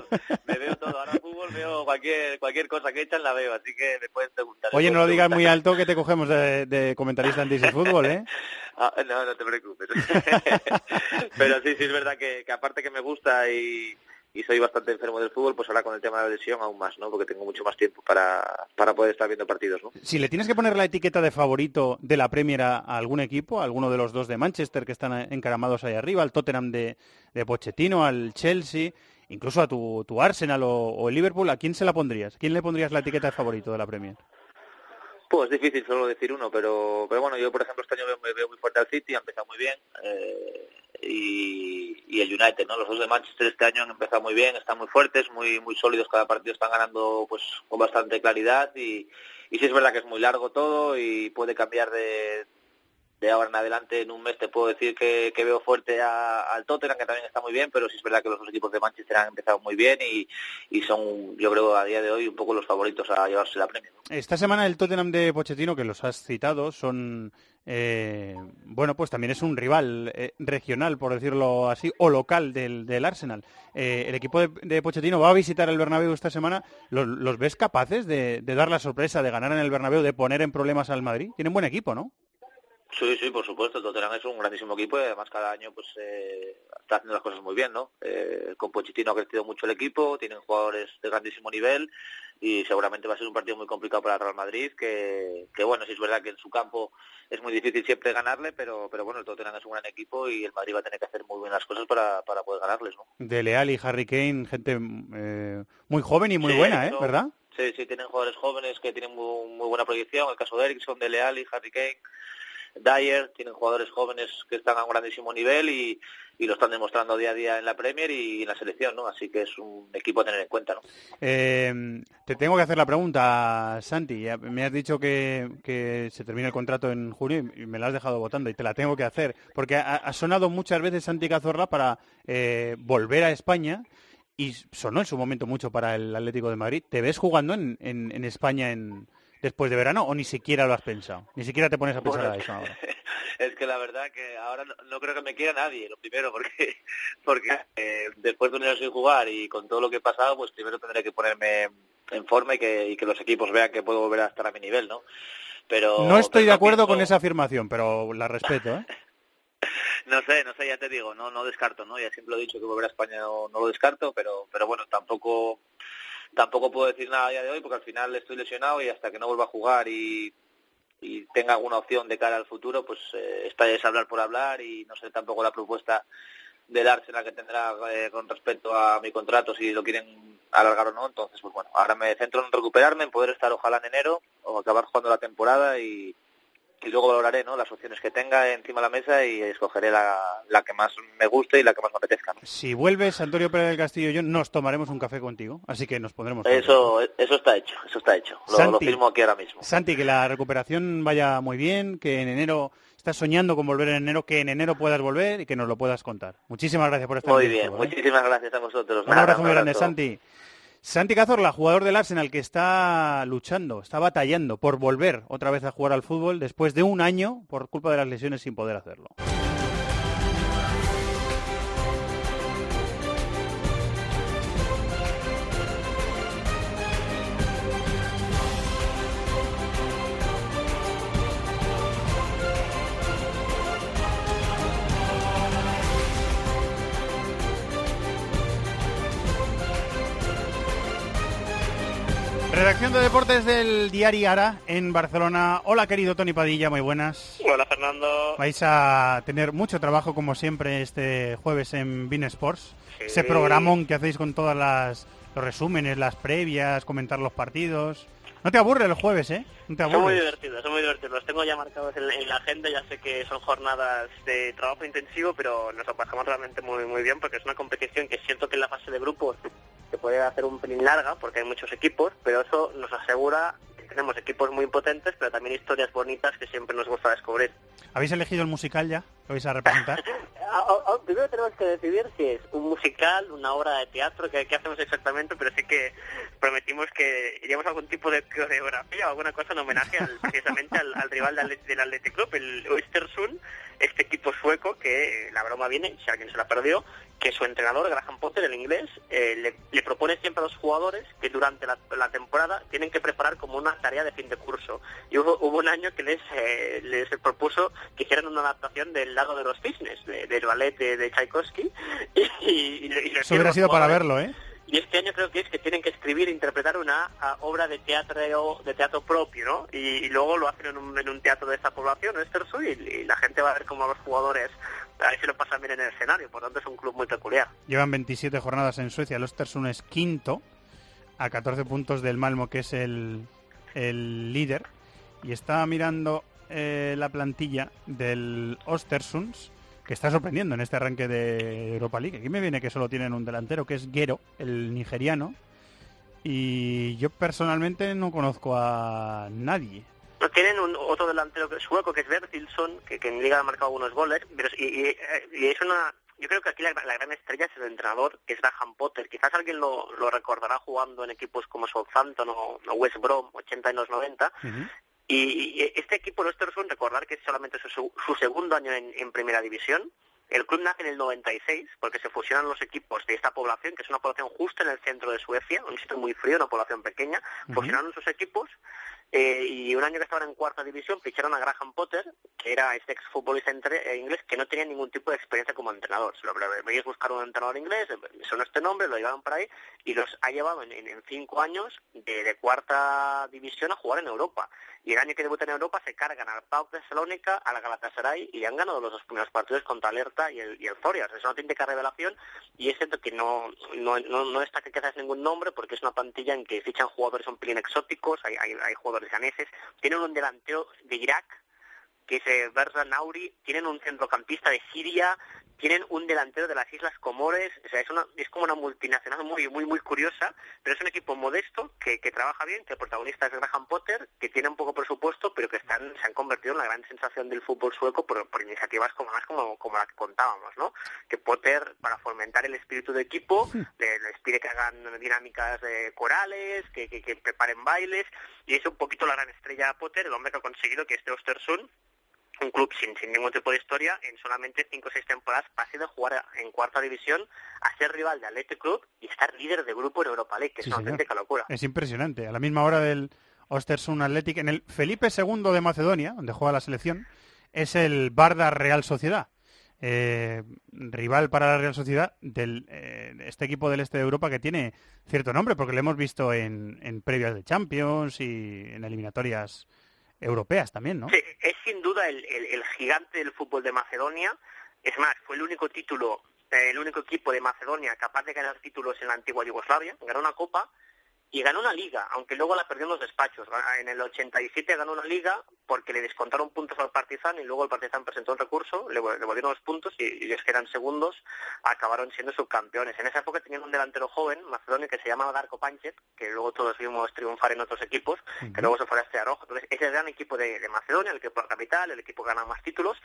me, veo, todo. Ahora fútbol veo cualquier cualquier cosa que echan la veo, así que me puedes preguntar. Oye, no lo digas muy alto que te cogemos de, de comentarista en Fútbol, ¿eh? Ah, no, no te preocupes. Pero sí, sí es verdad que, que aparte que me gusta y y soy bastante enfermo del fútbol, pues ahora con el tema de la lesión aún más, ¿no? Porque tengo mucho más tiempo para, para poder estar viendo partidos, ¿no? Si le tienes que poner la etiqueta de favorito de la Premier a, algún equipo, a alguno de los dos de Manchester que están encaramados ahí arriba, al Tottenham de, de Pochettino, al Chelsea, incluso a tu, tu Arsenal o, el Liverpool, ¿a quién se la pondrías? ¿Quién le pondrías la etiqueta de favorito de la Premier? Pues difícil solo decir uno, pero, pero bueno, yo por ejemplo este año veo, veo muy fuerte al City, ha empezado muy bien. Eh, y, y, el United, ¿no? Los dos de Manchester este año han empezado muy bien, están muy fuertes, muy muy sólidos, cada partido están ganando pues con bastante claridad y, y sí es verdad que es muy largo todo y puede cambiar de, de ahora en adelante en un mes te puedo decir que, veo fuerte a, al Tottenham que también está muy bien pero sí es verdad que los dos equipos de Manchester han empezado muy bien y, son yo creo a día de hoy un poco los favoritos a llevarse la premia esta semana el Tottenham de Pochettino que los has citado son eh, bueno, pues también es un rival eh, regional, por decirlo así, o local del, Arsenal. Eh, el equipo de, de, Pochettino va a visitar el Bernabéu esta semana. ¿Los, los ves capaces de, de, dar la sorpresa, de ganar en el Bernabéu, de poner en problemas al Madrid? Tienen buen equipo, ¿no? Sí, sí, por supuesto. El Tottenham es un grandísimo equipo y además cada año pues eh, está haciendo las cosas muy bien, ¿no? Eh, con Pochettino ha crecido mucho el equipo, tienen jugadores de grandísimo nivel y seguramente va a ser un partido muy complicado para el Real Madrid, que, que bueno, sí es verdad que en su campo es muy difícil siempre ganarle, pero, pero bueno, el Tottenham es un gran equipo y el Madrid va a tener que hacer muy bien las cosas para, para poder ganarles, ¿no? De Leal y Harry Kane, gente eh, muy joven y muy sí, buena, ¿eh? no, ¿Verdad? Sí, sí, tienen jugadores jóvenes que tienen muy, muy buena proyección, el caso de Ericsson, de Leal y Harry Kane Dyer, tienen jugadores jóvenes que están a un grandísimo nivel y, lo están demostrando día a día en la Premier y en la selección, ¿no? Así que es un equipo a tener en cuenta, ¿no? Eh, te tengo que hacer la pregunta, Santi. Me has dicho que, se termina el contrato en junio y me la has dejado votando y te la tengo que hacer porque ha, sonado muchas veces Santi Cazorla para eh, volver a España y sonó en su momento mucho para el Atlético de Madrid. ¿Te ves jugando en, en España en después de verano o ni siquiera lo has pensado? Ni siquiera te pones a pensar bueno, a eso ahora. Es que la verdad que ahora no, no creo que me quiera nadie, lo primero, porque porque eh, después de un año sin jugar y con todo lo que he pasado, pues primero tendré que ponerme en forma y que, y que los equipos vean que puedo volver a estar a mi nivel, ¿no? Pero no estoy de acuerdo pienso... con esa afirmación, pero la respeto, ¿eh? no sé, no sé, ya te digo, no no descarto, ¿no? Ya siempre lo he dicho que volver a España no, no lo descarto, pero pero bueno, tampoco tampoco puedo decir nada a día de hoy porque al final estoy lesionado y hasta que no vuelva a jugar y, y tenga alguna opción de cara al futuro, pues eh, esta es hablar por hablar y no sé tampoco la propuesta del Arsenal que tendrá eh, con respecto a mi contrato si lo quieren alargar o no. Entonces, pues bueno, ahora me centro en recuperarme, en poder estar ojalá en enero o acabar jugando la temporada y, y luego valoraré ¿no? las opciones que tenga encima de la mesa y escogeré la, la que más me guste y la que más me apetezca. ¿no? Si vuelves, Antonio Pérez del Castillo y yo nos tomaremos un café contigo, así que nos pondremos. Eso, eso está hecho, eso está hecho. Lo, lo Santi. firmo aquí ahora mismo. Santi, que la recuperación vaya muy bien, que en enero estás soñando con volver en enero, que en enero puedas volver y que nos lo puedas contar. Muchísimas gracias por estar Muy en bien, directo, ¿eh? muchísimas gracias a vosotros. Un abrazo muy grande. Santi. Santi Cazorla, jugador del Arsenal, que está luchando, está batallando por volver otra vez a jugar al fútbol después de un año por culpa de las lesiones sin poder hacerlo. Redacción de deportes del diario Ara en Barcelona. Hola querido Tony Padilla, muy buenas. Hola Fernando. Vais a tener mucho trabajo como siempre este jueves en Bean Sports. Sí. Ese programón que hacéis con todas las los resúmenes, las previas, comentar los partidos. No te aburre el jueves, ¿eh? No te Son muy divertidos, son muy divertidos. Los tengo ya marcados en, en la agenda, ya sé que son jornadas de trabajo intensivo, pero nos lo pasamos realmente muy muy bien porque es una competición que siento que en la fase de grupos se puede hacer un pelín larga porque hay muchos equipos, pero eso nos asegura que tenemos equipos muy potentes, pero también historias bonitas que siempre nos gusta descubrir. ¿Habéis elegido el musical ya? ¿Lo vais a representar? Ah, ah, ah, Primero tenemos que decidir si es un musical, una obra de teatro, que, que hacemos exactamente, pero sí que prometimos que iríamos a algún tipo de coreografía o alguna cosa en homenaje al- precisamente al, al rival del, del Athletic Club, el Östersund, este equipo sueco que la broma viene, si alguien se la perdió, que su entrenador, Graham Potter, el inglés, eh, le, le propone siempre a los jugadores que durante la, la temporada tienen que preparar como una tarea de fin de curso. Y hubo, hubo un año que les, eh, les propuso que hicieran una adaptación del lago de los cisnes, de- del ballet de, de Tchaikovsky. Y, y- y Eso hubiera sido para verlo, ¿eh? Y este año creo que es que tienen que escribir e interpretar una obra de teatro de teatro propio, ¿no? Y, luego lo hacen en un, en un teatro de esta población, Östersund, y, la gente va a ver cómo los jugadores a ver si lo pasan bien en el escenario. Por tanto, es un club muy peculiar. Llevan 27 jornadas en Suecia. El Östersund es quinto, a 14 puntos del Malmo, que es el, el líder. Y estaba mirando eh, la plantilla del Östersund, que está sorprendiendo en este arranque de Europa League. Aquí me viene que solo tienen un delantero, que es Gero, el nigeriano. Y yo personalmente no conozco a nadie. No, Tienen un, otro delantero que- sueco que es Bertilsson, que, que en Liga ha marcado algunos goles, pero, y, y- y es una... Yo creo que aquí la, la gran estrella es el entrenador, que es Graham Potter. Quizás alguien lo, lo recordará jugando en equipos como Southampton o, o West Brom, 80 y los 90. Y, y este equipo, el Östersund, recordar que es solamente su, su- segundo año en, en Primera División. El club nace en el 96 porque se fusionan los equipos de esta población, que es una población justo en el centro de Suecia, un sitio muy frío, una población pequeña. Fusionaron sus equipos eh, y un año que estaban en cuarta división ficharon a Graham Potter, que era este exfutbolista eh, inglés que no tenía ningún tipo de experiencia como entrenador. Se lo veíais buscar un entrenador inglés, eh, sonó este nombre, lo llevaron por ahí y los ha llevado en, en- cinco años de, cuarta división a jugar en Europa. Y el año que debuta en Europa se cargan al PAOK de Salónica, al Galatasaray y han ganado los dos primeros partidos contra Alerta y el, y. Es una auténtica revelación y es cierto que no, no, no, no destaca quizás ningún nombre porque es una plantilla en que fichan jugadores un pelín exóticos, hay, hay jugadores ganeses, tienen un delantero de Irak que es eh, Berza Nauri, tienen un centrocampista de Siria, tienen un delantero de las Islas Comores, o sea, es, una, es como una multinacional muy muy muy curiosa, pero es un equipo modesto que, que trabaja bien, que el protagonista es Graham Potter, que tiene un poco presupuesto, pero que están se han convertido en la gran sensación del fútbol sueco por, por iniciativas como más como, como la que contábamos, ¿no? Que Potter, para fomentar el espíritu de equipo, le- les pide que hagan dinámicas eh, corales, que, que, que preparen bailes, y es un poquito la gran estrella de Potter, el hombre que ha conseguido que este Östersund un club sin, sin ningún tipo de historia, en solamente 5 o 6 temporadas pase de jugar en cuarta división a ser rival de Athletic Club y estar líder de grupo en Europa League, que Sí, es una señor. auténtica locura. Es impresionante. A la misma hora del Östersund Athletic, en el Felipe II de Macedonia, donde juega la selección, es el Barda Real Sociedad. eh, rival para la Real Sociedad de eh, este equipo del este de Europa que tiene cierto nombre, porque lo hemos visto en, en previas de Champions y en eliminatorias europeas también, ¿no? Sí, es duda el, el gigante del fútbol de Macedonia. Es más, fue el único título, el único equipo de Macedonia capaz de ganar títulos en la antigua Yugoslavia. Ganó una copa y ganó una liga, aunque luego la perdió en los despachos. En el 87 ganó una liga porque le descontaron puntos al Partizan y luego el Partizan presentó un recurso, le devolvieron los puntos y, y es que eran segundos, acabaron siendo subcampeones. En esa época tenían un delantero joven, macedonio, que se llamaba Darko Panchet, que luego todos vimos triunfar en otros equipos, que luego se fue a este Arrojo. Entonces, ese gran equipo de, Macedonia, el equipo de la capital, el equipo que gana más títulos,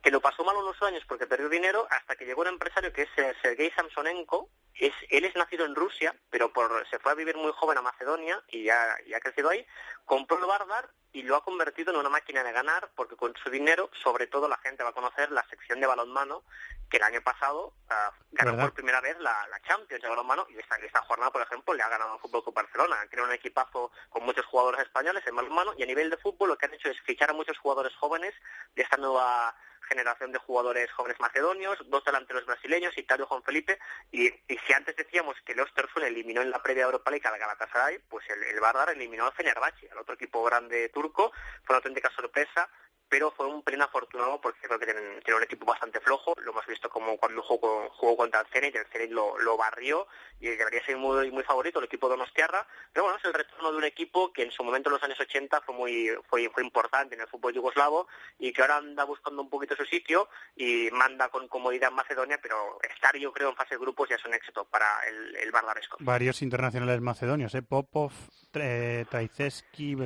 que lo pasó mal unos años porque perdió dinero hasta que llegó un empresario que es Sergei Samsonenko, es, él es nacido en Rusia, pero por, se fue a vivir muy joven a Macedonia y ya, ya ha crecido ahí, compró el Bardar y lo ha convertido en una máquina de ganar porque con su dinero, sobre todo, la gente va a conocer la sección de balonmano que el año pasado uh, ganó por primera vez la, la, Champions de balonmano y esta, esta jornada, por ejemplo, le ha ganado al Fútbol Club Barcelona. Tiene un equipazo con muchos jugadores españoles en balonmano y a nivel de fútbol lo que han hecho es fichar a muchos jugadores jóvenes de esta nueva generación de jugadores jóvenes macedonios, dos delanteros brasileños, Italia Juan Felipe, y, y, si antes decíamos que el Östersund eliminó en la previa Europa League al Galatasaray, pues el, el Bardar eliminó al Fenerbahce, al otro equipo grande turco, fue una auténtica sorpresa, pero fue un pelín afortunado porque creo que tienen, un equipo bastante flojo, lo hemos visto como cuando jugó, jugó contra el Zenit, el Zenit lo, lo, barrió y debería ser muy, muy favorito el equipo de Donostiarra, pero bueno, es el retorno de un equipo que en su momento en los años 80 fue muy fue, fue importante en el fútbol yugoslavo y que ahora anda buscando un poquito su sitio y manda con comodidad en Macedonia, pero estar yo creo en fase de grupos ya es un éxito para el, el. Varios internacionales macedonios, ¿eh? Popov, eh, Traiceski,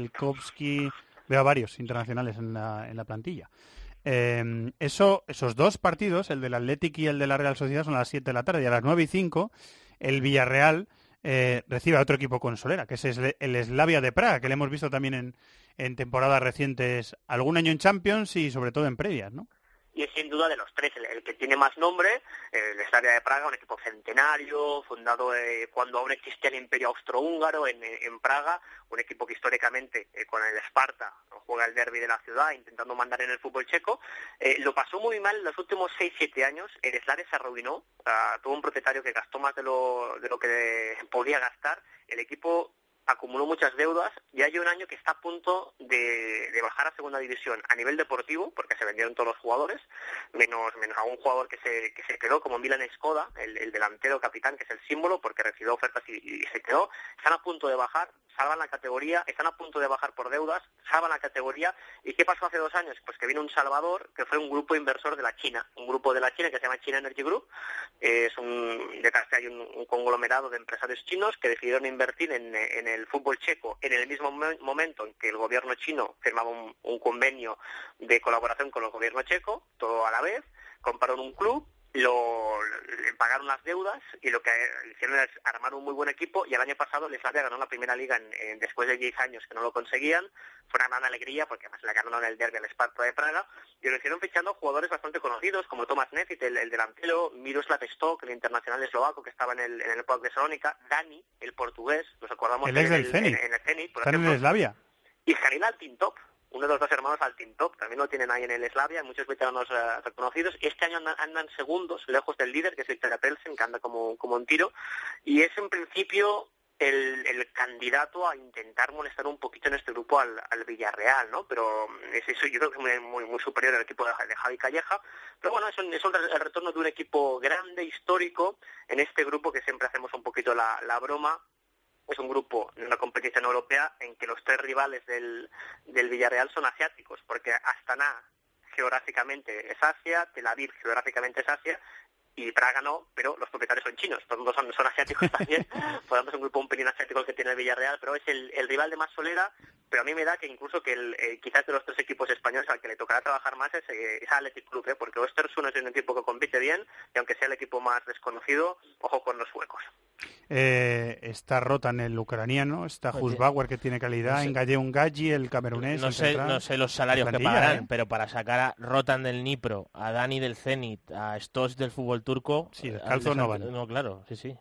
veo a varios internacionales en la, en la plantilla. Eh, eso, esos dos partidos, el del Athletic y el de la Real Sociedad, son a las 7 de la tarde y a las 9 y 5 el Villarreal eh, recibe a otro equipo con Solera, que es el Slavia de Praga, que le hemos visto también en, en temporadas recientes, algún año en Champions y sobre todo en previas, ¿no? Y es sin duda de los tres el, que tiene más nombre, el Slavia de Praga, un equipo centenario, fundado eh, cuando aún existía el Imperio Austrohúngaro en, en Praga, un equipo que históricamente eh, con el Sparta juega el derby de la ciudad intentando mandar en el fútbol checo, eh, lo pasó muy mal en los últimos 6-7 años, el Slavia se arruinó, tuvo un propietario que gastó más de lo, de lo que podía gastar, el equipo acumuló muchas deudas y hay un año que está a punto de, de, bajar a segunda división a nivel deportivo, porque se vendieron todos los jugadores, menos, menos a un jugador que se, que se quedó como Milan Skoda, el, el delantero capitán, que es el símbolo, porque recibió ofertas y, y, se quedó. Están a punto de bajar, salvan la categoría, están a punto de bajar por deudas, salvan la categoría. ¿Y qué pasó hace dos años? Pues que vino un Salvador, que fue un grupo inversor de la China, un grupo de la China que se llama China Energy Group. Es un, detrás hay un, un, conglomerado de empresarios chinos que decidieron invertir en, en el fútbol checo en el mismo momento en que el gobierno chino firmaba un, un convenio de colaboración con el gobierno checo, todo a la vez, compraron un club lo, pagaron las deudas y lo que hicieron es armar un muy buen equipo y el año pasado les había ganado la primera liga en, en, después de 10 años que no lo conseguían. Fue una gran alegría porque además le ganaron el derby al Sparta de Praga y lo hicieron fichando jugadores bastante conocidos como Tomas Nefit, el, el delantero Miroslav Stok, el internacional eslovaco que estaba en el, en el de Salónica Dani, el portugués, nos acordamos el ex del en, el Zenit por está ejemplo, en Eslavia y Jalil Altintop uno de los dos hermanos al Team Top, también lo tienen ahí en el Slavia, muchos veteranos uh, reconocidos. Este año andan, segundos, lejos del líder, que es Victoria Pelsen, que anda como, como un tiro, y es en principio el, el, candidato a intentar molestar un poquito en este grupo al, al Villarreal, ¿no? Pero es eso, yo creo que es muy, muy, superior al equipo de, de, Javi Calleja. Pero bueno, es un, el retorno de un equipo grande, histórico, en este grupo que siempre hacemos un poquito la, la broma, es un grupo de una competición europea en que los tres rivales del, del Villarreal son asiáticos, porque Astana geográficamente es Asia, Tel Aviv geográficamente es Asia, y Praga no, pero los propietarios son chinos, todos son, son asiáticos también, por tanto es un grupo un pelín asiático el que tiene el Villarreal, pero es el, el rival de más solera, pero a mí me da que incluso que el, eh, quizás de los tres equipos españoles al que le tocará trabajar más es, eh, es Athletic Club, ¿eh? porque Östersund es un equipo que compite bien, y aunque sea el equipo más desconocido, ojo con los suecos. Eh, está Rotan el ucraniano, está Husbauer que tiene calidad, no sé. Engalle Ungaji, el camerunés. No sé, no sé los salarios que pagarán, ¿eh? pero para sacar a Rotan del Nipro, a Dani del Zenit, a Stos del fútbol turco, sí, descalzo no vale. No, claro, sí, sí.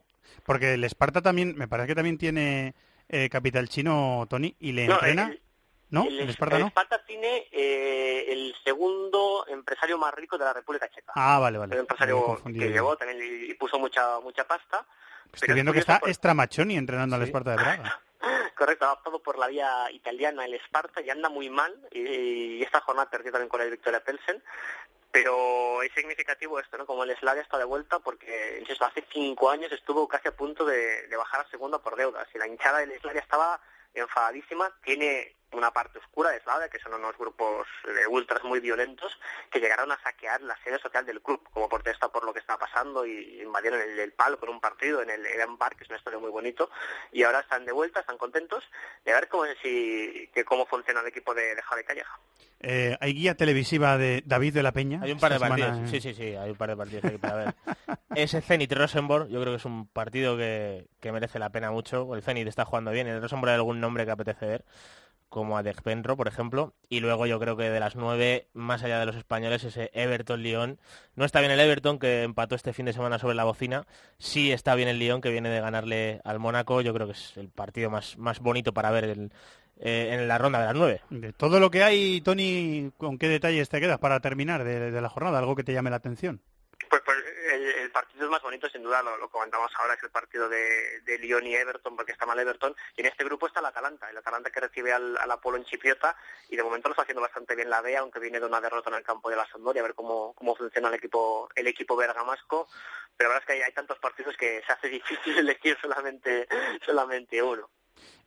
Porque el Esparta también, me parece que también tiene eh, capital chino, Tony, y le no, entrena. El, ¿No? El, ¿El Esparta el no? Esparta tiene eh, el segundo empresario más rico de la República Checa. Ah, vale, vale. El empresario que llegó también y, puso mucha mucha pasta. Estoy viendo que está por- Stramaccioni entrenando al Esparta de Praga. Correcto, adaptado por la vía italiana el Esparta y anda muy mal y, y esta jornada perdió también con el Victoria Pelsen. Pero es significativo esto, ¿no? Como el Slavia está de vuelta porque, insisto, hace cinco años estuvo casi a punto de, de bajar a segunda por deudas y la hinchada del Slavia estaba enfadadísima, tiene una parte oscura de Slavia, que son unos grupos de ultras muy violentos, que llegaron a saquear la sede social del club como protesta por lo que está pasando y invadieron el, el palo con un partido en el Eden Park, que es un estadio muy bonito, y ahora están de vuelta, están contentos, y a ver cómo, si, que cómo funciona el equipo de, de Javi Calleja. Eh, ¿Hay guía televisiva de David de la Peña? Hay un par de semana, partidos, eh? sí, sí, sí, hay un par de partidos aquí para ver. Ese Zenit Rosenborg, yo creo que es un partido que, que merece la pena mucho. El Zenit está jugando bien, el Rosenborg hay algún nombre que apetece ver, como a Penro, por ejemplo. Y luego yo creo que de las nueve, más allá de los españoles, ese Everton-Lyon. No está bien el Everton, que empató este fin de semana sobre la bocina. Sí está bien el Lyon, que viene de ganarle al Mónaco. Yo creo que es el partido más, más bonito para ver eh, en la ronda de las nueve. De todo lo que hay, Tony, ¿con qué detalles te quedas para terminar de la jornada? ¿Algo que te llame la atención? Pues, pues el, el partido más bonito, sin duda, lo, lo comentamos ahora, es el partido de, de Lyon y Everton, porque está mal Everton. Y en este grupo está el Atalanta, el Atalanta que recibe al, al Apolo en Chipriota y de momento lo está haciendo bastante bien la B, aunque viene de una derrota en el campo de la Sampdoria, a ver cómo, cómo funciona el equipo el equipo bergamasco. Pero la verdad es que hay, hay tantos partidos que se hace difícil elegir solamente, solamente uno.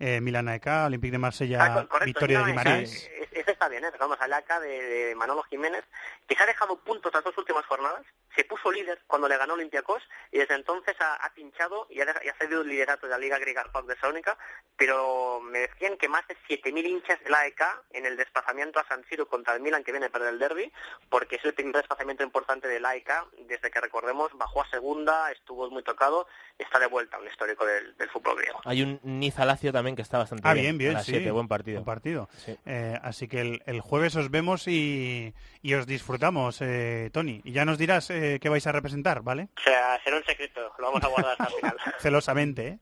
Eh, Milán AEK, Olympique de Marsella, Ah, correcto, Victoria de Guimarães. ese- está bien, ¿eh? Vamos, al acá de, de Manolo Jiménez, que se ha dejado puntos las dos últimas jornadas, se puso líder cuando le ganó Olympiacos y desde entonces ha, ha pinchado y ha, y ha cedido el liderato de la Liga Griega al de Sónica, pero me decían que más de 7.000 hinchas de la AEK en el desplazamiento a San Siro contra el Milan que viene a perder el derby, porque es el primer desplazamiento importante de la AEK desde que recordemos bajó a segunda, estuvo muy tocado, está de vuelta, un histórico del, del fútbol griego. Hay un Niza Lazio también que está bastante Ah, bien. bien, bien, a las sí. siete, buen partido. Buen partido. Sí. Eh, así que el, el jueves os vemos y, y os disfrutamos, eh, Tony. Y ya nos dirás eh, qué vais a representar, ¿vale? O sea, será un secreto, lo vamos a guardar hasta el final. Celosamente, ¿eh?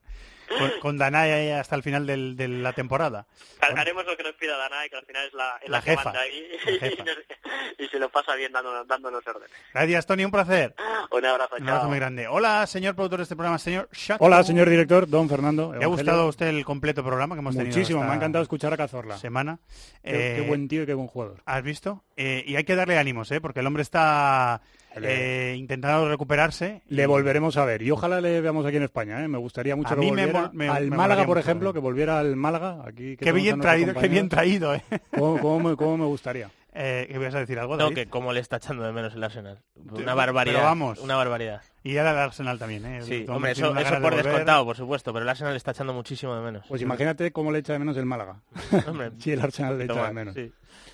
Con, con Danay ahí hasta el final del- de la temporada. Haremos lo que nos pida Danai, que al final es la, es La la, que jefa, manda ahí la jefa. y, nos- y se lo pasa bien dándonos, dándonos órdenes. Gracias, Tony, un placer. Un abrazo, Un abrazo chao. muy grande. Hola, señor productor de este programa, señor Shato. Hola, señor director, don Fernando. ¿Le ha gustado a usted el completo programa que hemos tenido Muchísimo, me ha encantado escuchar a Cazorla. semana? Qué, Eh, qué buen tío y qué buen jugador. ¿Has visto? Eh, y hay que darle ánimos, ¿eh? Porque el hombre está eh, intentando recuperarse. y- Le volveremos a ver y ojalá le veamos aquí en España. ¿eh? Me gustaría mucho A que mí me volviera mol- me- al me Málaga, por ejemplo, que volviera al Málaga. Aquí, que Qué bien traído, qué bien traído, ¿eh? ¿Cómo, cómo me, cómo me gustaría? Eh, ¿Qué vas a decir algo, No, David? que como le está echando de menos el Arsenal. Una Pero barbaridad. vamos. Una barbaridad. Y ahora el Arsenal también, ¿eh? Sí, El hombre, eso, eso de por volver. descontado, por supuesto, pero el Arsenal le está echando muchísimo de menos. Pues imagínate cómo le echa de menos el Málaga. Hombre, si el Arsenal le echa de menos. sí.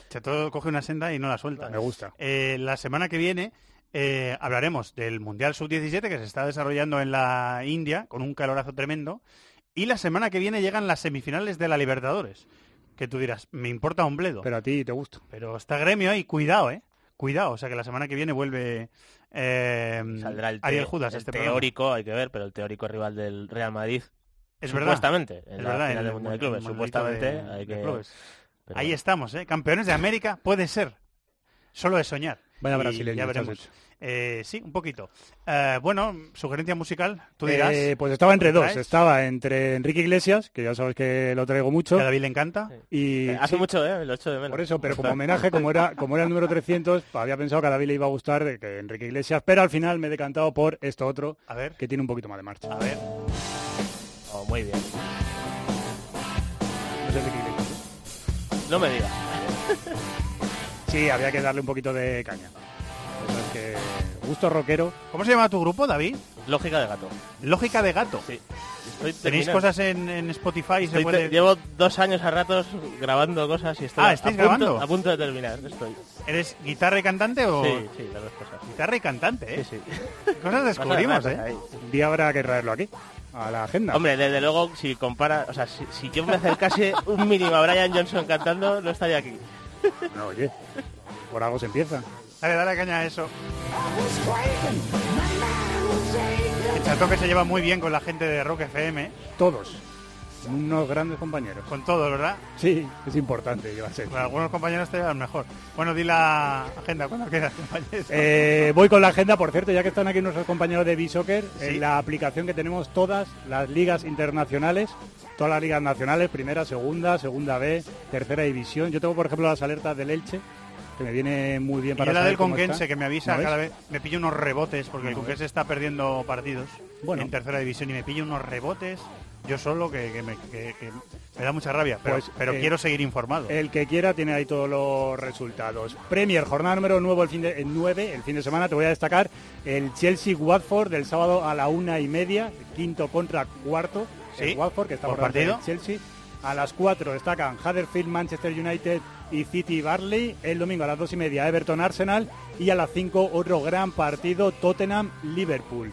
Chato coge una senda y no la suelta. Me gusta. Eh, la semana que viene eh, hablaremos del Mundial Sub-17 que se está desarrollando en la India con un calorazo tremendo. Y la semana que viene llegan las semifinales de la Libertadores. Que tú dirás, me importa un bledo. Pero a ti te gusta. Pero está gremio ahí, cuidado, ¿eh? Cuidado, o sea que la semana que viene vuelve eh, Saldrá el, Ariel Judas, el este programa. teórico, hay que ver, pero el teórico rival del Real Madrid. Es verdad. Supuestamente, en Es la verdad, final en del el Mundial de mun- Clubes. el Supuestamente, de- hay de que... clubes. pero Ahí estamos, ¿eh? Campeones de América puede ser. Solo es soñar. Vaya Y brasileño Ya veremos. hecho. Eh, sí, un poquito. Eh, bueno, sugerencia musical, tú dirás. Eh, pues estaba entre ¿Lo dos. traes? Estaba entre Enrique Iglesias, que ya sabes que lo traigo mucho. Que a David le encanta. Y Eh, Hace sí, mucho, ¿eh? Lo echo de menos. Por eso, pero como homenaje, como era, como era el número 300, pues había pensado que a David le iba a gustar de que Enrique Iglesias, pero al final me he decantado por esto otro, A ver. que tiene un poquito más de marcha. A ver. Oh, muy bien. Iglesias. No me digas. Sí, había que darle un poquito de caña. Eso es que gusto rockero. ¿Cómo se llama tu grupo, David? Lógica de gato. Lógica de gato. Sí. Estoy ¿Tenéis terminando. cosas en, en Spotify? ¿Se puede- Llevo dos años a ratos grabando cosas y estoy Ah, a- ¿estáis a, punto, grabando? a punto de terminar. Estoy. ¿Eres guitarra y cantante o...? Sí, sí, las dos cosas. Guitarra y cantante, ¿eh? Sí, sí. ¿Qué Cosas descubrimos, ¿eh? ahí. Un día habrá que traerlo aquí, a la agenda. Hombre, desde luego, si compara, o sea, si, si yo me acercase un mínimo a Brian Johnson cantando, no estaría aquí. No, oye, por algo se empieza. Dale, dale caña a eso. El Chato que se lleva muy bien con la gente de Rock FM. Todos. Unos grandes compañeros. Con todo, ¿verdad? Sí, es importante llevarse. Con algunos compañeros te llevan mejor. Bueno, di la agenda cuando quieras, compañeros. Eh, voy con la agenda, por cierto, ya que están aquí nuestros compañeros de B-Soccer, Sí. en la aplicación que tenemos todas las ligas internacionales, todas las ligas nacionales, primera, segunda, segunda B, tercera división. Yo tengo, por ejemplo, las alertas del Elche, que me viene muy bien Y para yo la saber del Conquense, está. que me avisa cada vez, me pilla unos rebotes, porque el. Conquense está perdiendo partidos Bueno. en tercera división y me pilla unos rebotes, yo solo, que, que me, que- que me da mucha rabia, pero, Pues, pero eh, quiero seguir informado. El que quiera tiene ahí todos los resultados. Premier, jornada número nuevo el fin de, el 9, el fin de semana. Te voy a destacar el Chelsea-Watford del sábado a la una y media, quinto contra cuarto. Sí, el Watford, que está por por delante del partido. Chelsea. A las 4 destacan Huddersfield, Manchester United y City Barley. El domingo a las dos y media Everton Arsenal. Y a las 5 otro gran partido Tottenham Liverpool.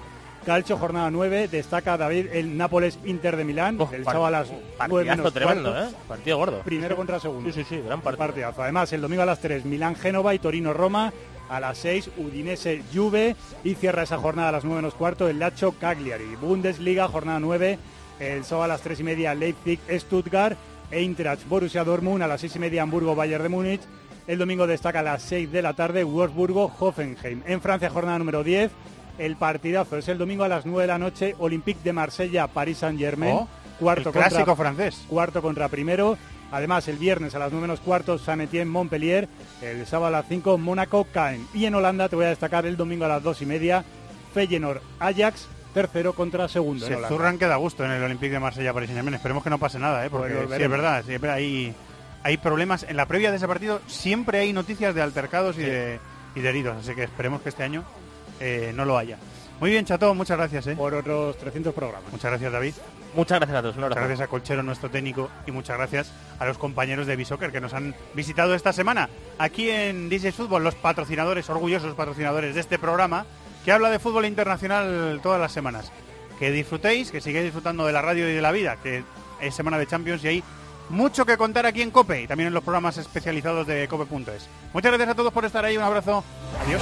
Calcio, jornada 9, destaca David el Nápoles Inter de Milán. el par- sábado a las 9 Partidazo menos tremendo. ¿eh? Partido gordo. Primero contra segundo. Sí, sí, sí, gran partido. Partidazo. Además, el domingo a las 3, Milán-Génova y Torino-Roma. A las 6, Udinese-Juve. Y cierra esa jornada a las 9 menos cuarto, el Lacho Cagliari. Bundesliga, jornada 9. El sábado a las 3 y media, Leipzig-Stuttgart. Eintracht Borussia Dortmund. A las 6 y media, Hamburgo-Bayern de Múnich. El domingo destaca a las 6 de la tarde, Wolfsburgo-Hoffenheim. En Francia, jornada número 10. El partidazo es el domingo a las 9 de la noche, Olympique de Marsella, París Saint-Germain. Oh, cuarto el clásico contra, francés. Cuarto contra primero. Además, el viernes a las 9 menos cuarto, San Etienne Montpellier. El sábado a las 5, Mónaco Caen. Y en Holanda te voy a destacar el domingo a las 2 y media, Feyenoord Ajax, tercero contra segundo. Se zurran que da gusto en el Olympique de Marsella Paris Saint-Germain. Esperemos que no pase nada, ¿eh? porque Pues sí, es verdad, siempre hay, hay problemas. En la previa de ese partido siempre hay noticias de altercados y, de, y de heridos, así que esperemos que este año eh, no lo haya. Muy bien, Chato, muchas gracias. ¿eh? Por otros 300 programas. Muchas gracias, David. Muchas gracias a todos. Un Muchas gracias a Colchero, nuestro técnico, y muchas gracias a los compañeros de Bisoccer que nos han visitado esta semana aquí en Disney Fútbol, los patrocinadores, orgullosos patrocinadores de este programa que habla de fútbol internacional todas las semanas. Que disfrutéis, que sigáis disfrutando de la radio y de la vida, que es semana de Champions y hay mucho que contar aquí en COPE y también en los programas especializados de COPE.es. Muchas gracias a todos por estar ahí, un abrazo, adiós.